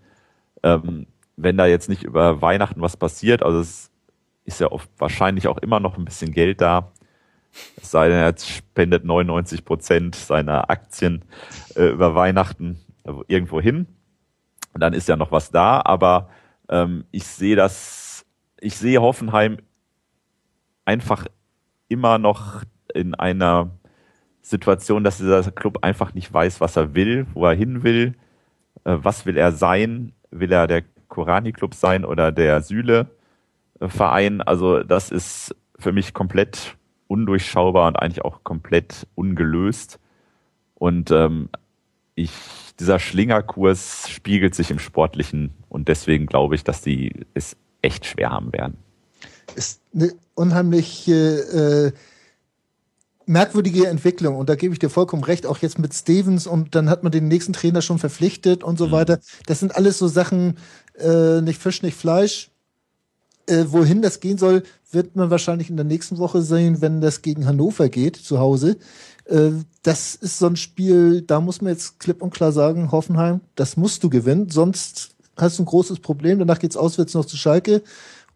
Speaker 5: Ähm, wenn da jetzt nicht über Weihnachten was passiert, also es ist ja oft wahrscheinlich auch immer noch ein bisschen Geld da, es sei denn, er spendet 99 Prozent seiner Aktien äh, über Weihnachten irgendwo hin. Dann ist ja noch was da, aber ähm, ich sehe das, ich sehe Hoffenheim einfach immer noch in einer Situation, dass dieser Club einfach nicht weiß, was er will, wo er hin will, äh, was will er sein, will er der Korani-Club sein oder der Süle-Verein. Also das ist für mich komplett undurchschaubar und eigentlich auch komplett ungelöst. Und ähm, ich, dieser Schlingerkurs spiegelt sich im Sportlichen und deswegen glaube ich, dass die es echt schwer haben werden.
Speaker 6: Ist eine unheimlich äh, merkwürdige Entwicklung und da gebe ich dir vollkommen recht, auch jetzt mit Stevens und dann hat man den nächsten Trainer schon verpflichtet und so
Speaker 5: Mhm.
Speaker 6: weiter. Das sind alles so Sachen, äh, nicht Fisch, nicht Fleisch. Äh, wohin das gehen soll, wird man wahrscheinlich in der nächsten Woche sehen, wenn das gegen Hannover geht, zu Hause. Äh, das ist so ein Spiel, da muss man jetzt klipp und klar sagen, Hoffenheim, das musst du gewinnen, sonst hast du ein großes Problem. Danach geht's auswärts noch zu Schalke.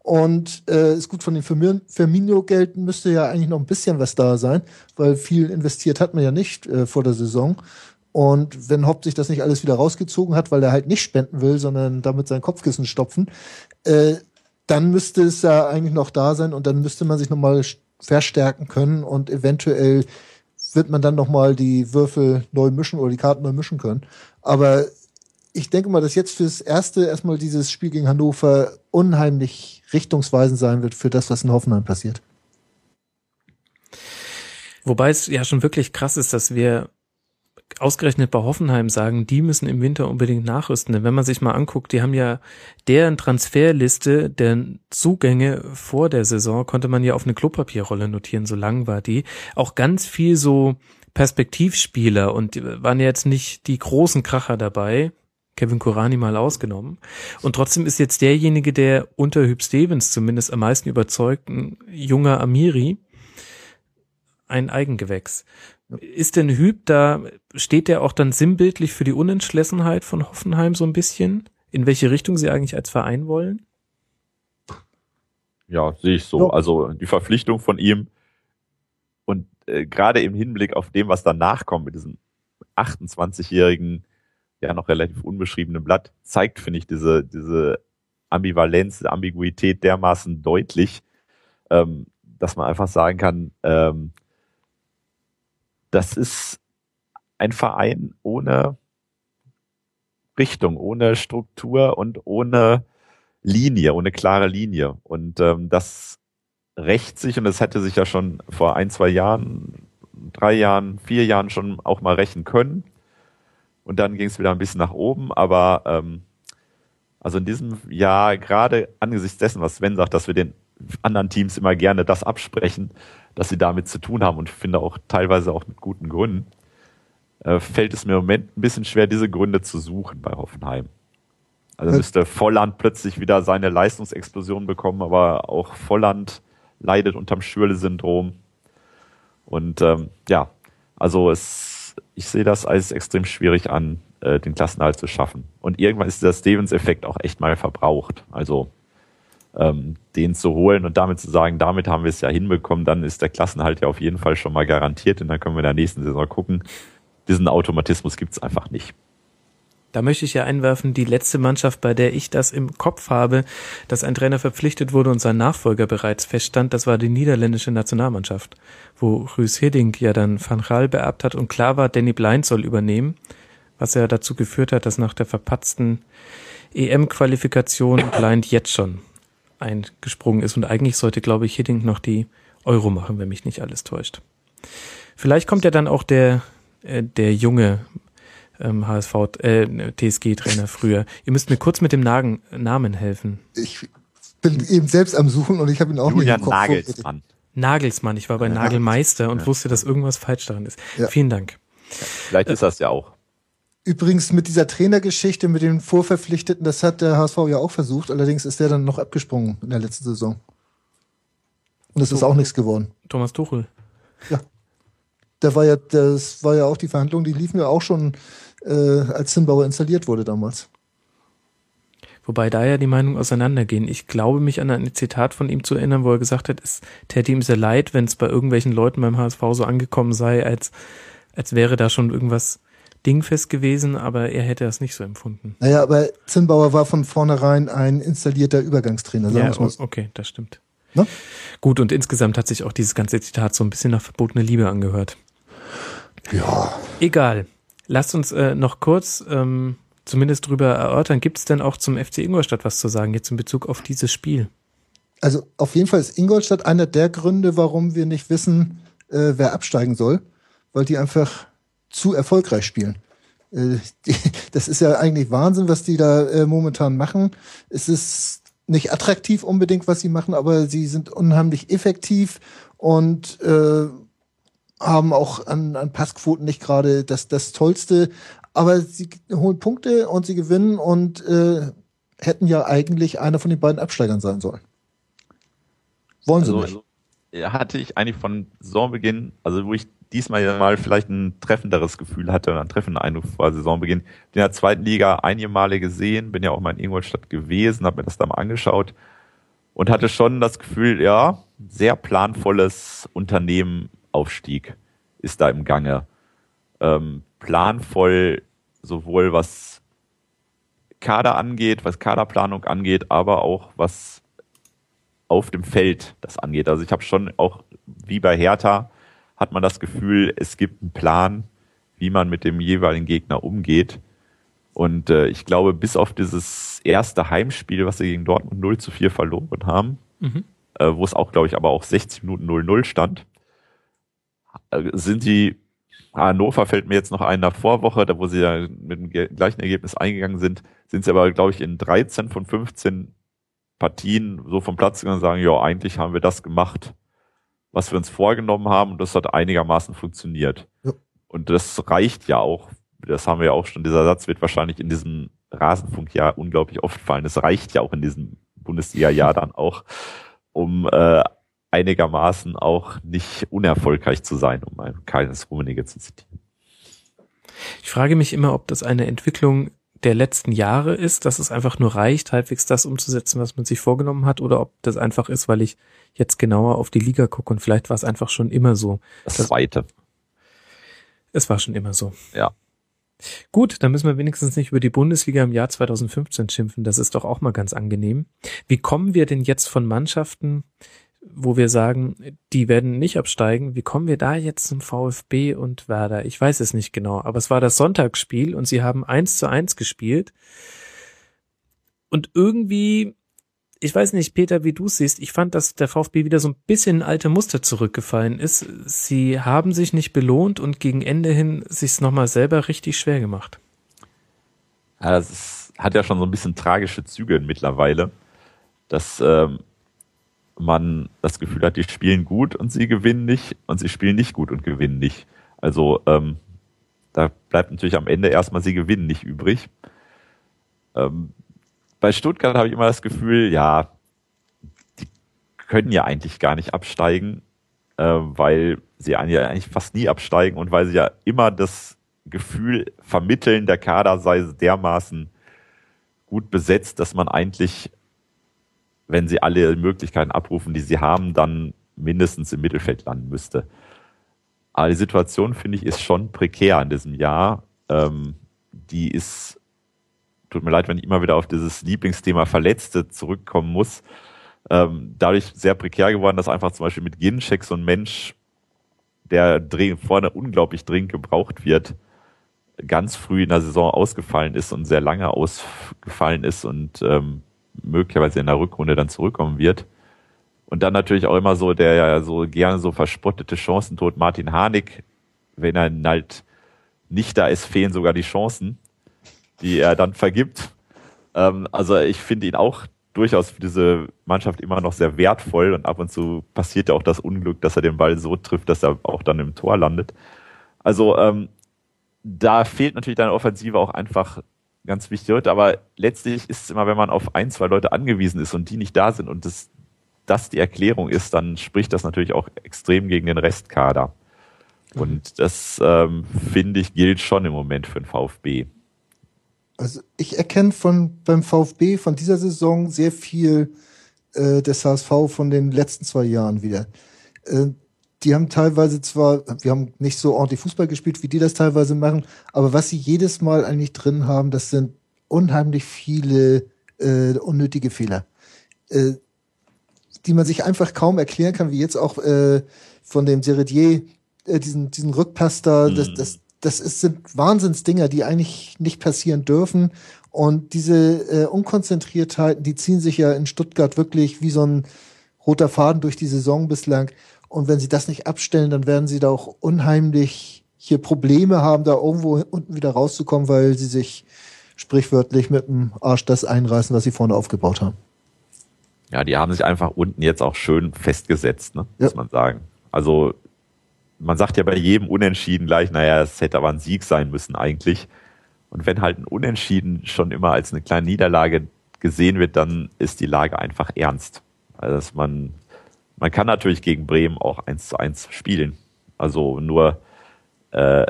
Speaker 6: Und äh, ist gut von den Firmin- Firmino-Geld müsste ja eigentlich noch ein bisschen was da sein, weil viel investiert hat man ja nicht äh, vor der Saison. Und wenn Hopp sich das nicht alles wieder rausgezogen hat, weil er halt nicht spenden will, sondern damit sein Kopfkissen stopfen, äh, dann müsste es ja eigentlich noch da sein und dann müsste man sich nochmal verstärken können und eventuell wird man dann nochmal die Würfel neu mischen oder die Karten neu mischen können. Aber ich denke mal, dass jetzt fürs erste erstmal dieses Spiel gegen Hannover unheimlich richtungsweisend sein wird für das, was in Hoffenheim passiert.
Speaker 2: Wobei es ja schon wirklich krass ist, dass wir ausgerechnet bei Hoffenheim sagen, die müssen im Winter unbedingt nachrüsten. Denn wenn man sich mal anguckt, die haben ja deren Transferliste der Zugänge vor der Saison, konnte man ja auf eine Klopapierrolle notieren, so lang war die. Auch ganz viel so Perspektivspieler und waren jetzt nicht die großen Kracher dabei. Kevin Kurani mal ausgenommen. Und trotzdem ist jetzt derjenige, der unter Hüb Stevens zumindest am meisten überzeugt, ein junger Amiri, ein Eigengewächs. Ist denn Hüb da, steht der auch dann sinnbildlich für die Unentschlossenheit von Hoffenheim so ein bisschen? In welche Richtung sie eigentlich als Verein wollen?
Speaker 5: Ja, sehe ich so.
Speaker 6: Ja.
Speaker 5: Also die Verpflichtung von ihm und äh, gerade im Hinblick auf dem, was danach kommt mit diesem 28-jährigen, ja noch relativ unbeschriebenen Blatt, zeigt, finde ich, diese, diese Ambivalenz, Ambiguität dermaßen deutlich, ähm, dass man einfach sagen kann, ähm, das ist ein Verein ohne Richtung, ohne Struktur und ohne Linie, ohne klare Linie. Und ähm, das rächt sich, und das hätte sich ja schon vor ein, zwei Jahren, drei Jahren, vier Jahren schon auch mal rächen können. Und dann ging es wieder ein bisschen nach oben, aber ähm, also in diesem Jahr, gerade angesichts dessen, was Sven sagt, dass wir den anderen Teams immer gerne das absprechen, dass sie damit zu tun haben und ich finde auch teilweise auch mit guten Gründen, äh, fällt es mir im Moment ein bisschen schwer, diese Gründe zu suchen bei Hoffenheim. Also müsste Volland plötzlich wieder seine Leistungsexplosion bekommen, aber auch Volland leidet unterm Schürle-Syndrom. Und ähm, ja, also es, ich sehe das als extrem schwierig an, äh, den Klassenhalt zu schaffen. Und irgendwann ist der Stevens-Effekt auch echt mal verbraucht. Also ähm, den zu holen und damit zu sagen, damit haben wir es ja hinbekommen, dann ist der Klassenhalt ja auf jeden Fall schon mal garantiert und dann können wir in der nächsten Saison gucken. Diesen Automatismus gibt's einfach nicht.
Speaker 2: Da möchte ich ja einwerfen, die letzte Mannschaft, bei der ich das im Kopf habe, dass ein Trainer verpflichtet wurde und sein Nachfolger bereits feststand, das war die niederländische Nationalmannschaft, wo Rüß Hiddink ja dann Van Gaal beerbt hat und klar war, Danny Blind soll übernehmen, was ja dazu geführt hat, dass nach der verpatzten EM-Qualifikation Blind jetzt schon eingesprungen ist und eigentlich sollte, glaube ich, Hiddink noch die Euro machen, wenn mich nicht alles täuscht. Vielleicht kommt ja dann auch der, äh, der junge ähm, HSV, äh, TSG-Trainer früher. Ihr müsst mir kurz mit dem Nagen, Namen helfen.
Speaker 6: Ich bin eben selbst am Suchen und ich habe ihn auch
Speaker 5: Julian
Speaker 6: nicht im Kopf.
Speaker 5: Nagelsmann.
Speaker 2: Nagelsmann, ich war bei
Speaker 6: Ja.
Speaker 2: Nagelmeister und
Speaker 5: Ja.
Speaker 2: wusste, dass irgendwas falsch daran ist.
Speaker 6: Ja.
Speaker 2: Vielen Dank.
Speaker 5: Vielleicht ist das ja auch.
Speaker 6: Übrigens mit dieser Trainergeschichte, mit den Vorverpflichteten, das hat der HSV ja auch versucht. Allerdings ist der dann noch abgesprungen in der letzten Saison. Und es ist auch nichts geworden.
Speaker 2: Thomas Tuchel.
Speaker 6: Da war ja, das war ja auch die Verhandlung, die liefen ja auch schon, äh, als Zinnbauer installiert wurde damals.
Speaker 2: Wobei da ja die Meinungen auseinandergehen. Ich glaube, mich an ein Zitat von ihm zu erinnern, wo er gesagt hat, es täte ihm sehr leid, wenn es bei irgendwelchen Leuten beim HSV so angekommen sei, als, als wäre da schon irgendwas dingfest gewesen, aber er hätte das nicht so empfunden.
Speaker 6: Naja, aber Zinnbauer war von vornherein ein installier's Übergangstrainer, sagen
Speaker 2: Ja,
Speaker 6: mal
Speaker 2: okay, das stimmt.
Speaker 6: Ne?
Speaker 2: Gut, und insgesamt hat sich auch dieses ganze Zitat so ein bisschen nach verbotene Liebe angehört.
Speaker 6: Ja.
Speaker 2: Egal. Lasst uns äh, noch kurz ähm, zumindest drüber erörtern. Gibt es denn auch zum FC Ingolstadt was zu sagen, jetzt in Bezug auf dieses Spiel?
Speaker 6: Also auf jeden Fall ist Ingolstadt einer der Gründe, warum wir nicht wissen, äh, wer absteigen soll, weil die einfach zu erfolgreich spielen. Äh, die, (laughs) das ist ja eigentlich Wahnsinn, was die da äh, momentan machen. Es ist nicht attraktiv unbedingt, was sie machen, aber sie sind unheimlich effektiv und äh, haben auch an, an Passquoten nicht gerade das, das Tollste, aber sie holen Punkte und sie gewinnen und äh, hätten ja eigentlich einer von den beiden Absteigern sein sollen. Wollen sie
Speaker 5: Also,
Speaker 6: nicht.
Speaker 5: ja, hatte ich eigentlich von Saisonbeginn, also wo ich diesmal ja mal vielleicht ein treffenderes Gefühl hatte oder einen treffenden Eindruck vor Saisonbeginn, in der zweiten Liga einige Male gesehen, bin ja auch mal in Ingolstadt gewesen, habe mir das da mal angeschaut und hatte schon das Gefühl, ja, sehr planvolles Unternehmen Aufstieg ist da im Gange. Ähm, planvoll sowohl was Kader angeht, was Kaderplanung angeht, aber auch was auf dem Feld das angeht. Also ich habe schon auch, wie bei Hertha, hat man das Gefühl, es gibt einen Plan, wie man mit dem jeweiligen Gegner umgeht. Und äh, ich glaube, bis auf dieses erste Heimspiel, was sie gegen Dortmund 0 zu 4 verloren haben,
Speaker 2: Mhm.
Speaker 5: äh, wo es auch, glaube ich, aber auch 60 Minuten 0-0 stand, sind die, Hannover fällt mir jetzt noch ein nach Vorwoche, da wo sie ja mit dem gleichen Ergebnis eingegangen sind, sind sie aber, glaube ich, in 13 von 15 Partien so vom Platz gegangen und sagen, ja, eigentlich haben wir das gemacht, was wir uns vorgenommen haben und das hat einigermaßen funktioniert.
Speaker 6: Ja.
Speaker 5: Und das reicht ja auch, das haben wir ja auch schon, dieser Satz wird wahrscheinlich in diesem Rasenfunkjahr unglaublich oft fallen. Es reicht ja auch in diesem Bundesliga-Jahr dann auch, um äh, einigermaßen auch nicht unerfolgreich zu sein, um ein Keines Rummenigge zu zitieren.
Speaker 2: Ich frage mich immer, ob das eine Entwicklung der letzten Jahre ist, dass es einfach nur reicht, halbwegs das umzusetzen, was man sich vorgenommen hat, oder ob das einfach ist, weil ich jetzt genauer auf die Liga gucke und vielleicht war es einfach schon immer so.
Speaker 5: Das,
Speaker 2: Das-
Speaker 5: zweite.
Speaker 2: Es war schon immer so.
Speaker 5: Ja.
Speaker 2: Gut, dann müssen wir wenigstens nicht über die Bundesliga im Jahr 2015 schimpfen. Das ist doch auch mal ganz angenehm. Wie kommen wir denn jetzt von Mannschaften, wo wir sagen, die werden nicht absteigen, wie kommen wir da jetzt zum VfB und Werder? Ich weiß es nicht genau, aber es war das Sonntagsspiel und sie haben eins zu eins gespielt. Und irgendwie, ich weiß nicht, Peter, wie du siehst, ich fand, dass der VfB wieder so ein bisschen in alte Muster zurückgefallen ist. Sie haben sich nicht belohnt und gegen Ende hin sich's nochmal selber richtig schwer gemacht.
Speaker 5: Das ist, hat ja schon so ein bisschen tragische Züge mittlerweile, dass ähm, man das Gefühl hat, die spielen gut und sie gewinnen nicht und sie spielen nicht gut und gewinnen nicht. Also ähm, da bleibt natürlich am Ende erstmal sie gewinnen nicht übrig. Ähm, bei Stuttgart habe ich immer das Gefühl, ja, die können ja eigentlich gar nicht absteigen, äh, weil sie eigentlich fast nie absteigen und weil sie ja immer das Gefühl vermitteln, der Kader sei dermaßen gut besetzt, dass man eigentlich, wenn sie alle Möglichkeiten abrufen, die sie haben, dann mindestens im Mittelfeld landen müsste. Aber die Situation, finde ich, ist schon prekär in diesem Jahr. Ähm, die ist, tut mir leid, wenn ich immer wieder auf dieses Lieblingsthema Verletzte zurückkommen muss, ähm, dadurch sehr prekär geworden, dass einfach zum Beispiel mit Ginczek so ein Mensch, der vorne unglaublich dringend gebraucht wird, ganz früh in der Saison ausgefallen ist und sehr lange ausgefallen ist und ähm, möglicherweise in der Rückrunde dann zurückkommen wird. Und dann natürlich auch immer so der ja so gerne so verspottete Chancentod Martin Harnik, wenn er halt nicht da ist, fehlen sogar die Chancen, die er dann vergibt. Ähm, also ich finde ihn auch durchaus für diese Mannschaft immer noch sehr wertvoll und ab und zu passiert ja auch das Unglück, dass er den Ball so trifft, dass er auch dann im Tor landet. Also ähm, da fehlt natürlich deine Offensive auch einfach ganz wichtig. Aber letztlich ist es immer, wenn man auf ein, zwei Leute angewiesen ist und die nicht da sind und das, das die Erklärung ist, dann spricht das natürlich auch extrem gegen den Restkader. Und das, ähm, finde ich, gilt schon im Moment für den VfB.
Speaker 6: Also ich erkenne von beim VfB von dieser Saison sehr viel äh, des HSV von den letzten zwei Jahren wieder. Äh, die haben teilweise zwar, wir haben nicht so ordentlich Fußball gespielt, wie die das teilweise machen, aber was sie jedes Mal eigentlich drin haben, das sind unheimlich viele äh, unnötige Fehler, äh, die man sich einfach kaum erklären kann, wie jetzt auch äh, von dem Seredier, äh, diesen, diesen Rückpass da, mhm. das, das, das ist, sind Wahnsinnsdinger, die eigentlich nicht passieren dürfen. Und diese äh, Unkonzentriertheiten, die ziehen sich ja in Stuttgart wirklich wie so ein roter Faden durch die Saison bislang. Und wenn sie das nicht abstellen, dann werden sie da auch unheimlich hier Probleme haben, da irgendwo unten wieder rauszukommen, weil sie sich sprichwörtlich mit dem Arsch das einreißen, was sie vorne aufgebaut haben.
Speaker 5: Ja, die haben sich einfach unten jetzt auch schön festgesetzt, ne? muss ja. man sagen. Also man sagt ja bei jedem Unentschieden gleich, naja, es hätte aber ein Sieg sein müssen eigentlich. Und wenn halt ein Unentschieden schon immer als eine kleine Niederlage gesehen wird, dann ist die Lage einfach ernst. Also dass man man kann natürlich gegen Bremen auch eins zu eins spielen. Also nur äh,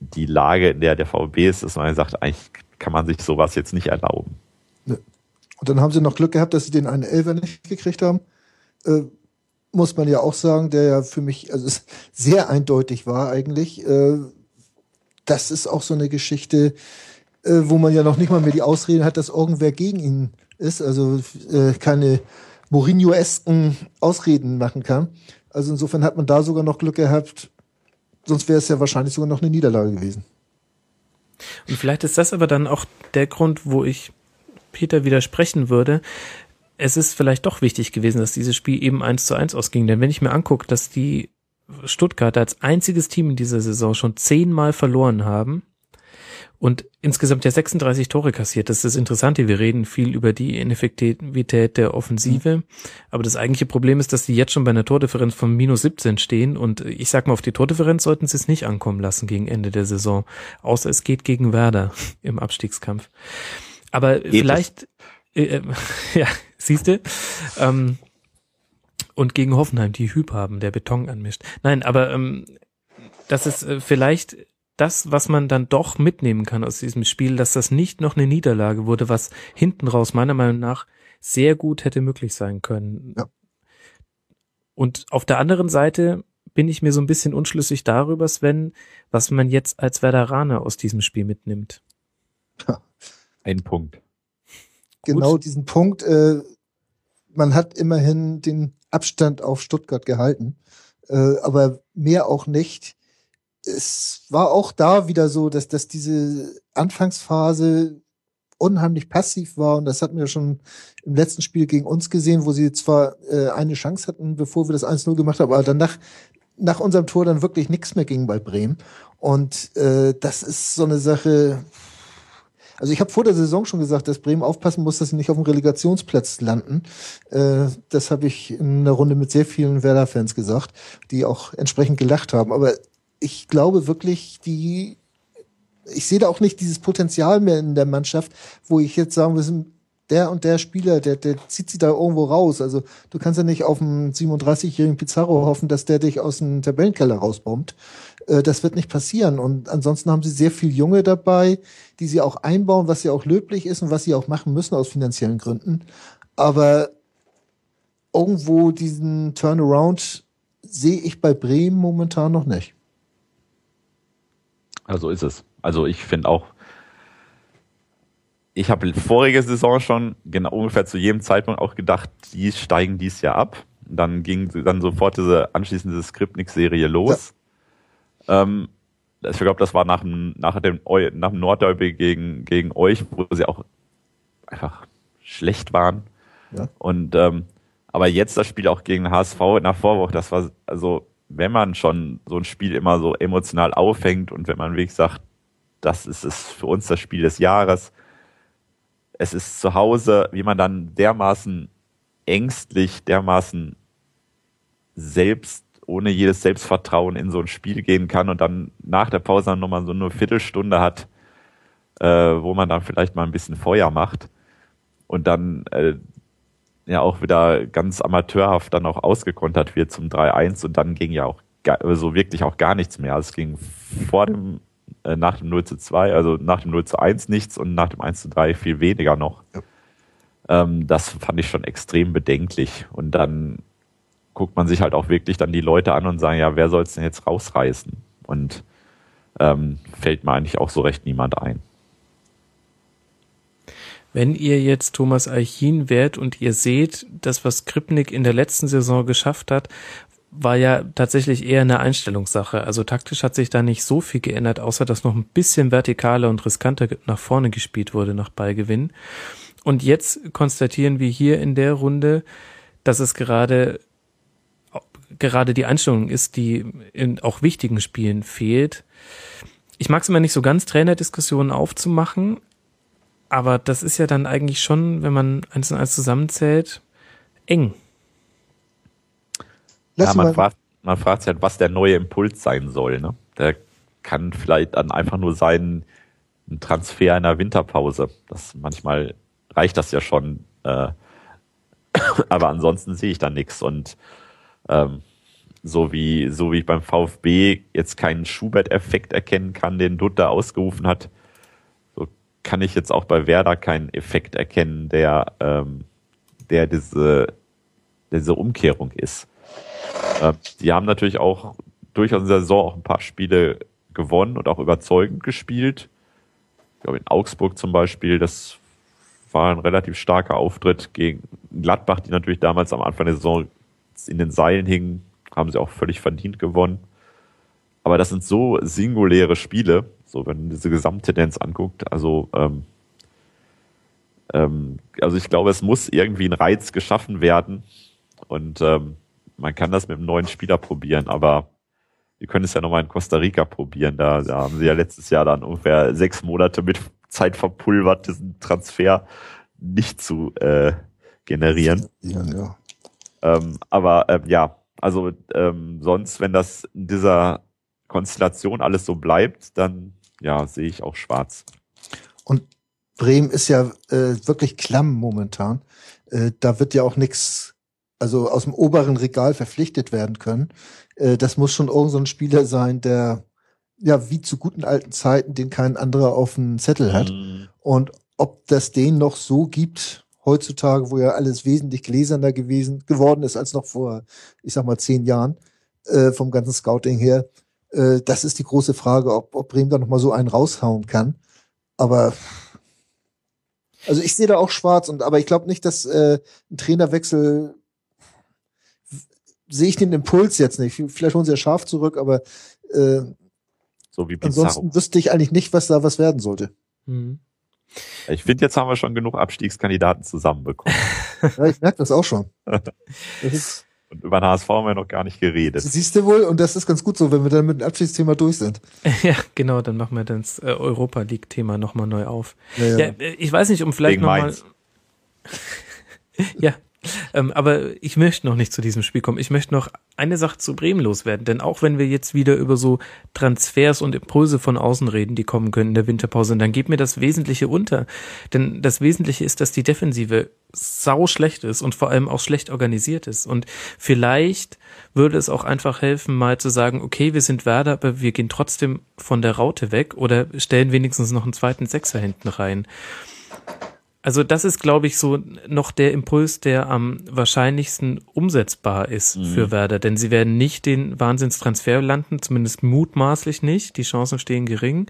Speaker 5: die Lage, in der der VfB ist, ist man sagt, eigentlich kann man sich sowas jetzt nicht erlauben.
Speaker 6: Und dann haben sie noch Glück gehabt, dass sie den einen Elfer nicht gekriegt haben. Äh, muss man ja auch sagen, der ja für mich also (laughs) sehr eindeutig war eigentlich. Äh, das ist auch so eine Geschichte, äh, wo man ja noch nicht mal mehr die Ausrede hat, dass irgendwer gegen ihn ist. Also äh, keine Mourinho-esken Ausreden machen kann. Also insofern hat man da sogar noch Glück gehabt. Sonst wäre es ja wahrscheinlich sogar noch eine Niederlage gewesen.
Speaker 2: Und vielleicht ist das aber dann auch der Grund, wo ich Peter widersprechen würde. Es ist vielleicht doch wichtig gewesen, dass dieses Spiel eben eins zu eins ausging. Denn wenn ich mir angucke, dass die Stuttgart als einziges Team in dieser Saison schon zehnmal verloren haben, und insgesamt ja 36 Tore kassiert. Das ist das Interessante. Wir reden viel über die Ineffektivität der Offensive. Mhm. Aber das eigentliche Problem ist, dass die jetzt schon bei einer Tordifferenz von minus 17 stehen. Und ich sag mal, auf die Tordifferenz sollten sie es nicht ankommen lassen gegen Ende der Saison. Außer es geht gegen Werder (laughs) im Abstiegskampf. Aber geht vielleicht, äh, äh, (laughs) ja, siehst du, ähm, und gegen Hoffenheim, die Hüb haben, der Beton anmischt. Nein, aber ähm, das ist äh, vielleicht das, was man dann doch mitnehmen kann aus diesem Spiel, dass das nicht noch eine Niederlage wurde, was hinten raus meiner Meinung nach sehr gut hätte möglich sein können. Ja. Und auf der anderen Seite bin ich mir so ein bisschen unschlüssig darüber, Sven, was man jetzt als Werderaner aus diesem Spiel mitnimmt.
Speaker 5: Ein Punkt.
Speaker 6: Genau Gut. diesen Punkt. Äh, man hat immerhin den Abstand auf Stuttgart gehalten, äh, aber mehr auch nicht es war auch da wieder so, dass, dass diese Anfangsphase unheimlich passiv war und das hatten wir schon im letzten Spiel gegen uns gesehen, wo sie zwar äh, eine Chance hatten, bevor wir das 1-0 gemacht haben, aber danach nach unserem Tor dann wirklich nichts mehr ging bei Bremen und äh, das ist so eine Sache. Also ich habe vor der Saison schon gesagt, dass Bremen aufpassen muss, dass sie nicht auf dem Relegationsplatz landen. Äh, das habe ich in einer Runde mit sehr vielen Werder-Fans gesagt, die auch entsprechend gelacht haben. Aber ich glaube wirklich, die ich sehe da auch nicht dieses Potenzial mehr in der Mannschaft, wo ich jetzt sagen wir der und der Spieler, der, der zieht sie da irgendwo raus. Also du kannst ja nicht auf einen 37-jährigen Pizarro hoffen, dass der dich aus dem Tabellenkeller rausbombt. Äh, das wird nicht passieren. Und ansonsten haben sie sehr viel Junge dabei, die sie auch einbauen, was ja auch löblich ist und was sie auch machen müssen aus finanziellen Gründen. Aber irgendwo diesen Turnaround sehe ich bei Bremen momentan noch nicht.
Speaker 5: Also ist es. Also ich finde auch, ich habe vorige Saison schon genau ungefähr zu jedem Zeitpunkt auch gedacht, die steigen dies Jahr ab. Dann ging dann sofort diese anschließende Skripnik-Serie los. Ja. Ähm, ich glaube, das war nach dem, nach dem, nach dem Nordderby gegen, gegen euch, wo sie auch einfach schlecht waren. Ja. Und ähm, aber jetzt das Spiel auch gegen HSV nach Vorwoche, das war also, wenn man schon so ein Spiel immer so emotional aufhängt und wenn man wirklich sagt, das ist es für uns das Spiel des Jahres. Es ist zu Hause, wie man dann dermaßen ängstlich, dermaßen selbst ohne jedes Selbstvertrauen in so ein Spiel gehen kann und dann nach der Pause nochmal so eine Viertelstunde hat, äh, wo man dann vielleicht mal ein bisschen Feuer macht und dann äh, ja auch wieder ganz amateurhaft dann auch ausgekontert wird zum 3-1 und dann ging ja auch so wirklich auch gar nichts mehr. Es ging vor dem äh, nach dem 0 zu 2, also nach dem 0 zu 1 nichts und nach dem 1 zu 3 viel weniger noch. Ja. Ähm, das fand ich schon extrem bedenklich. Und dann guckt man sich halt auch wirklich dann die Leute an und sagen, ja, wer soll es denn jetzt rausreißen? Und ähm, fällt mir eigentlich auch so recht niemand ein.
Speaker 2: Wenn ihr jetzt Thomas Eichin wärt und ihr seht, das, was Kripnik in der letzten Saison geschafft hat, war ja tatsächlich eher eine Einstellungssache. Also taktisch hat sich da nicht so viel geändert, außer dass noch ein bisschen vertikaler und riskanter nach vorne gespielt wurde nach Ballgewinn. Und jetzt konstatieren wir hier in der Runde, dass es gerade gerade die Einstellung ist, die in auch wichtigen Spielen fehlt. Ich mag es immer nicht so ganz, Trainerdiskussionen aufzumachen, aber das ist ja dann eigentlich schon, wenn man eins und eins zusammenzählt, eng
Speaker 5: ja, man, fragt, man fragt sich halt, was der neue Impuls sein soll. Ne? Der kann vielleicht dann einfach nur sein, ein Transfer in der Winterpause. Das manchmal reicht das ja schon. Äh, (coughs) aber ansonsten sehe ich da nichts. Und ähm, so wie so wie ich beim VfB jetzt keinen Schubert-Effekt erkennen kann, den Dutt ausgerufen hat, kann ich jetzt auch bei Werder keinen Effekt erkennen, der ähm, der diese diese Umkehrung ist. Äh, die haben natürlich auch durchaus in der Saison auch ein paar Spiele gewonnen und auch überzeugend gespielt. Ich glaube, in Augsburg zum Beispiel, das war ein relativ starker Auftritt gegen Gladbach, die natürlich damals am Anfang der Saison in den Seilen hingen, haben sie auch völlig verdient gewonnen. Aber das sind so singuläre Spiele, so wenn man diese Gesamttendenz anguckt. Also, ähm, ähm, also ich glaube, es muss irgendwie ein Reiz geschaffen werden. Und ähm, man kann das mit einem neuen Spieler probieren, aber wir können es ja nochmal in Costa Rica probieren. Da, da haben sie ja letztes Jahr dann ungefähr sechs Monate mit Zeit verpulvert, diesen Transfer nicht zu äh, generieren. Ja, ja. Ähm, aber ähm, ja, also ähm, sonst, wenn das in dieser Konstellation alles so bleibt, dann ja, sehe ich auch schwarz.
Speaker 6: Und Bremen ist ja äh, wirklich klamm momentan. Äh, da wird ja auch nichts also aus dem oberen Regal verpflichtet werden können. Äh, das muss schon irgend so ein Spieler sein, der ja wie zu guten alten Zeiten, den kein anderer auf dem Zettel hat. Mhm. Und ob das den noch so gibt heutzutage, wo ja alles wesentlich gläserner gewesen geworden ist als noch vor, ich sag mal zehn Jahren äh, vom ganzen Scouting her, äh, das ist die große Frage, ob, ob Bremen da noch mal so einen raushauen kann. Aber also ich sehe da auch schwarz und aber ich glaube nicht, dass äh, ein Trainerwechsel sehe ich den Impuls jetzt nicht. Vielleicht holen sie ja scharf zurück, aber äh,
Speaker 5: so wie
Speaker 6: ansonsten wüsste ich eigentlich nicht, was da was werden sollte. Mhm.
Speaker 5: Ich finde, jetzt haben wir schon genug Abstiegskandidaten zusammenbekommen.
Speaker 6: ja, ich merke das auch schon. (laughs) Das ist
Speaker 5: Und über den HSV haben wir noch gar nicht geredet.
Speaker 6: Siehst du wohl, und das ist ganz gut so, wenn wir dann mit dem Abschiedsthema durch sind. (laughs)
Speaker 2: ja, genau, dann machen wir das äh, Europa League-Thema nochmal neu auf.
Speaker 6: Ja, ja.
Speaker 2: Ja, äh, ich weiß nicht, um vielleicht nochmal. (laughs) Ja, (laughs) ähm, aber ich möchte noch nicht zu diesem Spiel kommen. Ich möchte noch eine Sache zu Bremen loswerden, denn auch wenn wir jetzt wieder über so Transfers und Impulse von außen reden, die kommen können in der Winterpause, dann geht mir das Wesentliche unter. Denn das Wesentliche ist, dass die Defensive sau schlecht ist und vor allem auch schlecht organisiert ist. Und vielleicht würde es auch einfach helfen, mal zu sagen, okay, wir sind Werder, aber wir gehen trotzdem von der Raute weg oder stellen wenigstens noch einen zweiten Sechser hinten rein. Also das ist, glaube ich, so noch der Impuls, der am wahrscheinlichsten umsetzbar ist
Speaker 5: Mhm.
Speaker 2: für Werder. Denn sie werden nicht den Wahnsinnstransfer landen, zumindest mutmaßlich nicht. Die Chancen stehen gering.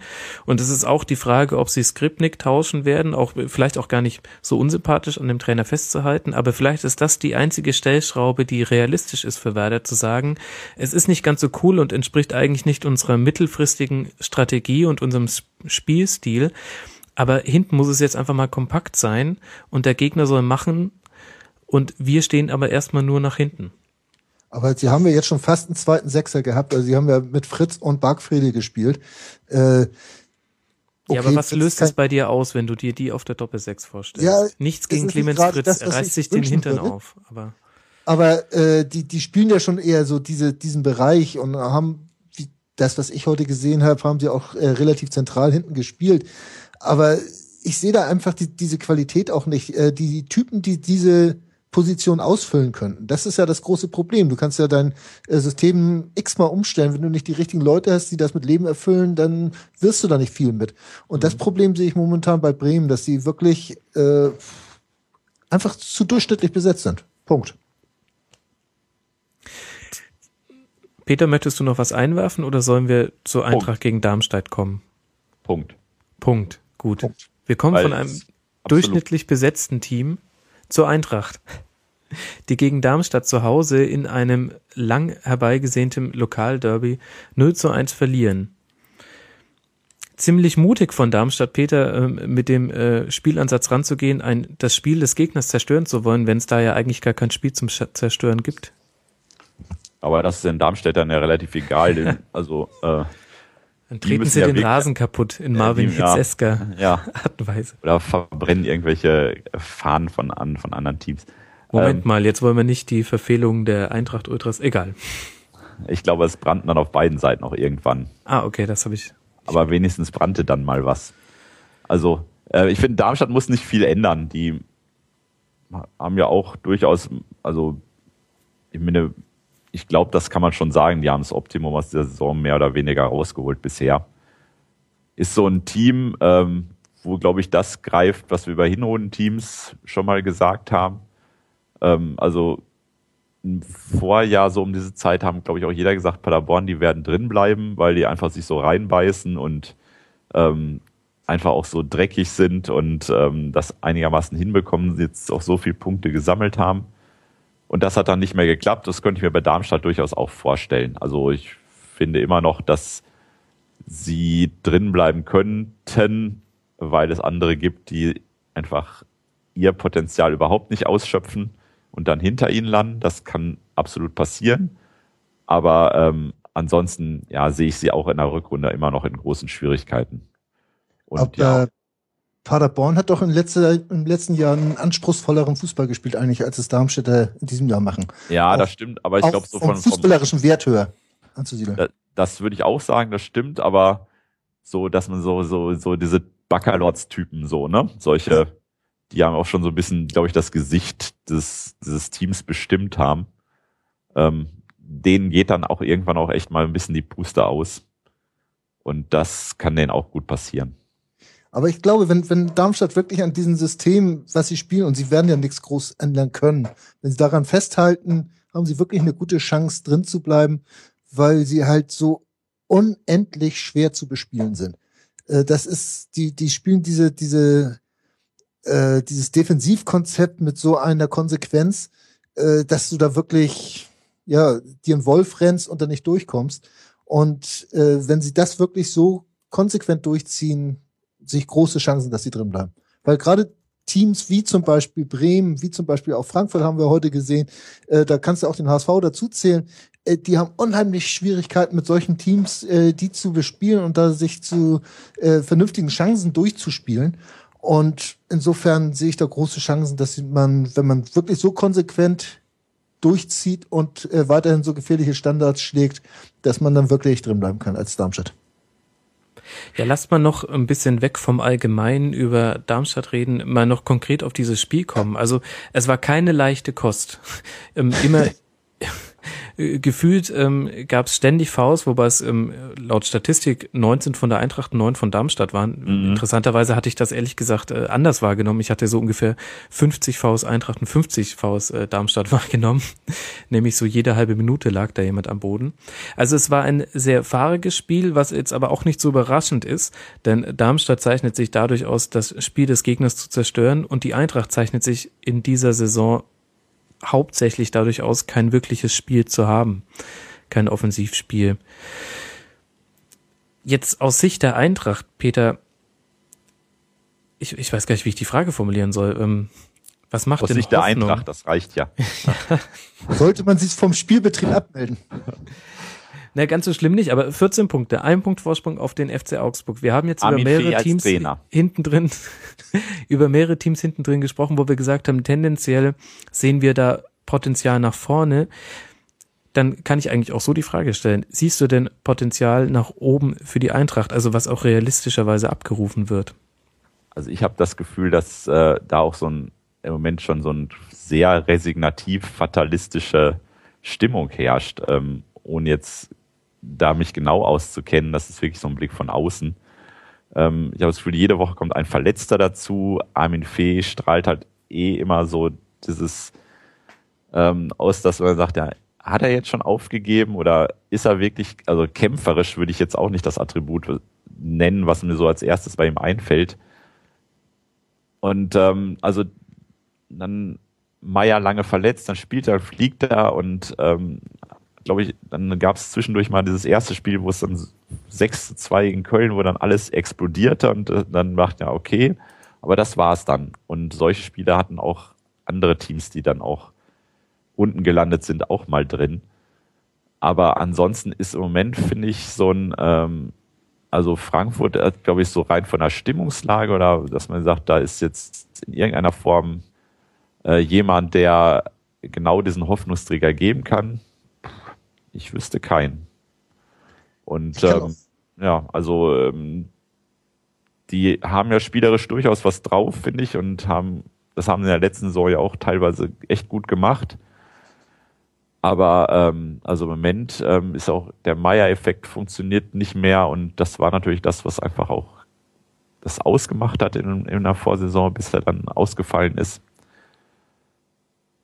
Speaker 2: Und es ist auch die Frage, ob sie Skripnik tauschen werden, auch vielleicht auch gar nicht so unsympathisch an dem Trainer festzuhalten. Aber vielleicht ist das die einzige Stellschraube, die realistisch ist für Werder, zu sagen, es ist nicht ganz so cool und entspricht eigentlich nicht unserer mittelfristigen Strategie und unserem Spielstil. Aber hinten muss es jetzt einfach mal kompakt sein und der Gegner soll machen und wir stehen aber erstmal nur nach hinten.
Speaker 6: Aber sie haben ja jetzt schon fast einen zweiten Sechser gehabt. Also sie haben ja mit Fritz und Bargfrede gespielt. Äh,
Speaker 2: ja, aber was
Speaker 6: Fritz
Speaker 2: löst es bei dir aus, wenn du dir die auf der Doppelsechs vorstellst?
Speaker 6: Ja,
Speaker 2: Nichts
Speaker 6: das
Speaker 2: gegen Clemens Fritz,
Speaker 6: das,
Speaker 2: er reißt
Speaker 6: ich
Speaker 2: sich den Hintern
Speaker 6: würde.
Speaker 2: auf. Aber
Speaker 6: Aber äh, die, die spielen ja schon eher so diese, diesen Bereich und haben, wie das, was ich heute gesehen habe, haben sie auch äh, relativ zentral hinten gespielt. Aber ich sehe da einfach die, diese Qualität auch nicht. Äh, die, die Typen, die diese Position ausfüllen könnten. Das ist ja das große Problem. Du kannst ja dein äh, System x-mal umstellen. Wenn du nicht die richtigen Leute hast, die das mit Leben erfüllen, dann wirst du da nicht viel mit. Und das Problem sehe ich momentan bei Bremen, dass sie wirklich äh, einfach zu durchschnittlich besetzt sind. Punkt.
Speaker 2: Peter, möchtest du noch was einwerfen oder sollen wir zur Eintracht gegen Darmstadt kommen?
Speaker 5: Punkt.
Speaker 2: Punkt. Gut.
Speaker 6: Punkt.
Speaker 2: Wir kommen
Speaker 5: Weil
Speaker 2: von einem durchschnittlich besetzten Team zur Eintracht, die gegen Darmstadt zu Hause in einem lang herbeigesehnten Lokalderby 0 zu 1 verlieren. Ziemlich mutig von Darmstadt, Peter, ähm, mit dem äh, Spielansatz ranzugehen, ein, das Spiel des Gegners zerstören zu wollen, wenn es da ja eigentlich gar kein Spiel zum Zerstören gibt.
Speaker 5: Aber das ist den Darmstädtern ja relativ egal. denn, (laughs) also, äh,
Speaker 2: Dann treten sie
Speaker 5: ja
Speaker 2: den
Speaker 5: wirklich-
Speaker 2: Rasen kaputt in Marvin
Speaker 5: die- ja.
Speaker 2: Hitzesker
Speaker 5: ja. (laughs)
Speaker 2: Art und Weise.
Speaker 5: Oder verbrennen irgendwelche Fahnen von, an, von anderen Teams.
Speaker 2: Moment
Speaker 5: Ähm,
Speaker 2: mal, jetzt wollen wir nicht die Verfehlung der Eintracht Ultras. Egal.
Speaker 5: Ich glaube, es brannten dann auf beiden Seiten auch irgendwann.
Speaker 2: Ah, okay, das habe ich.
Speaker 5: aber wenigstens brannte dann mal was. Also, äh, ich finde, Darmstadt muss nicht viel ändern. Die haben ja auch durchaus, also, ich meine, ich glaube, das kann man schon sagen, die haben das Optimum aus der Saison mehr oder weniger rausgeholt bisher. Ist so ein Team, ähm, wo, glaube ich, das greift, was wir bei Hinrunden-Teams schon mal gesagt haben. Ähm, also, im Vorjahr so um diese Zeit haben, glaube ich, auch jeder gesagt, Paderborn, die werden drin bleiben, weil die einfach sich so reinbeißen und ähm, einfach auch so dreckig sind und ähm, das einigermaßen hinbekommen, jetzt auch so viele Punkte gesammelt haben. Und das hat dann nicht mehr geklappt. Das könnte ich mir bei Darmstadt durchaus auch vorstellen. Also ich finde immer noch, dass sie drin bleiben könnten, weil es andere gibt, die einfach ihr Potenzial überhaupt nicht ausschöpfen und dann hinter ihnen landen. Das kann absolut passieren. Aber ähm, ansonsten ja, sehe ich sie auch in der Rückrunde immer noch in großen Schwierigkeiten. Und
Speaker 6: Aber
Speaker 5: ja,
Speaker 6: Paderborn hat doch in letzter, im letzten Jahr einen anspruchsvolleren Fußball gespielt eigentlich, als es Darmstädter in diesem Jahr machen.
Speaker 5: ja,
Speaker 6: auch-
Speaker 5: das stimmt. Aber ich glaube, so von, vom
Speaker 6: fußballerischen Wert höher anzusiedeln.
Speaker 5: Da- das würde ich auch sagen, das stimmt, aber so, dass man so, so, so diese Backerlots-Typen so, ne? Solche, die haben auch schon so ein bisschen, glaube ich, das Gesicht des, dieses Teams bestimmt haben. Ähm, denen geht dann auch irgendwann auch echt mal ein bisschen die Puste aus. Und das kann denen auch gut passieren.
Speaker 6: Aber ich glaube, wenn, wenn Darmstadt wirklich an diesem System, was sie spielen, und sie werden ja nichts groß ändern können, wenn sie daran festhalten, haben sie wirklich eine gute Chance, drin zu bleiben, weil sie halt so unendlich schwer zu bespielen sind. Äh, das ist, die, die spielen diese, diese, äh, dieses Defensivkonzept mit so einer Konsequenz, äh, dass du da wirklich, ja, dir einen Wolf rennst und dann nicht durchkommst. Und äh, wenn sie das wirklich so konsequent durchziehen, sich große Chancen, dass sie drin bleiben. Weil gerade Teams wie zum Beispiel Bremen, wie zum Beispiel auch Frankfurt haben wir heute gesehen, äh, da kannst du auch den HSV dazu zählen, äh, die haben unheimlich Schwierigkeiten mit solchen Teams, äh, die zu bespielen und da sich zu äh, vernünftigen Chancen durchzuspielen. Und insofern sehe ich da große Chancen, dass man, wenn man wirklich so konsequent durchzieht und äh, weiterhin so gefährliche Standards schlägt, dass man dann wirklich drin bleiben kann als Darmstadt.
Speaker 2: Ja, lasst mal noch ein bisschen weg vom Allgemeinen über Darmstadt reden, mal noch konkret auf dieses Spiel kommen. Also es war keine leichte Kost. Ähm, immer gefühlt ähm, gab es ständig Faust, wobei es ähm, laut Statistik 19 von der Eintracht, 9 von Darmstadt waren. Mhm. Interessanterweise hatte ich das ehrlich gesagt äh, anders wahrgenommen. Ich hatte so ungefähr 50 Faust Eintracht und 50 Faust äh, Darmstadt (laughs) wahrgenommen. Nämlich so jede halbe Minute lag da jemand am Boden. Also es war ein sehr fahriges Spiel, was jetzt aber auch nicht so überraschend ist, denn Darmstadt zeichnet sich dadurch aus, das Spiel des Gegners zu zerstören und die Eintracht zeichnet sich in dieser Saison hauptsächlich dadurch aus, kein wirkliches Spiel zu haben, kein Offensivspiel. Jetzt aus Sicht der Eintracht, Peter, ich, ich weiß gar nicht, wie ich die Frage formulieren soll. Ähm, was macht
Speaker 5: aus
Speaker 2: denn
Speaker 5: Sicht
Speaker 2: Hoffnung?
Speaker 5: der Eintracht, das reicht ja. (laughs)
Speaker 6: Sollte man sich vom Spielbetrieb abmelden? (laughs)
Speaker 2: Na, ganz so schlimm nicht, aber 14 Punkte, ein Punkt Vorsprung auf den FC Augsburg. Wir haben jetzt
Speaker 5: Armin
Speaker 2: über mehrere Teams hinten drin, (laughs) über mehrere Teams hinten drin gesprochen, wo wir gesagt haben, tendenziell sehen wir da Potenzial nach vorne. Dann kann ich eigentlich auch so die Frage stellen, siehst du denn Potenzial nach oben für die Eintracht, also was auch realistischerweise abgerufen wird?
Speaker 5: Also ich habe das Gefühl, dass äh, da auch so ein im Moment schon so ein sehr resignativ fatalistische Stimmung herrscht, ähm, ohne jetzt da mich genau auszukennen. Das ist wirklich so ein Blick von außen. Ähm, ich habe das Gefühl, jede Woche kommt ein Verletzter dazu. Armin Fee strahlt halt eh immer so dieses ähm, aus, dass man sagt, ja, hat er jetzt schon aufgegeben oder ist er wirklich, also kämpferisch würde ich jetzt auch nicht das Attribut nennen, was mir so als erstes bei ihm einfällt. Und ähm, also dann Meier lange verletzt, dann spielt er, fliegt er und ähm, glaube ich, dann gab es zwischendurch mal dieses erste Spiel, wo es dann 6 zu 2 in Köln, wo dann alles explodierte und äh, dann macht ja okay, aber das war es dann. Und solche Spiele hatten auch andere Teams, die dann auch unten gelandet sind, auch mal drin. Aber ansonsten ist im Moment, finde ich, so ein, ähm, also Frankfurt, glaube ich, so rein von der Stimmungslage oder dass man sagt, da ist jetzt in irgendeiner Form äh, jemand, der genau diesen Hoffnungsträger geben kann. Ich wüsste keinen. Und ähm, ja, also ähm, die haben ja spielerisch durchaus was drauf, finde ich, und haben, das haben in der letzten Saison ja auch teilweise echt gut gemacht. Aber ähm, also im Moment ähm, ist auch der Meier-Effekt funktioniert nicht mehr und das war natürlich das, was einfach auch das ausgemacht hat in, in der Vorsaison, bis er dann ausgefallen ist.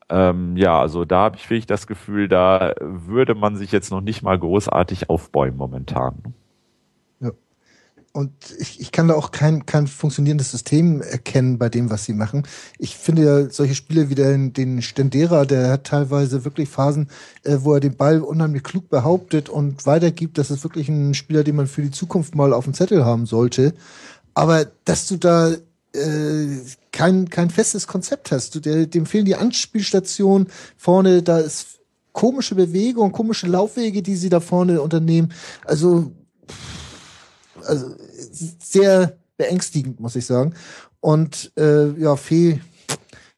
Speaker 5: Ähm, ja, also da habe ich wirklich das Gefühl, da würde man sich jetzt noch nicht mal großartig aufbäumen momentan.
Speaker 6: Ja. Und ich, ich kann da auch kein, kein funktionierendes System erkennen bei dem, was sie machen. Ich finde ja solche Spiele wie den, den Stendera, der hat teilweise wirklich Phasen, äh, wo er den Ball unheimlich klug behauptet und weitergibt. Das ist wirklich ein Spieler, den man für die Zukunft mal auf dem Zettel haben sollte. Aber dass du da äh, kein, kein festes Konzept hast. Du, der, dem fehlen die Anspielstationen vorne, da ist komische Bewegung, komische Laufwege, die sie da vorne unternehmen. Also, also sehr beängstigend, muss ich sagen. Und äh, ja, Fee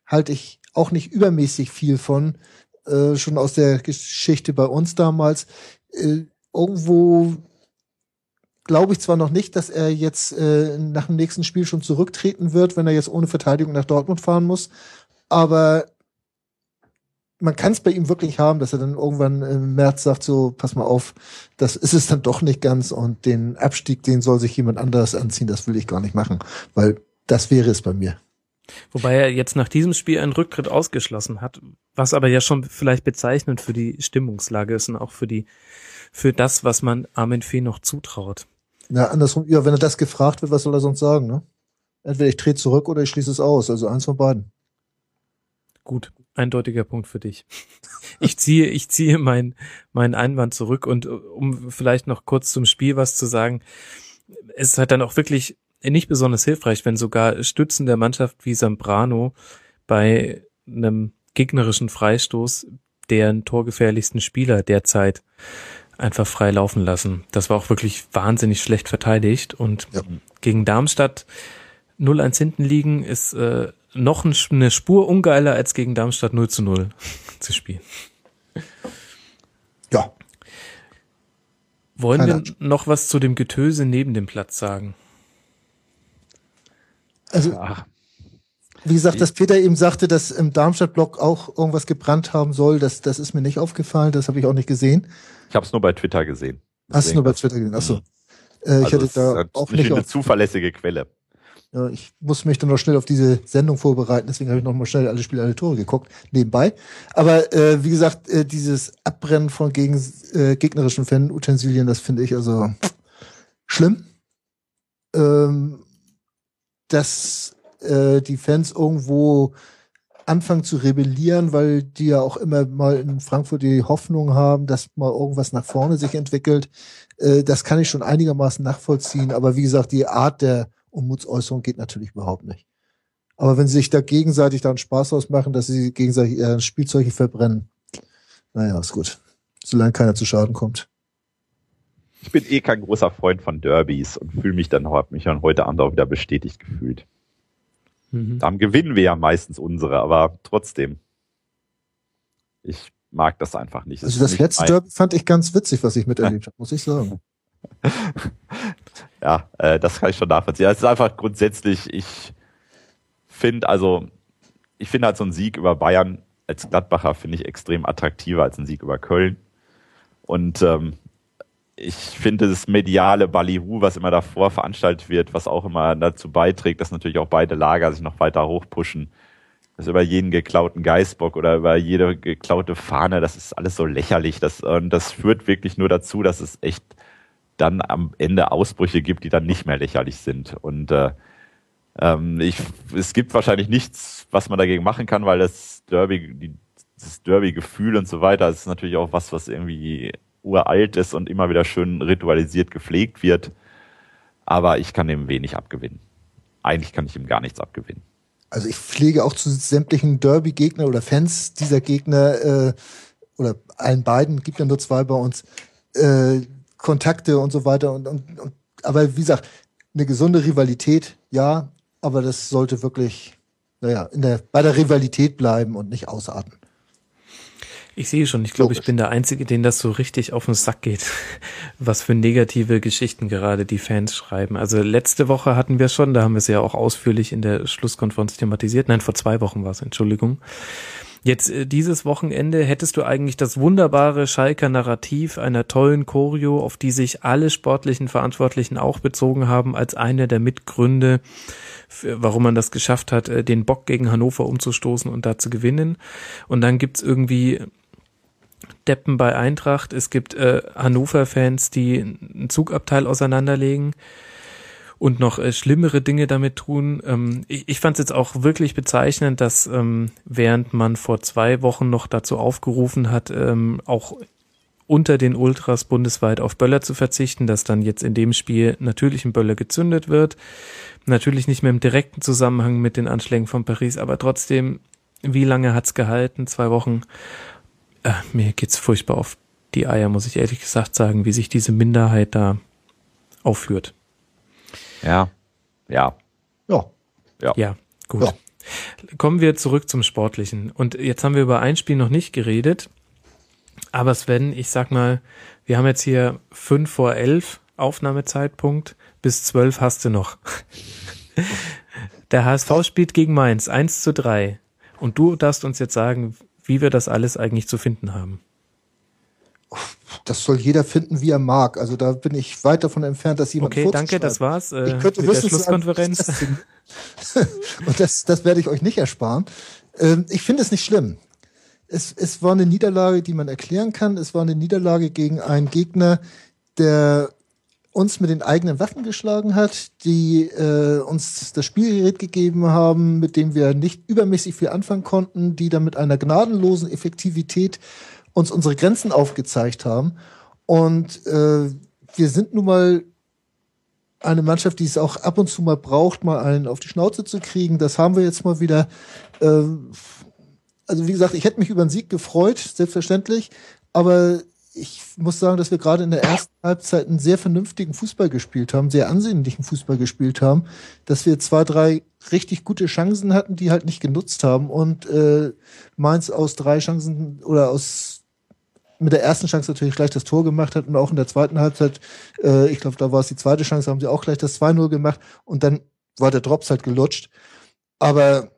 Speaker 6: halte ich auch nicht übermäßig viel von, äh, schon aus der Geschichte bei uns damals. Äh, irgendwo glaube ich zwar noch nicht, dass er jetzt äh, nach dem nächsten Spiel schon zurücktreten wird, wenn er jetzt ohne Verteidigung nach Dortmund fahren muss, aber man kann es bei ihm wirklich haben, dass er dann irgendwann im März sagt, so, pass mal auf, das ist es dann doch nicht ganz und den Abstieg, den soll sich jemand anderes anziehen, das will ich gar nicht machen, weil das wäre es bei mir.
Speaker 2: Wobei er jetzt nach diesem Spiel einen Rücktritt ausgeschlossen hat, was aber ja schon vielleicht bezeichnend für die Stimmungslage ist und auch für die, für das, was man Armin Fee noch zutraut.
Speaker 6: Ja, andersrum, ja, wenn er das gefragt wird, was soll er sonst sagen, ne? Entweder ich trete zurück oder ich schließe es aus, also eins von beiden.
Speaker 2: Gut, eindeutiger Punkt für dich. Ich ziehe, ich ziehe meinen meinen Einwand zurück und um vielleicht noch kurz zum Spiel was zu sagen, es ist halt dann auch wirklich nicht besonders hilfreich, wenn sogar Stützen der Mannschaft wie Zambrano bei einem gegnerischen Freistoß deren torgefährlichsten Spieler derzeit einfach frei laufen lassen. Das war auch wirklich wahnsinnig schlecht verteidigt und ja. gegen Darmstadt 0-1 hinten liegen ist äh, noch eine Spur ungeiler als gegen Darmstadt 0 zu 0 (laughs) zu spielen.
Speaker 6: Ja.
Speaker 2: Wollen Keine wir noch was zu dem Getöse neben dem Platz sagen?
Speaker 6: Also, Ach. Wie gesagt, dass Peter eben sagte, dass im Darmstadt-Block auch irgendwas gebrannt haben soll, das, das ist mir nicht aufgefallen, das habe ich auch nicht gesehen.
Speaker 5: Ich habe es nur bei Twitter gesehen.
Speaker 6: Hast du nur bei Twitter gesehen? Achso. Mhm. Äh, ich also hatte da auch nicht
Speaker 5: eine zuverlässige Quelle.
Speaker 6: Ja, ich muss mich dann noch schnell auf diese Sendung vorbereiten, deswegen habe ich noch mal schnell alle Spiele, alle Tore geguckt, nebenbei. Aber äh, wie gesagt, äh, dieses Abbrennen von gegen, äh, gegnerischen Fan-Utensilien, das finde ich also schlimm. Ähm, dass äh, die Fans irgendwo anfangen zu rebellieren, weil die ja auch immer mal in Frankfurt die Hoffnung haben, dass mal irgendwas nach vorne sich entwickelt. Äh, das kann ich schon einigermaßen nachvollziehen. Aber wie gesagt, die Art der Unmutsäußerung geht natürlich überhaupt nicht. Aber wenn sie sich da gegenseitig dann Spaß ausmachen, dass sie gegenseitig ihre Spielzeuge verbrennen, naja, ist gut. Solange keiner zu Schaden kommt.
Speaker 5: Ich bin eh kein großer Freund von Derbys und fühle mich dann, hab mich dann heute Abend auch wieder bestätigt gefühlt. Mhm. Dann gewinnen wir ja meistens unsere, aber trotzdem. Ich mag das einfach nicht.
Speaker 6: Also das, das letzte Derby fand ich ganz witzig, was ich miterlebt (laughs) habe, muss ich sagen.
Speaker 5: ja, äh, das kann ich schon nachvollziehen. Es ist einfach grundsätzlich, ich finde, also, ich finde halt so ein Sieg über Bayern als Gladbacher finde ich extrem attraktiver als ein Sieg über Köln. Und ähm, ich finde das mediale Ballyhoo, was immer davor veranstaltet wird, was auch immer dazu beiträgt, dass natürlich auch beide Lager sich noch weiter hochpushen. Das über jeden geklauten Geißbock oder über jede geklaute Fahne, das ist alles so lächerlich. Das, und das führt wirklich nur dazu, dass es echt dann am Ende Ausbrüche gibt, die dann nicht mehr lächerlich sind. Und äh, ähm, ich, es gibt wahrscheinlich nichts, was man dagegen machen kann, weil das Derby, die, das Derby-Gefühl und so weiter ist natürlich auch was, was irgendwie uralt ist und immer wieder schön ritualisiert gepflegt wird. Aber ich kann dem wenig abgewinnen. Eigentlich kann ich ihm gar nichts abgewinnen.
Speaker 6: Also ich pflege auch zu sämtlichen Derby-Gegner oder Fans dieser Gegner äh, oder allen beiden, gibt ja nur zwei bei uns, äh, Kontakte und so weiter. Und, und, und, aber wie gesagt, eine gesunde Rivalität, ja, aber das sollte wirklich, naja, in der, bei der Rivalität bleiben und nicht ausarten.
Speaker 2: Ich sehe schon, ich glaube, ich bin der Einzige, den das so richtig auf den Sack geht, (laughs) was für negative Geschichten gerade die Fans schreiben. Also letzte Woche hatten wir schon, da haben wir es ja auch ausführlich in der Schlusskonferenz thematisiert. Nein, vor zwei Wochen war es, Entschuldigung. Jetzt äh, dieses Wochenende hättest du eigentlich das wunderbare Schalker Narrativ einer tollen Choreo, auf die sich alle sportlichen Verantwortlichen auch bezogen haben, als einer der Mitgründe, warum man das geschafft hat, äh, den Bock gegen Hannover umzustoßen und da zu gewinnen. Und dann gibt's irgendwie Deppen bei Eintracht, es gibt äh, Hannover-Fans, die ein Zugabteil auseinanderlegen und noch äh, schlimmere Dinge damit tun. Ähm, ich ich fand es jetzt auch wirklich bezeichnend, dass ähm, während man vor zwei Wochen noch dazu aufgerufen hat, ähm, auch unter den Ultras bundesweit auf Böller zu verzichten, dass dann jetzt in dem Spiel natürlich ein Böller gezündet wird. Natürlich nicht mehr im direkten Zusammenhang mit den Anschlägen von Paris, aber trotzdem, wie lange hat's gehalten? Zwei Wochen. Äh, mir geht's furchtbar auf die Eier, muss ich ehrlich gesagt sagen, wie sich diese Minderheit da aufführt.
Speaker 5: Ja. Ja.
Speaker 6: Ja.
Speaker 2: Ja, ja gut. Ja. Kommen wir zurück zum Sportlichen. Und jetzt haben wir über ein Spiel noch nicht geredet. Aber Sven, ich sag mal, wir haben jetzt hier fünf vor elf Aufnahmezeitpunkt. Bis zwölf hast du noch. (laughs) Der HSV spielt gegen Mainz 1 zu 3. Und du darfst uns jetzt sagen, wie wir das alles eigentlich zu finden haben
Speaker 6: das soll jeder finden, wie er mag. Also da bin ich weit davon entfernt, dass jemand
Speaker 2: Okay, danke, das war's.
Speaker 6: Äh, ich könnte mit der Schlusskonferenz. (laughs) Und das, das werde ich euch nicht ersparen. Ähm, ich finde es nicht schlimm. Es, es war eine Niederlage, die man erklären kann. Es war eine Niederlage gegen einen Gegner, der uns mit den eigenen Waffen geschlagen hat, die äh, uns das Spielgerät gegeben haben, mit dem wir nicht übermäßig viel anfangen konnten, die dann mit einer gnadenlosen Effektivität uns unsere Grenzen aufgezeigt haben. Und äh, wir sind nun mal eine Mannschaft, die es auch ab und zu mal braucht, mal einen auf die Schnauze zu kriegen. Das haben wir jetzt mal wieder. Ähm, also wie gesagt, ich hätte mich über einen Sieg gefreut, selbstverständlich. Aber ich muss sagen, dass wir gerade in der ersten Halbzeit einen sehr vernünftigen Fußball gespielt haben, sehr ansehnlichen Fußball gespielt haben, dass wir zwei, drei richtig gute Chancen hatten, die halt nicht genutzt haben und äh, Mainz aus drei Chancen oder aus mit der ersten Chance natürlich gleich das Tor gemacht hat und auch in der zweiten Halbzeit, äh, ich glaube, da war es die zweite Chance, haben sie auch gleich das 2-0 gemacht und dann war der Drops halt gelutscht. Aber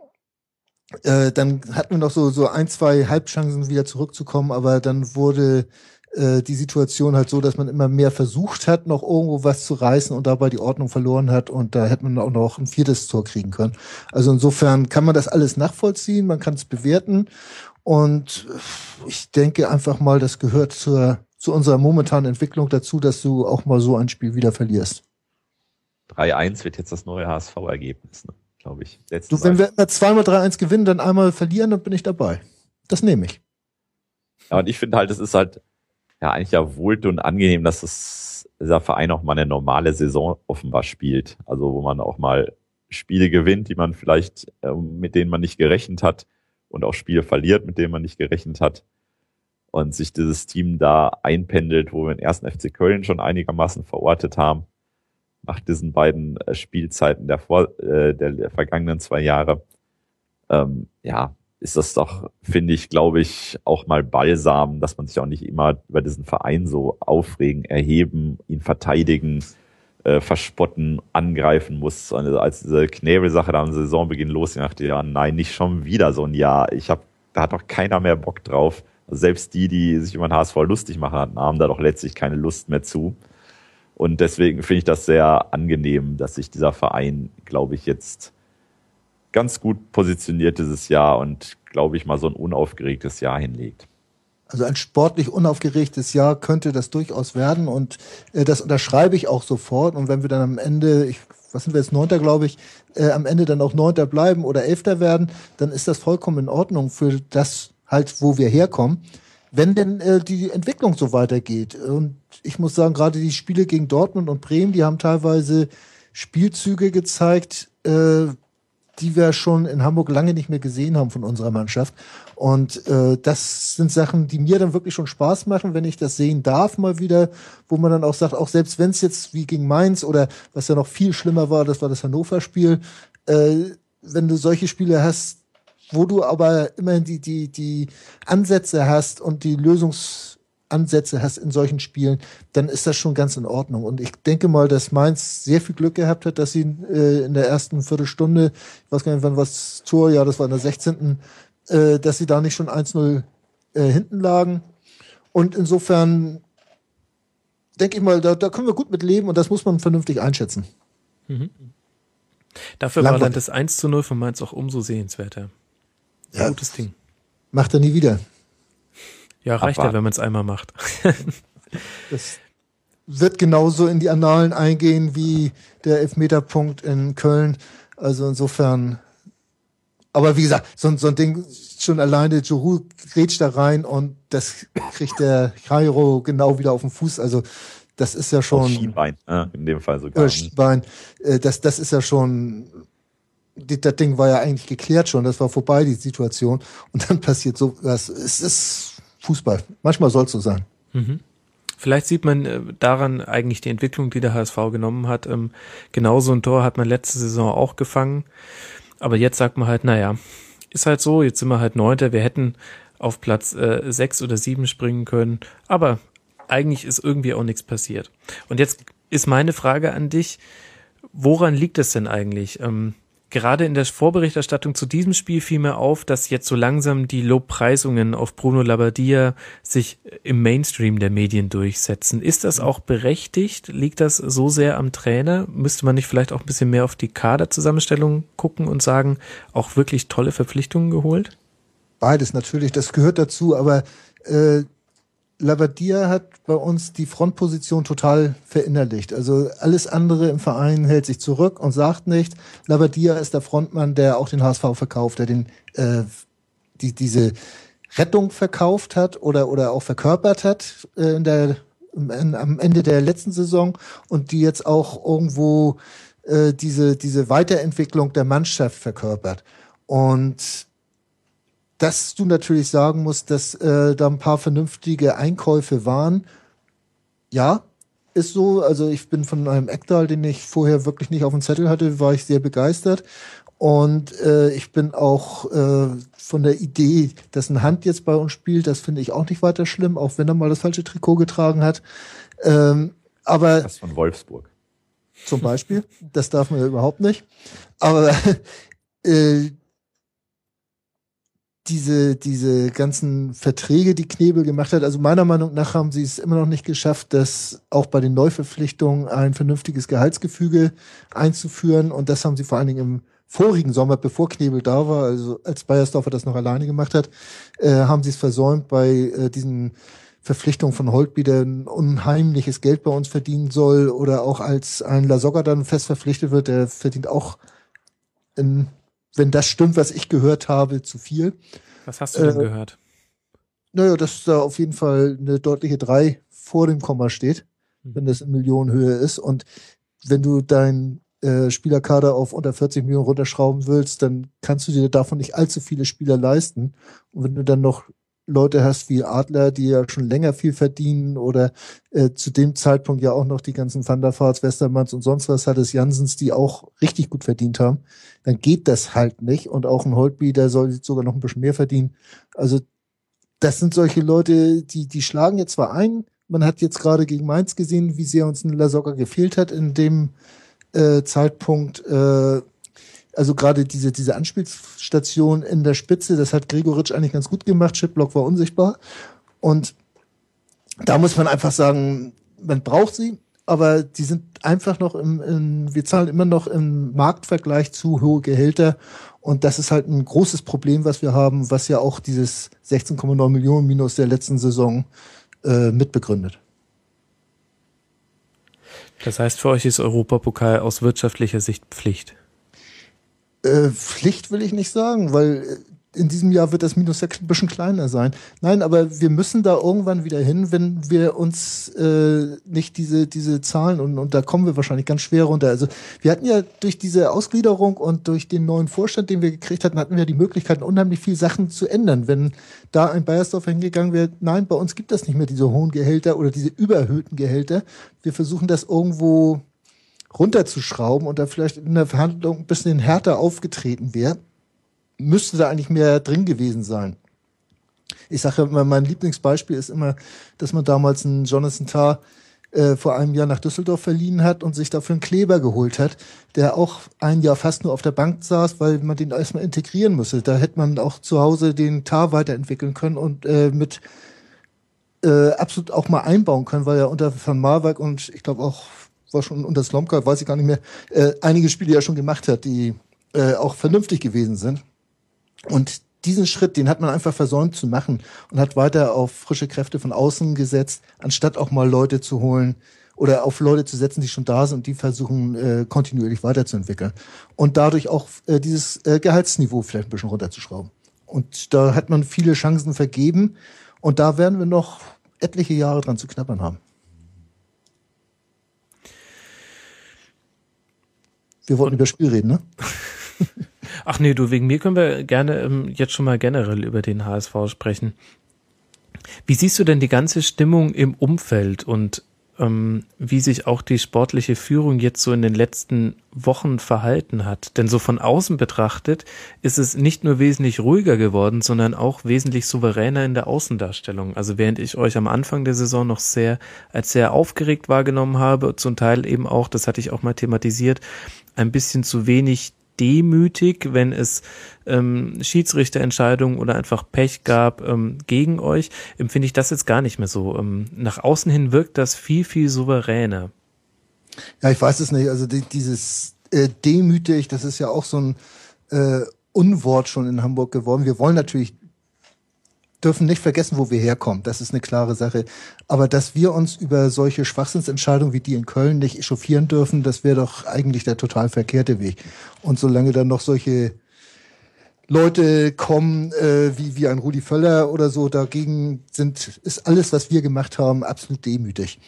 Speaker 6: äh, dann hatten wir noch so, so ein, zwei Halbchancen wieder zurückzukommen, aber dann wurde äh, die Situation halt so, dass man immer mehr versucht hat, noch irgendwo was zu reißen und dabei die Ordnung verloren hat und da hätte man auch noch ein viertes Tor kriegen können. Also insofern kann man das alles nachvollziehen, man kann es bewerten und ich denke einfach mal, das gehört zur, zu unserer momentanen Entwicklung dazu, dass du auch mal so ein Spiel wieder verlierst.
Speaker 5: 3-1 wird jetzt das neue HSV-Ergebnis, ne? glaube ich.
Speaker 6: Letzten du, wenn wir immer zweimal 3-1 gewinnen, dann einmal verlieren, dann bin ich dabei. Das nehme ich.
Speaker 5: Ja, und ich finde halt, es ist halt ja eigentlich ja wohlt und angenehm, dass es, dieser Verein auch mal eine normale Saison offenbar spielt. Also wo man auch mal Spiele gewinnt, die man vielleicht, äh, mit denen man nicht gerechnet hat und auch Spiele verliert, mit denen man nicht gerechnet hat. Und sich dieses Team da einpendelt, wo wir den ersten FC Köln schon einigermaßen verortet haben, nach diesen beiden äh, Spielzeiten der, vor, äh, der, der vergangenen zwei Jahre. Ähm, ja, ist das doch, finde ich, glaube ich, auch mal balsam, dass man sich auch nicht immer über diesen Verein so aufregen, erheben, ihn verteidigen, äh, verspotten, angreifen muss. Also als diese Knebel-Sache da am Saisonbeginn losging, dachte ich, ja, nein, nicht schon wieder so ein Jahr. Ich habe, da hat doch keiner mehr Bock drauf. Also selbst die, die sich über den HSV lustig machen, haben da doch letztlich keine Lust mehr zu. Und deswegen finde ich das sehr angenehm, dass sich dieser Verein, glaube ich, jetzt ganz gut positioniert dieses Jahr und, glaube ich, mal so ein unaufgeregtes Jahr hinlegt.
Speaker 6: Also ein sportlich unaufgeregtes Jahr könnte das durchaus werden und äh, das unterschreibe ich auch sofort. Und wenn wir dann am Ende, ich, was sind wir jetzt, Neunter, glaube ich, äh, am Ende dann auch Neunter bleiben oder Elfter werden, dann ist das vollkommen in Ordnung für das halt, wo wir herkommen. Wenn denn äh, die Entwicklung so weitergeht. Und ich muss sagen, gerade die Spiele gegen Dortmund und Bremen, die haben teilweise Spielzüge gezeigt, äh, die wir schon in Hamburg lange nicht mehr gesehen haben von unserer Mannschaft. Und äh, das sind Sachen, die mir dann wirklich schon Spaß machen, wenn ich das sehen darf mal wieder, wo man dann auch sagt, auch selbst wenn es jetzt wie gegen Mainz oder was ja noch viel schlimmer war, das war das Hannover-Spiel, äh, wenn du solche Spiele hast, wo du aber immerhin die, die, die Ansätze hast und die Lösungs Ansätze hast in solchen Spielen, dann ist das schon ganz in Ordnung. Und ich denke mal, dass Mainz sehr viel Glück gehabt hat, dass sie äh, in der ersten Viertelstunde, ich weiß gar nicht, wann war das Tor, ja, das war in der 16., äh, dass sie da nicht schon 1-0 äh, hinten lagen. Und insofern denke ich mal, da, da können wir gut mit leben und das muss man vernünftig einschätzen.
Speaker 2: Mhm. Dafür Langweilig. war dann das 1 zu 0 von Mainz auch umso sehenswerter. Ja, Gutes Ding.
Speaker 6: Macht er nie wieder.
Speaker 2: Ja, reicht Abwarten. ja, wenn man es einmal macht. (laughs)
Speaker 6: das wird genauso in die Annalen eingehen wie der Elfmeterpunkt in Köln. Also insofern. Aber wie gesagt, so, so ein Ding schon alleine, Juru grätscht da rein und das kriegt der Cairo genau wieder auf den Fuß. Also das ist ja schon. Auf
Speaker 5: Schienbein, ja, in dem Fall sogar.
Speaker 6: Schienbein. Äh, das, das ist ja schon. Das Ding war ja eigentlich geklärt schon, das war vorbei, die Situation. Und dann passiert so was. Es ist Fußball. Manchmal soll es so sein.
Speaker 2: Mhm. Vielleicht sieht man äh, daran eigentlich die Entwicklung, die der HSV genommen hat. Ähm, genauso ein Tor hat man letzte Saison auch gefangen. Aber jetzt sagt man halt, naja, ist halt so, jetzt sind wir halt Neunter. Wir hätten auf Platz äh, sechs oder sieben springen können. Aber eigentlich ist irgendwie auch nichts passiert. Und jetzt ist meine Frage an dich, woran liegt es denn eigentlich? Ähm, Gerade in der Vorberichterstattung zu diesem Spiel fiel mir auf, dass jetzt so langsam die Lobpreisungen auf Bruno Labbadia sich im Mainstream der Medien durchsetzen. Ist das auch berechtigt? Liegt das so sehr am Trainer? Müsste man nicht vielleicht auch ein bisschen mehr auf die Kaderzusammenstellung gucken und sagen, auch wirklich tolle Verpflichtungen geholt?
Speaker 6: Beides natürlich, das gehört dazu, aber äh, Lavadia hat bei uns die Frontposition total verinnerlicht. Also alles andere im Verein hält sich zurück und sagt nicht. Lavadia ist der Frontmann, der auch den HSV verkauft, der den äh, die diese Rettung verkauft hat oder oder auch verkörpert hat äh, in der am Ende der letzten Saison und die jetzt auch irgendwo äh, diese, diese Weiterentwicklung der Mannschaft verkörpert. Und dass du natürlich sagen musst, dass äh, da ein paar vernünftige Einkäufe waren. Ja, ist so. Also ich bin von einem Ekdal, den ich vorher wirklich nicht auf dem Zettel hatte, war ich sehr begeistert. Und äh, ich bin auch äh, von der Idee, dass ein Hand jetzt bei uns spielt, das finde ich auch nicht weiter schlimm, auch wenn er mal das falsche Trikot getragen hat. Ähm, aber
Speaker 5: das von Wolfsburg.
Speaker 6: Zum Beispiel. das darf man ja überhaupt nicht. Aber (laughs) äh, diese, diese ganzen Verträge, die Knebel gemacht hat, also meiner Meinung nach haben sie es immer noch nicht geschafft, das auch bei den Neuverpflichtungen ein vernünftiges Gehaltsgefüge einzuführen. Und das haben sie vor allen Dingen im vorigen Sommer, bevor Knebel da war, also als Bayersdorfer das noch alleine gemacht hat, äh, haben sie es versäumt, bei äh, diesen Verpflichtungen von Holtby, der ein unheimliches Geld bei uns verdienen soll, oder auch als ein Lasogga dann fest verpflichtet wird, der verdient auch in wenn das stimmt, was ich gehört habe, zu viel.
Speaker 2: Was hast du denn äh, gehört?
Speaker 6: Naja, dass da auf jeden Fall eine deutliche 3 vor dem Komma steht, mhm. wenn das in Millionenhöhe ist. Und wenn du dein äh, Spielerkader auf unter 40 Millionen runterschrauben willst, dann kannst du dir davon nicht allzu viele Spieler leisten. Und wenn du dann noch Leute hast wie Adler, die ja schon länger viel verdienen oder äh, zu dem Zeitpunkt ja auch noch die ganzen Van der Vaarts, Westermanns und sonst was hattest, Jansens, die auch richtig gut verdient haben, dann geht das halt nicht. Und auch ein Holtby, der soll sogar noch ein bisschen mehr verdienen. Also das sind solche Leute, die, die schlagen jetzt zwar ein, man hat jetzt gerade gegen Mainz gesehen, wie sehr uns ein Lasogga gefehlt hat in dem äh, Zeitpunkt. Äh, also gerade diese, diese Anspielstation in der Spitze, das hat Gregoritsch eigentlich ganz gut gemacht. Chipblock war unsichtbar. Und da muss man einfach sagen, man braucht sie, aber die sind einfach noch im, im wir zahlen immer noch im Marktvergleich zu hohe Gehälter. Und das ist halt ein großes Problem, was wir haben, was ja auch dieses 16,9 Millionen Minus der letzten Saison äh, mitbegründet.
Speaker 2: Das heißt, für euch ist Europapokal aus wirtschaftlicher Sicht Pflicht.
Speaker 6: Äh, Pflicht will ich nicht sagen, weil äh, in diesem Jahr wird das Minus 6 ein bisschen kleiner sein. Nein, aber wir müssen da irgendwann wieder hin, wenn wir uns äh, nicht diese, diese Zahlen und, und da kommen wir wahrscheinlich ganz schwer runter. Also wir hatten ja durch diese Ausgliederung und durch den neuen Vorstand, den wir gekriegt hatten, hatten wir die Möglichkeit, unheimlich viel Sachen zu ändern. Wenn da ein Bayersdorf hingegangen wäre, nein, bei uns gibt es nicht mehr diese hohen Gehälter oder diese überhöhten Gehälter. Wir versuchen das irgendwo runterzuschrauben und da vielleicht in der Verhandlung ein bisschen härter aufgetreten wäre, müsste da eigentlich mehr drin gewesen sein. Ich sage immer, mein Lieblingsbeispiel ist immer, dass man damals einen Jonathan Tarr äh, vor einem Jahr nach Düsseldorf verliehen hat und sich dafür einen Kleber geholt hat, der auch ein Jahr fast nur auf der Bank saß, weil man den erstmal integrieren musste. Da hätte man auch zu Hause den Tar weiterentwickeln können und äh, mit äh, absolut auch mal einbauen können, weil er unter Van Marwijk und ich glaube auch war schon unter Slomka, weiß ich gar nicht mehr, äh, einige Spiele ja schon gemacht hat, die äh, auch vernünftig gewesen sind. Und diesen Schritt, den hat man einfach versäumt zu machen und hat weiter auf frische Kräfte von außen gesetzt, anstatt auch mal Leute zu holen oder auf Leute zu setzen, die schon da sind und die versuchen äh, kontinuierlich weiterzuentwickeln. Und dadurch auch äh, dieses äh, Gehaltsniveau vielleicht ein bisschen runterzuschrauben. Und da hat man viele Chancen vergeben und da werden wir noch etliche Jahre dran zu knappern haben. Wir wollten über Spiel reden, ne? (laughs)
Speaker 2: Ach nee, du, wegen mir können wir gerne ähm, jetzt schon mal generell über den HSV sprechen. Wie siehst du denn die ganze Stimmung im Umfeld und ähm, wie sich auch die sportliche Führung jetzt so in den letzten Wochen verhalten hat. Denn so von außen betrachtet ist es nicht nur wesentlich ruhiger geworden, sondern auch wesentlich souveräner in der Außendarstellung. Also während ich euch am Anfang der Saison noch sehr als sehr aufgeregt wahrgenommen habe, zum Teil eben auch, das hatte ich auch mal thematisiert, ein bisschen zu wenig demütig, wenn es ähm, Schiedsrichterentscheidungen oder einfach Pech gab ähm, gegen euch, empfinde ich das jetzt gar nicht mehr so. Ähm, nach außen hin wirkt das viel, viel souveräner.
Speaker 6: Ja, ich weiß es nicht. Also die, dieses äh, demütig, das ist ja auch so ein äh, Unwort schon in Hamburg geworden. Wir wollen natürlich dürfen nicht vergessen, wo wir herkommen. Das ist eine klare Sache. Aber dass wir uns über solche Schwachsinnsentscheidungen wie die in Köln nicht echauffieren dürfen, das wäre doch eigentlich der total verkehrte Weg. Und solange dann noch solche Leute kommen äh, wie, wie ein Rudi Völler oder so. Dagegen sind, ist alles, was wir gemacht haben, absolut demütig.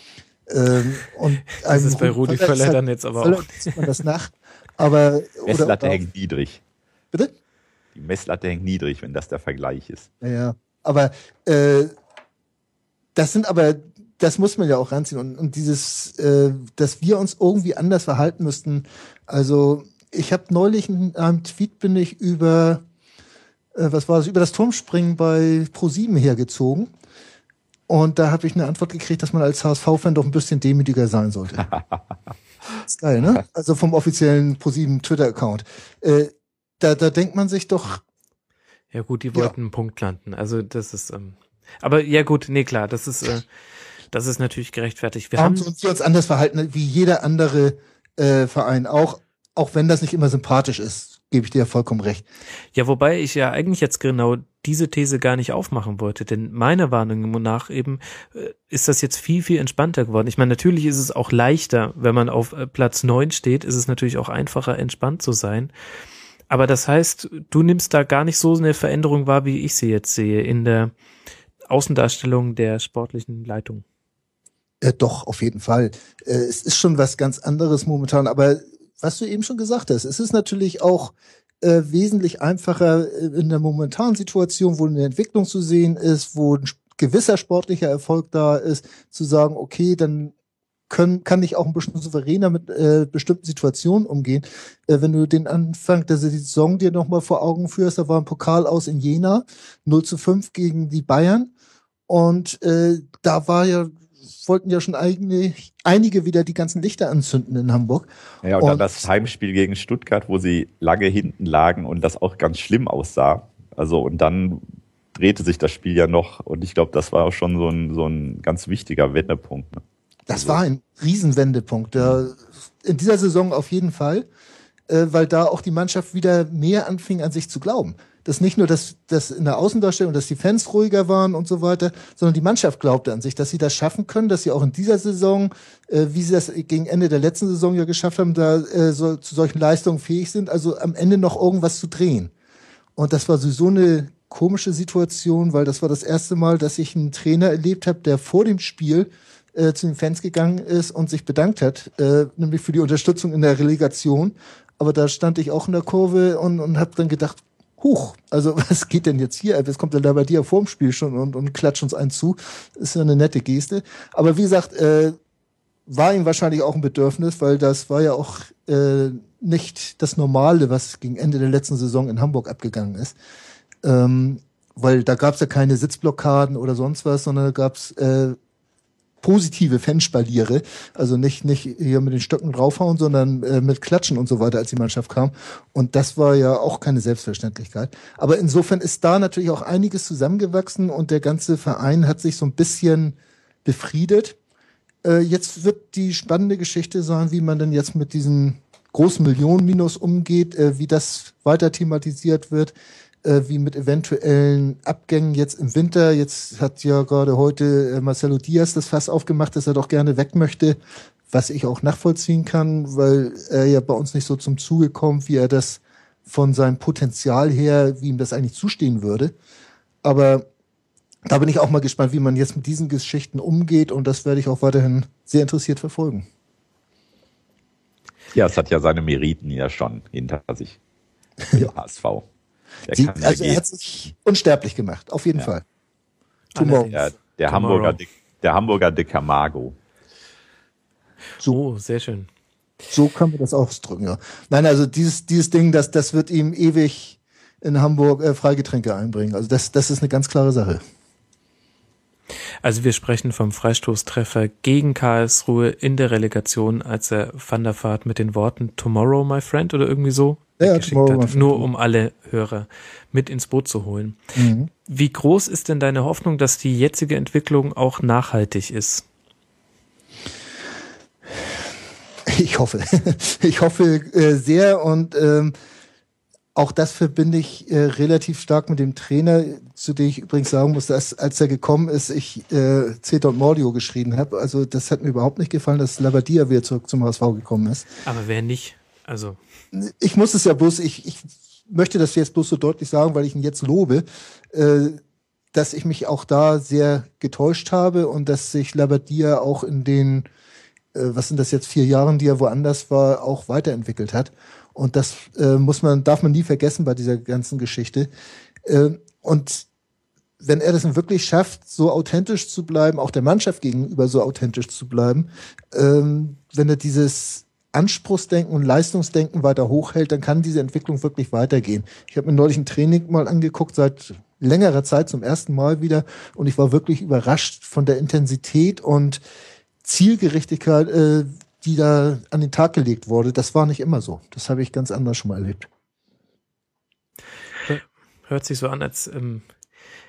Speaker 6: Ähm, und
Speaker 2: das ist bei Rudi Völler, Völler dann jetzt aber
Speaker 6: Völler
Speaker 2: auch.
Speaker 6: Sieht man das nach. Aber, (laughs)
Speaker 5: Messlatte
Speaker 6: oder,
Speaker 5: hängt niedrig.
Speaker 6: Bitte?
Speaker 5: Die Messlatte hängt niedrig, wenn das der Vergleich ist.
Speaker 6: Ja, aber äh, das sind aber, das muss man ja auch ranziehen. Und, und dieses, äh, dass wir uns irgendwie anders verhalten müssten. Also ich habe neulich in einem Tweet bin ich über, äh, was war das, über das Turmspringen bei Pro7 hergezogen. Und da habe ich eine Antwort gekriegt, dass man als HSV-Fan doch ein bisschen demütiger sein sollte. ist (laughs) geil, ne? Also vom offiziellen Pro7 Twitter-Account. Äh, da, da denkt man sich doch,
Speaker 2: Ja gut, die wollten einen Punkt landen. Also das ist, ähm, aber ja gut, nee klar, das ist, äh, das ist natürlich gerechtfertigt. Wir haben,
Speaker 6: wir uns anders verhalten, wie jeder andere äh, Verein auch, auch wenn das nicht immer sympathisch ist, gebe ich dir vollkommen recht.
Speaker 2: ja, wobei ich ja eigentlich jetzt genau diese These gar nicht aufmachen wollte, denn meiner Warnung nach eben äh, ist das jetzt viel, viel entspannter geworden. Ich meine, natürlich ist es auch leichter, wenn man auf äh, Platz neun steht, ist es natürlich auch einfacher, entspannt zu sein. Aber das heißt, du nimmst da gar nicht so eine Veränderung wahr, wie ich sie jetzt sehe, in der Außendarstellung der sportlichen Leitung.
Speaker 6: Äh, doch, auf jeden Fall. Äh, es ist schon was ganz anderes momentan, aber was du eben schon gesagt hast, es ist natürlich auch äh, wesentlich einfacher äh, in der momentanen Situation, wo eine Entwicklung zu sehen ist, wo ein gewisser sportlicher Erfolg da ist, zu sagen, okay, dann können, kann ich auch ein bisschen souveräner mit äh, bestimmten Situationen umgehen. Äh, wenn du den Anfang der Saison dir nochmal vor Augen führst, da war ein Pokal aus in Jena, 0 zu 5 gegen die Bayern. Und äh, da war ja, wollten ja schon eigene, einige wieder die ganzen Lichter anzünden in Hamburg.
Speaker 5: Ja, und, dann
Speaker 6: Und-
Speaker 5: das Heimspiel gegen Stuttgart, wo sie lange hinten lagen und das auch ganz schlimm aussah. Also, und dann drehte sich das Spiel ja noch und ich glaube, das war auch schon so ein, so ein ganz wichtiger Wendepunkt. Ne?
Speaker 6: Das war ein Riesenwendepunkt. In dieser Saison auf jeden Fall, äh, weil da auch die Mannschaft wieder mehr anfing an sich zu glauben. Das nicht nur, dass, dass in der Außendarstellung, dass die Fans ruhiger waren und so weiter, sondern die Mannschaft glaubte an sich, dass sie das schaffen können, dass sie auch in dieser Saison, äh, wie sie das gegen Ende der letzten Saison ja geschafft haben, da äh, zu solchen Leistungen fähig sind, also am Ende noch irgendwas zu drehen. Und das war sowieso eine komische Situation, weil das war das erste Mal, dass ich einen Trainer erlebt habe, der vor dem Spiel äh, zu den Fans gegangen ist und sich bedankt hat, äh, nämlich für die Unterstützung in der Relegation. Aber da stand ich auch in der Kurve und, und habe dann gedacht, huch, also (laughs) was geht denn jetzt hier? Jetzt kommt er da bei dir vor dem Spiel schon und, und klatscht uns einen zu. Ist ja eine nette Geste. Aber wie gesagt, äh, war ihm wahrscheinlich auch ein Bedürfnis, weil das war ja auch äh, nicht das Normale, was gegen Ende der letzten Saison in Hamburg abgegangen ist. Ähm, weil da gab es ja keine Sitzblockaden oder sonst was, sondern da gab es äh, positive Fanspaliere, also nicht nicht hier mit den Stöcken draufhauen, sondern äh, mit Klatschen und so weiter, als die Mannschaft kam. Und das war ja auch keine Selbstverständlichkeit. Aber insofern ist da natürlich auch einiges zusammengewachsen und der ganze Verein hat sich so ein bisschen befriedet. Äh, jetzt wird die spannende Geschichte sein, wie man denn jetzt mit diesem großen Millionenminus umgeht, äh, wie das weiter thematisiert wird, äh, wie mit eventuellen Abgängen jetzt im Winter. Jetzt hat ja gerade heute äh, Marcelo Diaz das Fass aufgemacht, dass er doch gerne weg möchte, was ich auch nachvollziehen kann, weil er ja bei uns nicht so zum Zuge kommt, wie er das von seinem Potenzial her, wie ihm das eigentlich zustehen würde. Aber da bin ich auch mal gespannt, wie man jetzt mit diesen Geschichten umgeht und das werde ich auch weiterhin sehr interessiert verfolgen.
Speaker 5: Ja, es hat ja seine Meriten ja schon hinter sich. Ja. HSV.
Speaker 6: Sie,
Speaker 5: ja
Speaker 6: also er hat sich unsterblich gemacht, auf jeden
Speaker 5: Ja.
Speaker 6: Fall. Tomorrow.
Speaker 2: Allerdings.
Speaker 5: Der,
Speaker 2: Tomorrow.
Speaker 5: Hamburger, De, der Hamburger De Camargo.
Speaker 2: So, sehr schön.
Speaker 6: So kann man das ausdrücken, ja. Nein, also dieses, dieses Ding, das, das wird ihm ewig in Hamburg äh, Freigetränke einbringen. Also das, das ist eine ganz klare Sache.
Speaker 2: Also wir sprechen vom Freistoßtreffer gegen Karlsruhe in der Relegation, als er Van der Vaart mit den Worten Tomorrow, my friend oder irgendwie so
Speaker 6: Ja,
Speaker 2: geschickt hat, nur um alle Hörer mit ins Boot zu holen.
Speaker 6: Mhm.
Speaker 2: Wie groß ist denn deine Hoffnung, dass die jetzige Entwicklung auch nachhaltig ist?
Speaker 6: Ich hoffe. (laughs) Ich hoffe äh, sehr und ähm, auch das verbinde ich äh, relativ stark mit dem Trainer, zu dem ich übrigens sagen muss, dass als er gekommen ist, ich äh, und Mordio geschrieben habe. Also das hat mir überhaupt nicht gefallen, dass Labadia wieder zurück zum HSV gekommen ist.
Speaker 2: Aber wer nicht? Also,
Speaker 6: Ich muss es ja bloß, ich, ich möchte das jetzt bloß so deutlich sagen, weil ich ihn jetzt lobe, äh, dass ich mich auch da sehr getäuscht habe und dass sich Labadia auch in den, äh, was sind das jetzt, vier Jahren, die er woanders war, auch weiterentwickelt hat. Und das äh, muss man, darf man nie vergessen bei dieser ganzen Geschichte. Äh, und wenn er das wirklich schafft, so authentisch zu bleiben, auch der Mannschaft gegenüber so authentisch zu bleiben, ähm, wenn er dieses Anspruchsdenken und Leistungsdenken weiter hochhält, dann kann diese Entwicklung wirklich weitergehen. Ich habe mir neulich ein Training mal angeguckt, seit längerer Zeit zum ersten Mal wieder, und ich war wirklich überrascht von der Intensität und Zielgerichtigkeit, äh, die da an den Tag gelegt wurde. Das war nicht immer so. Das habe ich ganz anders schon mal erlebt.
Speaker 2: Hört sich so an, als ähm,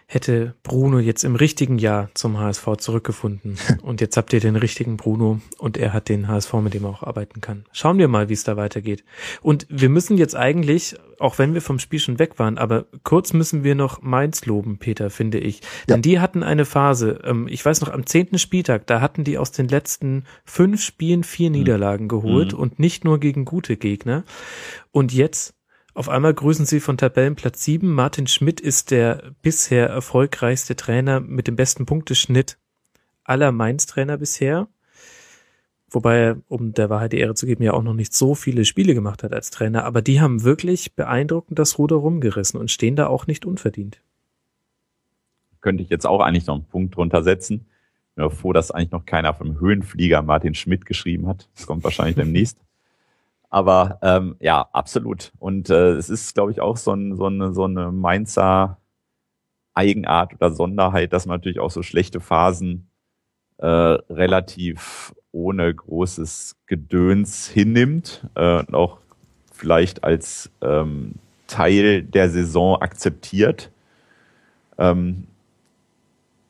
Speaker 2: hätte Bruno jetzt im richtigen Jahr zum HSV zurückgefunden. (laughs) Und jetzt habt ihr den richtigen Bruno und er hat den HSV, mit dem er auch arbeiten kann. Schauen wir mal, wie es da weitergeht. Und wir müssen jetzt eigentlich, auch wenn wir vom Spiel schon weg waren, aber kurz müssen wir noch Mainz loben, Peter, finde ich. Ja. Denn die hatten eine Phase, ähm, ich weiß noch, am zehnten Spieltag, da hatten die aus den letzten fünf Spielen vier mhm. Niederlagen geholt mhm. und nicht nur gegen gute Gegner. Und jetzt auf einmal grüßen sie von Tabellenplatz 7. Martin Schmidt ist der bisher erfolgreichste Trainer mit dem besten Punkteschnitt aller Mainz-Trainer bisher. Wobei er, um der Wahrheit die Ehre zu geben, ja auch noch nicht so viele Spiele gemacht hat als Trainer. Aber die haben wirklich beeindruckend das Ruder rumgerissen und stehen da auch nicht unverdient.
Speaker 5: Könnte ich jetzt auch eigentlich noch einen Punkt drunter setzen. Ich bin froh, dass eigentlich noch keiner vom Höhenflieger Martin Schmidt geschrieben hat. Das kommt wahrscheinlich demnächst. Aber ähm, ja, absolut. Und äh, es ist, glaube ich, auch so, ein, so, eine, so eine Mainzer Eigenart oder Sonderheit, dass man natürlich auch so schlechte Phasen äh, relativ ohne großes Gedöns hinnimmt äh, und auch vielleicht als ähm, Teil der Saison akzeptiert. Ähm,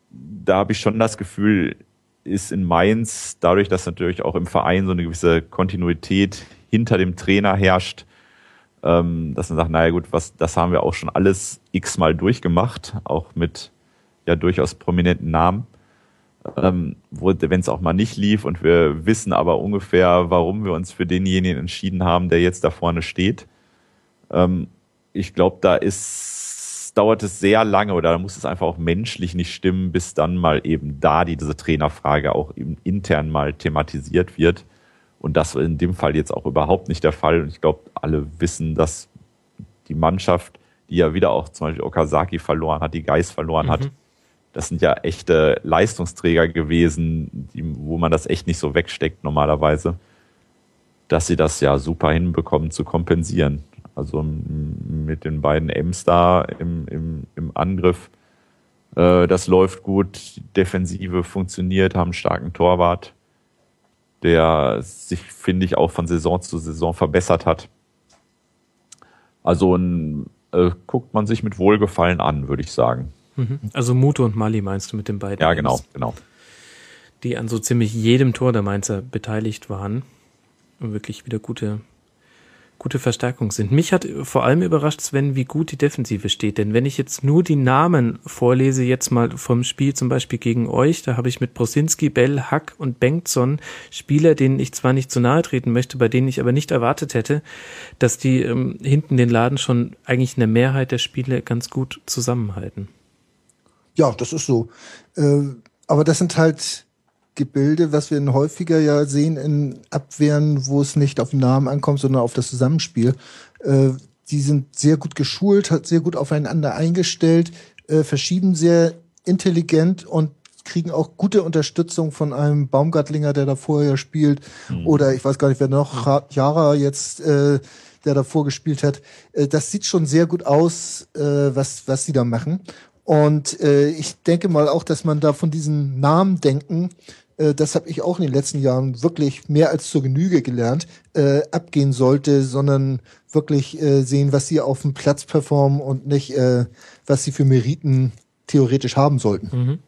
Speaker 5: da habe ich schon das Gefühl, ist in Mainz, dadurch, dass natürlich auch im Verein so eine gewisse Kontinuität hinter dem Trainer herrscht, ähm, dass man sagt, naja gut, was, das haben wir auch schon alles x-mal durchgemacht, auch mit ja durchaus prominenten Namen. Ähm, wenn es auch mal nicht lief und wir wissen aber ungefähr, warum wir uns für denjenigen entschieden haben, der jetzt da vorne steht. Ähm, ich glaube, da ist, dauert es sehr lange oder da muss es einfach auch menschlich nicht stimmen, bis dann mal eben da die, diese Trainerfrage auch intern mal thematisiert wird. Und das war in dem Fall jetzt auch überhaupt nicht der Fall. Und ich glaube, alle wissen, dass die Mannschaft, die ja wieder auch zum Beispiel Okazaki verloren hat, die Geist verloren mhm. hat, das sind ja echte Leistungsträger gewesen, die, wo man das echt nicht so wegsteckt normalerweise, dass sie das ja super hinbekommen zu kompensieren. Also mit den beiden Ems da im, im, im Angriff, äh, das läuft gut, Defensive funktioniert, haben einen starken Torwart der sich, finde ich, auch von Saison zu Saison verbessert hat. Also ein, äh, guckt man sich mit Wohlgefallen an, würde ich sagen.
Speaker 2: Mhm. Also Muto und Mali meinst du mit den beiden?
Speaker 5: Ja, genau, genau.
Speaker 2: Die an so ziemlich jedem Tor der Mainzer beteiligt waren und wirklich wieder gute gute Verstärkung sind. Mich hat vor allem überrascht, Sven, wie gut die Defensive steht. Denn wenn ich jetzt nur die Namen vorlese, jetzt mal vom Spiel zum Beispiel gegen euch, da habe ich mit Brosinski, Bell, Hack und Bengtson Spieler, denen ich zwar nicht zu nahe treten möchte, bei denen ich aber nicht erwartet hätte, dass die ähm, hinten den Laden schon eigentlich eine Mehrheit der Spiele ganz gut zusammenhalten.
Speaker 6: Ja, das ist so. Äh, aber das sind halt Gebilde, was wir häufiger ja sehen in Abwehren, wo es nicht auf den Namen ankommt, sondern auf das Zusammenspiel. Äh, die sind sehr gut geschult, hat sehr gut aufeinander eingestellt, äh, verschieben sehr intelligent und kriegen auch gute Unterstützung von einem Baumgartlinger, der da vorher spielt, mhm. oder ich weiß gar nicht, wer noch, Jara jetzt, äh, der davor gespielt hat. Äh, das sieht schon sehr gut aus, äh, was, was sie da machen. Und äh, ich denke mal auch, dass man da von diesen Namen denken äh, das habe ich auch in den letzten Jahren wirklich mehr als zur Genüge gelernt, äh, abgehen sollte, sondern wirklich äh, sehen, was sie auf dem Platz performen und nicht, äh, was sie für Meriten theoretisch haben sollten. Mhm.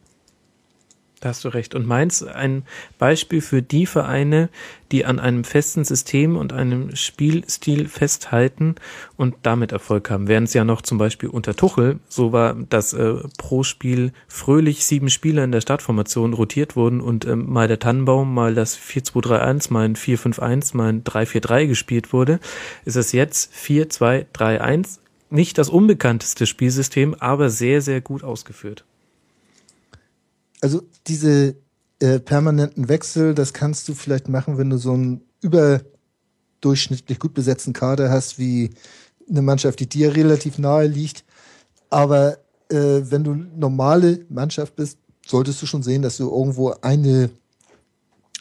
Speaker 2: Da hast du recht. Und Mainz ein Beispiel für die Vereine, die an einem festen System und einem Spielstil festhalten und damit Erfolg haben. Während es ja noch zum Beispiel unter Tuchel so war, dass äh, pro Spiel fröhlich sieben Spieler in der Startformation rotiert wurden und ähm, mal der Tannenbaum, mal das 4-2-3-1, mal ein 4-5-1, mal ein 3-4-3 gespielt wurde, ist es jetzt 4-2-3-1 nicht das unbekannteste Spielsystem, aber sehr, sehr gut ausgeführt.
Speaker 6: Also diese äh, permanenten Wechsel, das kannst du vielleicht machen, wenn du so einen überdurchschnittlich gut besetzten Kader hast, wie eine Mannschaft, die dir relativ nahe liegt. Aber äh, wenn du normale Mannschaft bist, solltest du schon sehen, dass du irgendwo eine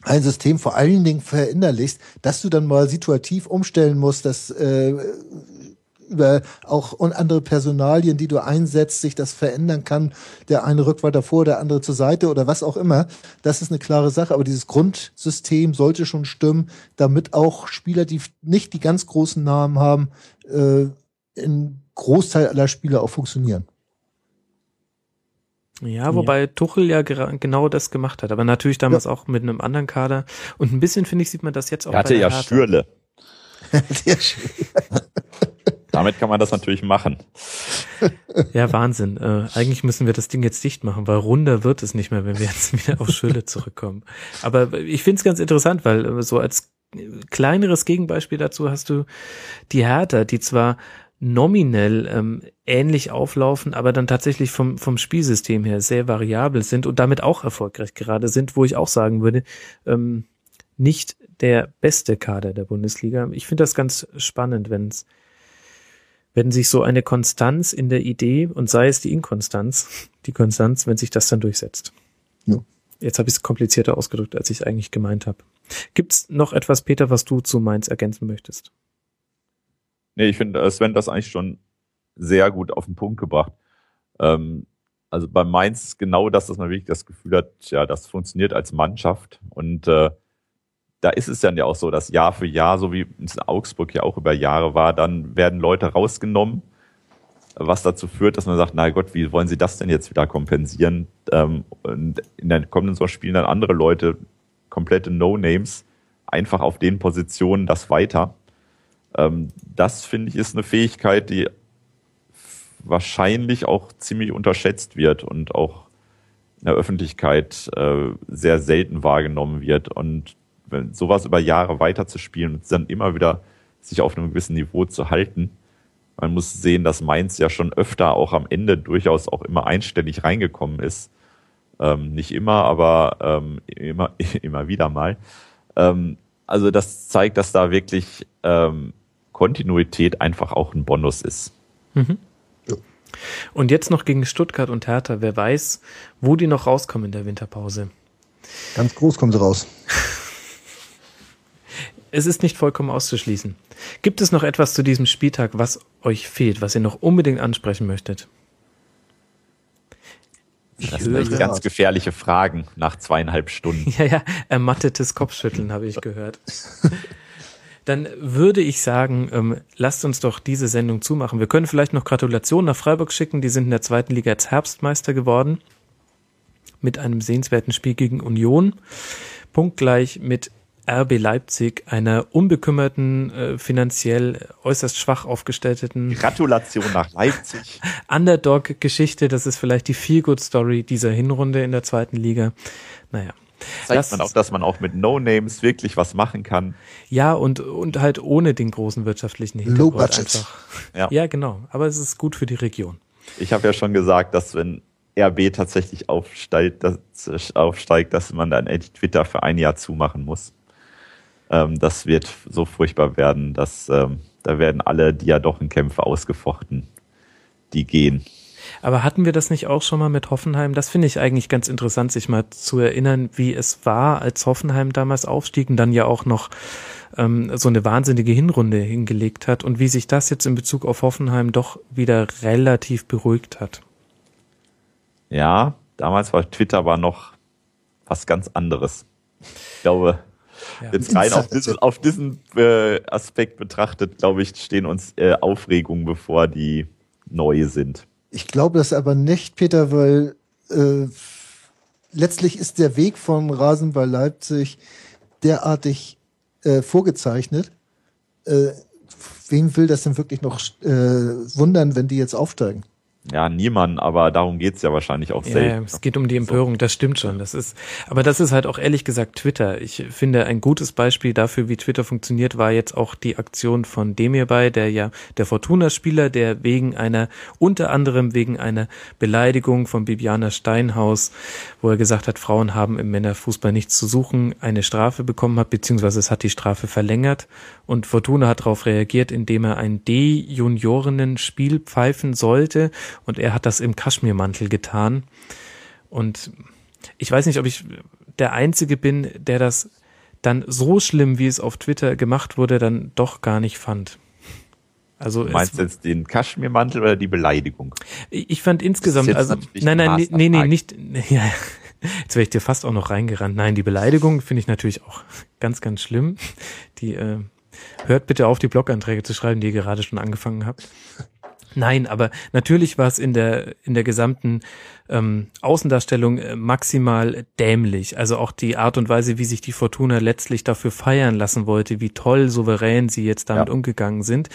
Speaker 6: ein System vor allen Dingen verinnerlichst, dass du dann mal situativ umstellen musst, dass äh, über auch und andere Personalien, die du einsetzt, sich das verändern kann. Der eine rückt weiter vor, der andere zur Seite oder was auch immer. Das ist eine klare Sache. Aber dieses Grundsystem sollte schon stimmen, damit auch Spieler, die nicht die ganz großen Namen haben, äh, in Großteil aller Spieler auch funktionieren.
Speaker 2: Ja, wobei Tuchel ja genau das gemacht hat, aber natürlich damals ja. auch mit einem anderen Kader. Und ein bisschen, finde ich, sieht man das jetzt auch.
Speaker 5: Er hatte ja Hertha. Schürle. (laughs) Damit kann man das natürlich machen.
Speaker 2: Ja, Wahnsinn. Äh, eigentlich müssen wir das Ding jetzt dicht machen, weil runder wird es nicht mehr, wenn wir jetzt (laughs) wieder auf Schülle zurückkommen. Aber ich finde es ganz interessant, weil äh, so als kleineres Gegenbeispiel dazu hast du die Hertha, die zwar nominell ähm, ähnlich auflaufen, aber dann tatsächlich vom, vom Spielsystem her sehr variabel sind und damit auch erfolgreich gerade sind, wo ich auch sagen würde, ähm, nicht der beste Kader der Bundesliga. Ich finde das ganz spannend, wenn es wenn sich so eine Konstanz in der Idee und sei es die Inkonstanz, die Konstanz, wenn sich das dann durchsetzt. Ja. Jetzt habe ich es komplizierter ausgedrückt, als ich es eigentlich gemeint habe. Gibt's noch etwas, Peter, was du zu Mainz ergänzen möchtest?
Speaker 5: Nee, ich finde, Sven das eigentlich schon sehr gut auf den Punkt gebracht. Ähm, also bei Mainz ist genau das, dass man wirklich das Gefühl hat, ja, das funktioniert als Mannschaft und äh, da ist es dann ja auch so, dass Jahr für Jahr, so wie es in Augsburg ja auch über Jahre war, dann werden Leute rausgenommen, was dazu führt, dass man sagt, na Gott, wie wollen sie das denn jetzt wieder kompensieren? Ähm, und in den kommenden Saison spielen dann andere Leute, komplette No-Names, einfach auf den Positionen das weiter. Ähm, das finde ich ist eine Fähigkeit, die wahrscheinlich auch ziemlich unterschätzt wird und auch in der Öffentlichkeit äh, sehr selten wahrgenommen wird. Und wenn sowas über Jahre weiterzuspielen und dann immer wieder sich auf einem gewissen Niveau zu halten. Man muss sehen, dass Mainz ja schon öfter auch am Ende durchaus auch immer einstellig reingekommen ist. Ähm, nicht immer, aber ähm, immer, (laughs) immer wieder mal. Ähm, also das zeigt, dass da wirklich ähm, Kontinuität einfach auch ein Bonus ist. Mhm.
Speaker 2: Und jetzt noch gegen Stuttgart und Hertha. Wer weiß, wo die noch rauskommen in der Winterpause.
Speaker 6: Ganz groß kommen sie raus. (laughs)
Speaker 2: es ist nicht vollkommen auszuschließen. Gibt es noch etwas zu diesem Spieltag, was euch fehlt, was ihr noch unbedingt ansprechen möchtet?
Speaker 5: Ich das sind echt ganz gefährliche Fragen nach zweieinhalb Stunden. (laughs)
Speaker 2: Ja, ja, ermattetes Kopfschütteln habe ich gehört. (laughs) Dann würde ich sagen, ähm, lasst uns doch diese Sendung zumachen. Wir können vielleicht noch Gratulationen nach Freiburg schicken. Die sind in der zweiten Liga als Herbstmeister geworden. Mit einem sehenswerten Spiel gegen Union. Punktgleich mit RB Leipzig, einer unbekümmerten, äh, finanziell äußerst schwach aufgestellten
Speaker 5: Gratulation nach Leipzig. (laughs)
Speaker 2: Underdog-Geschichte, das ist vielleicht die Feel-Good-Story dieser Hinrunde in der zweiten Liga. Naja.
Speaker 5: Zeigt das, man auch, dass man auch mit No-Names wirklich was machen kann.
Speaker 2: Ja, und, und halt ohne den großen wirtschaftlichen
Speaker 6: Hintergrund. Low Budget.
Speaker 2: Ja. ja, genau. Aber es ist gut für die Region.
Speaker 5: Ich habe ja schon gesagt, dass wenn RB tatsächlich aufsteigt, dass, aufsteigt, dass man dann endlich Twitter für ein Jahr zumachen muss. Ähm, das wird so furchtbar werden, dass ähm, da werden alle die ja doch in Kämpfe ausgefochten, die gehen.
Speaker 2: Aber hatten wir das nicht auch schon mal mit Hoffenheim? Das finde ich eigentlich ganz interessant, sich mal zu erinnern, wie es war, als Hoffenheim damals aufstieg und dann ja auch noch ähm, so eine wahnsinnige Hinrunde hingelegt hat und wie sich das jetzt in Bezug auf Hoffenheim doch wieder relativ beruhigt hat.
Speaker 5: Ja, damals war Twitter aber noch was ganz anderes. Ich glaube, ja. Jetzt rein auf (laughs) diesen, auf diesen äh, Aspekt betrachtet, glaube ich, stehen uns äh, Aufregungen bevor, die neu sind.
Speaker 6: Ich glaube das aber nicht, Peter, weil äh, letztlich ist der Weg von Rasenball Leipzig derartig äh, vorgezeichnet. Äh, wem will das denn wirklich noch äh, wundern, wenn die jetzt aufsteigen?
Speaker 5: Ja, niemand, aber darum geht's ja wahrscheinlich auch
Speaker 2: Ja,
Speaker 5: selten.
Speaker 2: es geht um die Empörung, das stimmt schon. Das ist, aber das ist halt auch ehrlich gesagt Twitter. Ich finde, ein gutes Beispiel dafür, wie Twitter funktioniert, war jetzt auch die Aktion von Demirbay, der ja der Fortuna-Spieler, der wegen einer, unter anderem wegen einer Beleidigung von Bibiana Steinhaus, wo er gesagt hat, Frauen haben im Männerfußball nichts zu suchen, eine Strafe bekommen hat, beziehungsweise es hat die Strafe verlängert. Und Fortuna hat darauf reagiert, indem er ein D-Juniorinnen-Spiel pfeifen sollte und er hat das im Kaschmirmantel getan. Und ich weiß nicht, ob ich der Einzige bin, der das dann so schlimm, wie es auf Twitter gemacht wurde, dann doch gar nicht fand. Also
Speaker 5: Du meinst
Speaker 2: es,
Speaker 5: jetzt den Kaschmirmantel oder die Beleidigung?
Speaker 2: ich fand insgesamt, also nein, nein, nee, nee, nicht, (laughs) ja, jetzt wäre ich dir fast auch noch reingerannt. Nein, die Beleidigung finde ich natürlich auch ganz, ganz schlimm. Die äh, hört bitte auf, die Bloganträge zu schreiben, die ihr gerade schon angefangen habt. Nein, aber natürlich war es in der in der gesamten ähm, Außendarstellung äh, maximal dämlich. Also auch die Art und Weise, wie sich die Fortuna letztlich dafür feiern lassen wollte, wie toll souverän sie jetzt damit
Speaker 5: Ja.
Speaker 2: umgegangen sind.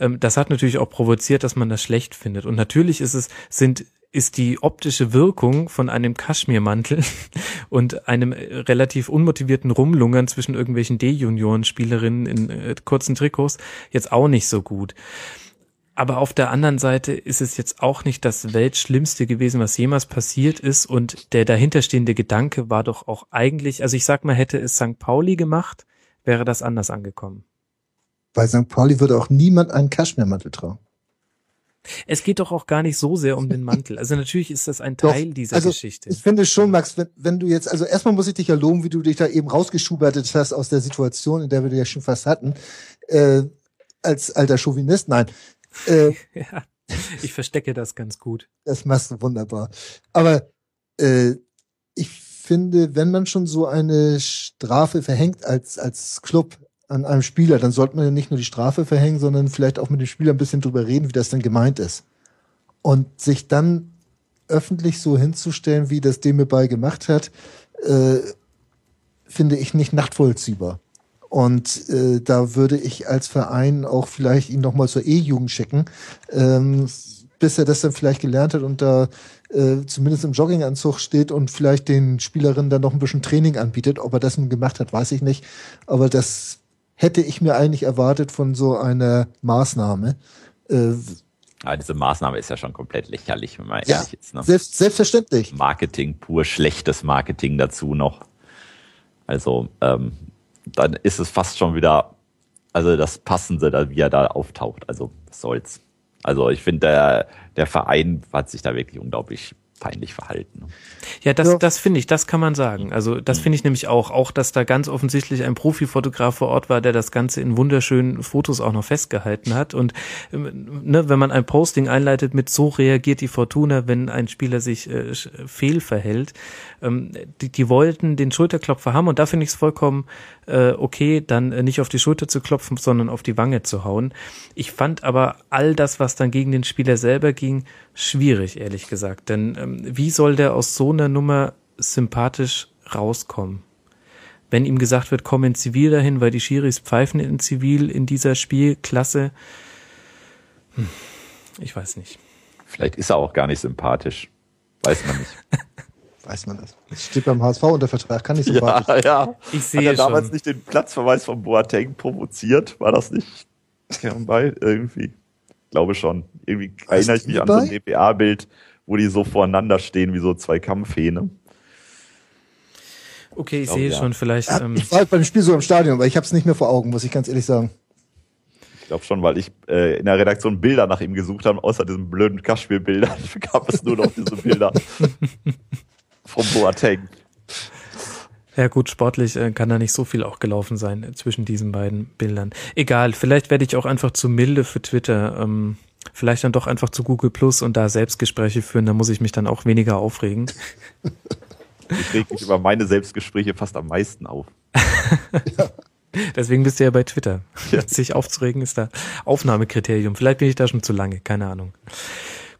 Speaker 2: Ähm, das hat natürlich auch provoziert, dass man das schlecht findet. Und natürlich ist es sind ist die optische Wirkung von einem Kaschmirmantel (laughs) und einem äh, relativ unmotivierten Rumlungern zwischen irgendwelchen D-Junioren-Spielerinnen in äh, kurzen Trikots jetzt auch nicht so gut. Aber auf der anderen Seite ist es jetzt auch nicht das Weltschlimmste gewesen, was jemals passiert ist. Und der dahinterstehende Gedanke war doch auch eigentlich, also ich sag mal, hätte es St. Pauli gemacht, wäre das anders angekommen.
Speaker 6: Bei St. Pauli würde auch niemand einen Kaschmirmantel tragen.
Speaker 2: Es geht doch auch gar nicht so sehr um den Mantel. Also natürlich ist das ein
Speaker 6: Doch,
Speaker 2: Teil dieser
Speaker 6: also
Speaker 2: Geschichte.
Speaker 6: Ich finde schon, Max, wenn, wenn du jetzt, also erstmal muss ich dich ja loben, wie du dich da eben rausgeschubertet hast aus der Situation, in der wir dich ja schon fast hatten, äh, als alter Chauvinist. Nein, äh, (laughs)
Speaker 2: ja, ich verstecke das ganz gut.
Speaker 6: das machst du wunderbar. Aber äh, ich finde, wenn man schon so eine Strafe verhängt als, als Club an einem Spieler, dann sollte man ja nicht nur die Strafe verhängen, sondern vielleicht auch mit dem Spieler ein bisschen drüber reden, wie das denn gemeint ist. Und sich dann öffentlich so hinzustellen, wie das Demirbay gemacht hat, äh, finde ich nicht nachtvollziehbar. Und äh, da würde ich als Verein auch vielleicht ihn nochmal zur E-Jugend schicken, ähm, bis er das dann vielleicht gelernt hat und da äh, zumindest im Jogginganzug steht und vielleicht den Spielerinnen dann noch ein bisschen Training anbietet. Ob er das nun gemacht hat, weiß ich nicht. Aber das hätte ich mir eigentlich erwartet von so einer Maßnahme. Äh,
Speaker 5: Ja, diese Maßnahme ist ja schon komplett lächerlich, wenn man
Speaker 6: ja,
Speaker 5: ehrlich ist. Ne?
Speaker 6: selbst, selbstverständlich.
Speaker 5: Marketing, pur schlechtes Marketing dazu noch. Also, ähm, dann ist es fast schon wieder, also das Passende, wie er da auftaucht. Also, was soll's. Also, ich finde, der, der Verein hat sich da wirklich unglaublich peinlich verhalten.
Speaker 2: Ja, das,
Speaker 6: Ja.
Speaker 2: das finde ich, das kann man sagen. Also das finde ich nämlich auch, auch, dass da ganz offensichtlich ein Profifotograf vor Ort war, der das Ganze in wunderschönen Fotos auch noch festgehalten hat. Und ähm, ne, wenn man ein Posting einleitet mit so reagiert die Fortuna, wenn ein Spieler sich äh, fehlverhält, ähm, die, die wollten den Schulterklopfer haben und da finde ich es vollkommen äh, okay, dann äh, nicht auf die Schulter zu klopfen, sondern auf die Wange zu hauen. Ich fand aber all das, was dann gegen den Spieler selber ging, schwierig, ehrlich gesagt. Denn ähm, wie soll der aus so einer Nummer sympathisch rauskommen? Wenn ihm gesagt wird, komm in Zivil dahin, weil die Schiris pfeifen in Zivil in dieser Spielklasse. Hm, ich weiß nicht.
Speaker 5: Vielleicht ist er auch gar nicht sympathisch. Weiß man nicht. (laughs)
Speaker 6: Weiß man das. Das steht beim HSV unter Vertrag, kann nicht so ja,
Speaker 5: ja, ja.
Speaker 2: Ich
Speaker 5: Hat
Speaker 2: sehe
Speaker 5: er damals
Speaker 2: schon.
Speaker 5: nicht den Platzverweis von Boateng provoziert? War das nicht? Bei (laughs) irgendwie. Glaube schon. Irgendwie erinnere ich mich an so ein? DPA-Bild, wo die so voreinander stehen wie so zwei Kampfhähne.
Speaker 2: Okay, ich
Speaker 5: Oh,
Speaker 2: sehe
Speaker 5: ja.
Speaker 2: schon, vielleicht. Ähm,
Speaker 6: Ich war halt beim Spiel so im Stadion, aber ich habe es nicht mehr vor Augen, muss ich ganz ehrlich sagen.
Speaker 5: Ich glaube schon, weil ich äh, in der Redaktion Bilder nach ihm gesucht habe, außer diesen blöden Kaschspielbildern (laughs) gab es nur noch diese Bilder (laughs) vom Boateng.
Speaker 2: Ja gut, sportlich äh, kann da nicht so viel auch gelaufen sein äh, zwischen diesen beiden Bildern. Egal, vielleicht werde ich auch einfach zu milde für Twitter. Ähm, vielleicht dann doch einfach zu Google Plus und da Selbstgespräche führen, da muss ich mich dann auch weniger aufregen.
Speaker 5: Ich reg mich über meine Selbstgespräche fast am meisten auf. (laughs)
Speaker 2: Deswegen bist du ja bei Twitter.
Speaker 5: Ja. (laughs)
Speaker 2: Sich aufzuregen ist da Aufnahmekriterium. Vielleicht bin ich da schon zu lange, keine Ahnung.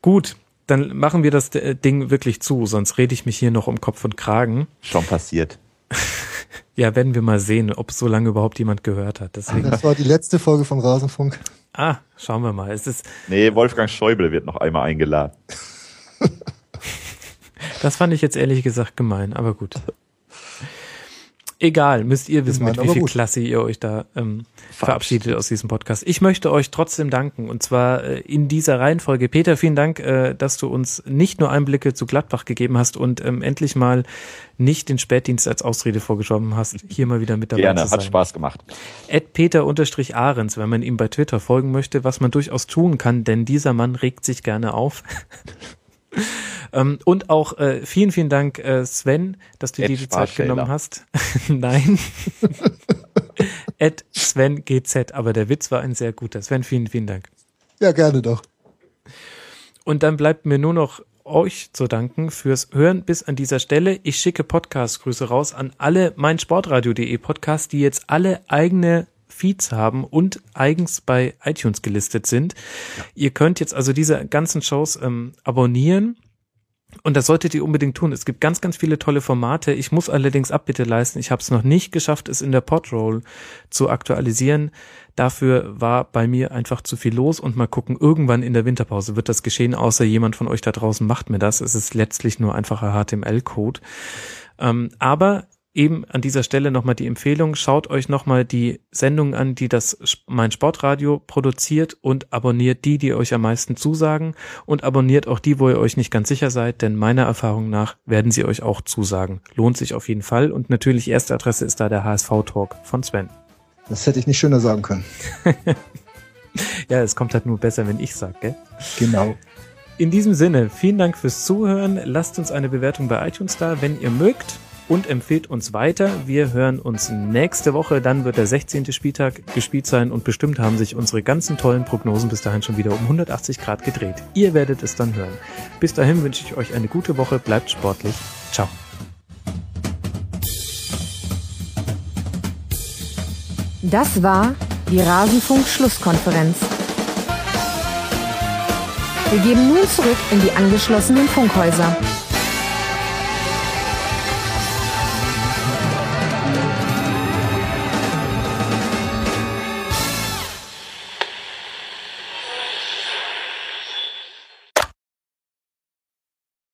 Speaker 2: Gut, dann machen wir das äh, Ding wirklich zu, sonst rede ich mich hier noch um Kopf und Kragen.
Speaker 5: Schon passiert. (laughs)
Speaker 2: Ja, werden wir mal sehen, ob so lange überhaupt jemand gehört hat. Deswegen.
Speaker 6: Das war die letzte Folge von Rasenfunk.
Speaker 2: Ah, schauen wir mal. Es ist,
Speaker 5: Nee, Wolfgang Schäuble wird noch einmal eingeladen.
Speaker 2: das fand ich jetzt ehrlich gesagt gemein, aber gut. Egal, müsst ihr wissen, mit wie viel
Speaker 6: gut.
Speaker 2: Klasse ihr euch da ähm, verabschiedet aus diesem Podcast. Ich möchte euch trotzdem danken und zwar äh, in dieser Reihenfolge. Peter, vielen Dank, äh, dass du uns nicht nur Einblicke zu Gladbach gegeben hast und ähm, endlich mal nicht den Spätdienst als Ausrede vorgeschoben hast, hier mal wieder mit dabei
Speaker 5: Gerne,
Speaker 2: zu sein.
Speaker 5: hat Spaß gemacht.
Speaker 2: Ed Peter unterstrich Ahrens, wenn man ihm bei Twitter folgen möchte, was man durchaus tun kann, denn dieser Mann regt sich gerne auf. (laughs) ähm, und auch äh, vielen, vielen Dank, äh, Sven, dass du
Speaker 5: Ed
Speaker 2: dir die Zeit genommen hast. (laughs) Nein. (laughs) Ed Sven GZ, aber der Witz war ein sehr guter. Sven, vielen, vielen Dank.
Speaker 6: Ja, gerne doch.
Speaker 2: Und dann bleibt mir nur noch euch zu danken fürs Hören bis an dieser Stelle. Ich schicke Podcast-Grüße raus an alle meinsportradio.de Podcasts, die jetzt alle eigene Feeds haben und eigens bei iTunes gelistet sind. Ihr könnt jetzt also diese ganzen Shows ähm, abonnieren. Und das solltet ihr unbedingt tun. Es gibt ganz, ganz viele tolle Formate. Ich muss allerdings Abbitte leisten. Ich habe es noch nicht geschafft, es in der Podroll zu aktualisieren. Dafür war bei mir einfach zu viel los und mal gucken, irgendwann in der Winterpause wird das geschehen, außer jemand von euch da draußen macht mir das. Es ist letztlich nur einfacher HTML-Code. Ähm, aber eben an dieser Stelle nochmal die Empfehlung, schaut euch nochmal die Sendungen an, die das mein Sportradio produziert und abonniert die, die euch am meisten zusagen und abonniert auch die, wo ihr euch nicht ganz sicher seid, denn meiner Erfahrung nach werden sie euch auch zusagen. Lohnt sich auf jeden Fall und natürlich erste Adresse ist da der HSV-Talk von Sven.
Speaker 6: Das hätte ich nicht schöner sagen können. (laughs)
Speaker 2: Ja, es kommt halt nur besser, wenn ich sag, gell?
Speaker 6: Genau.
Speaker 2: In diesem Sinne, vielen Dank fürs Zuhören. Lasst uns eine Bewertung bei iTunes da, wenn ihr mögt. Und empfehlt uns weiter. Wir hören uns nächste Woche. Dann wird der 16. Spieltag gespielt sein und bestimmt haben sich unsere ganzen tollen Prognosen bis dahin schon wieder um 180 Grad gedreht. Ihr werdet es dann hören. Bis dahin wünsche ich euch eine gute Woche. Bleibt sportlich. Ciao.
Speaker 3: Das war die Rasenfunk-Schlusskonferenz. Wir geben nun zurück in die angeschlossenen Funkhäuser.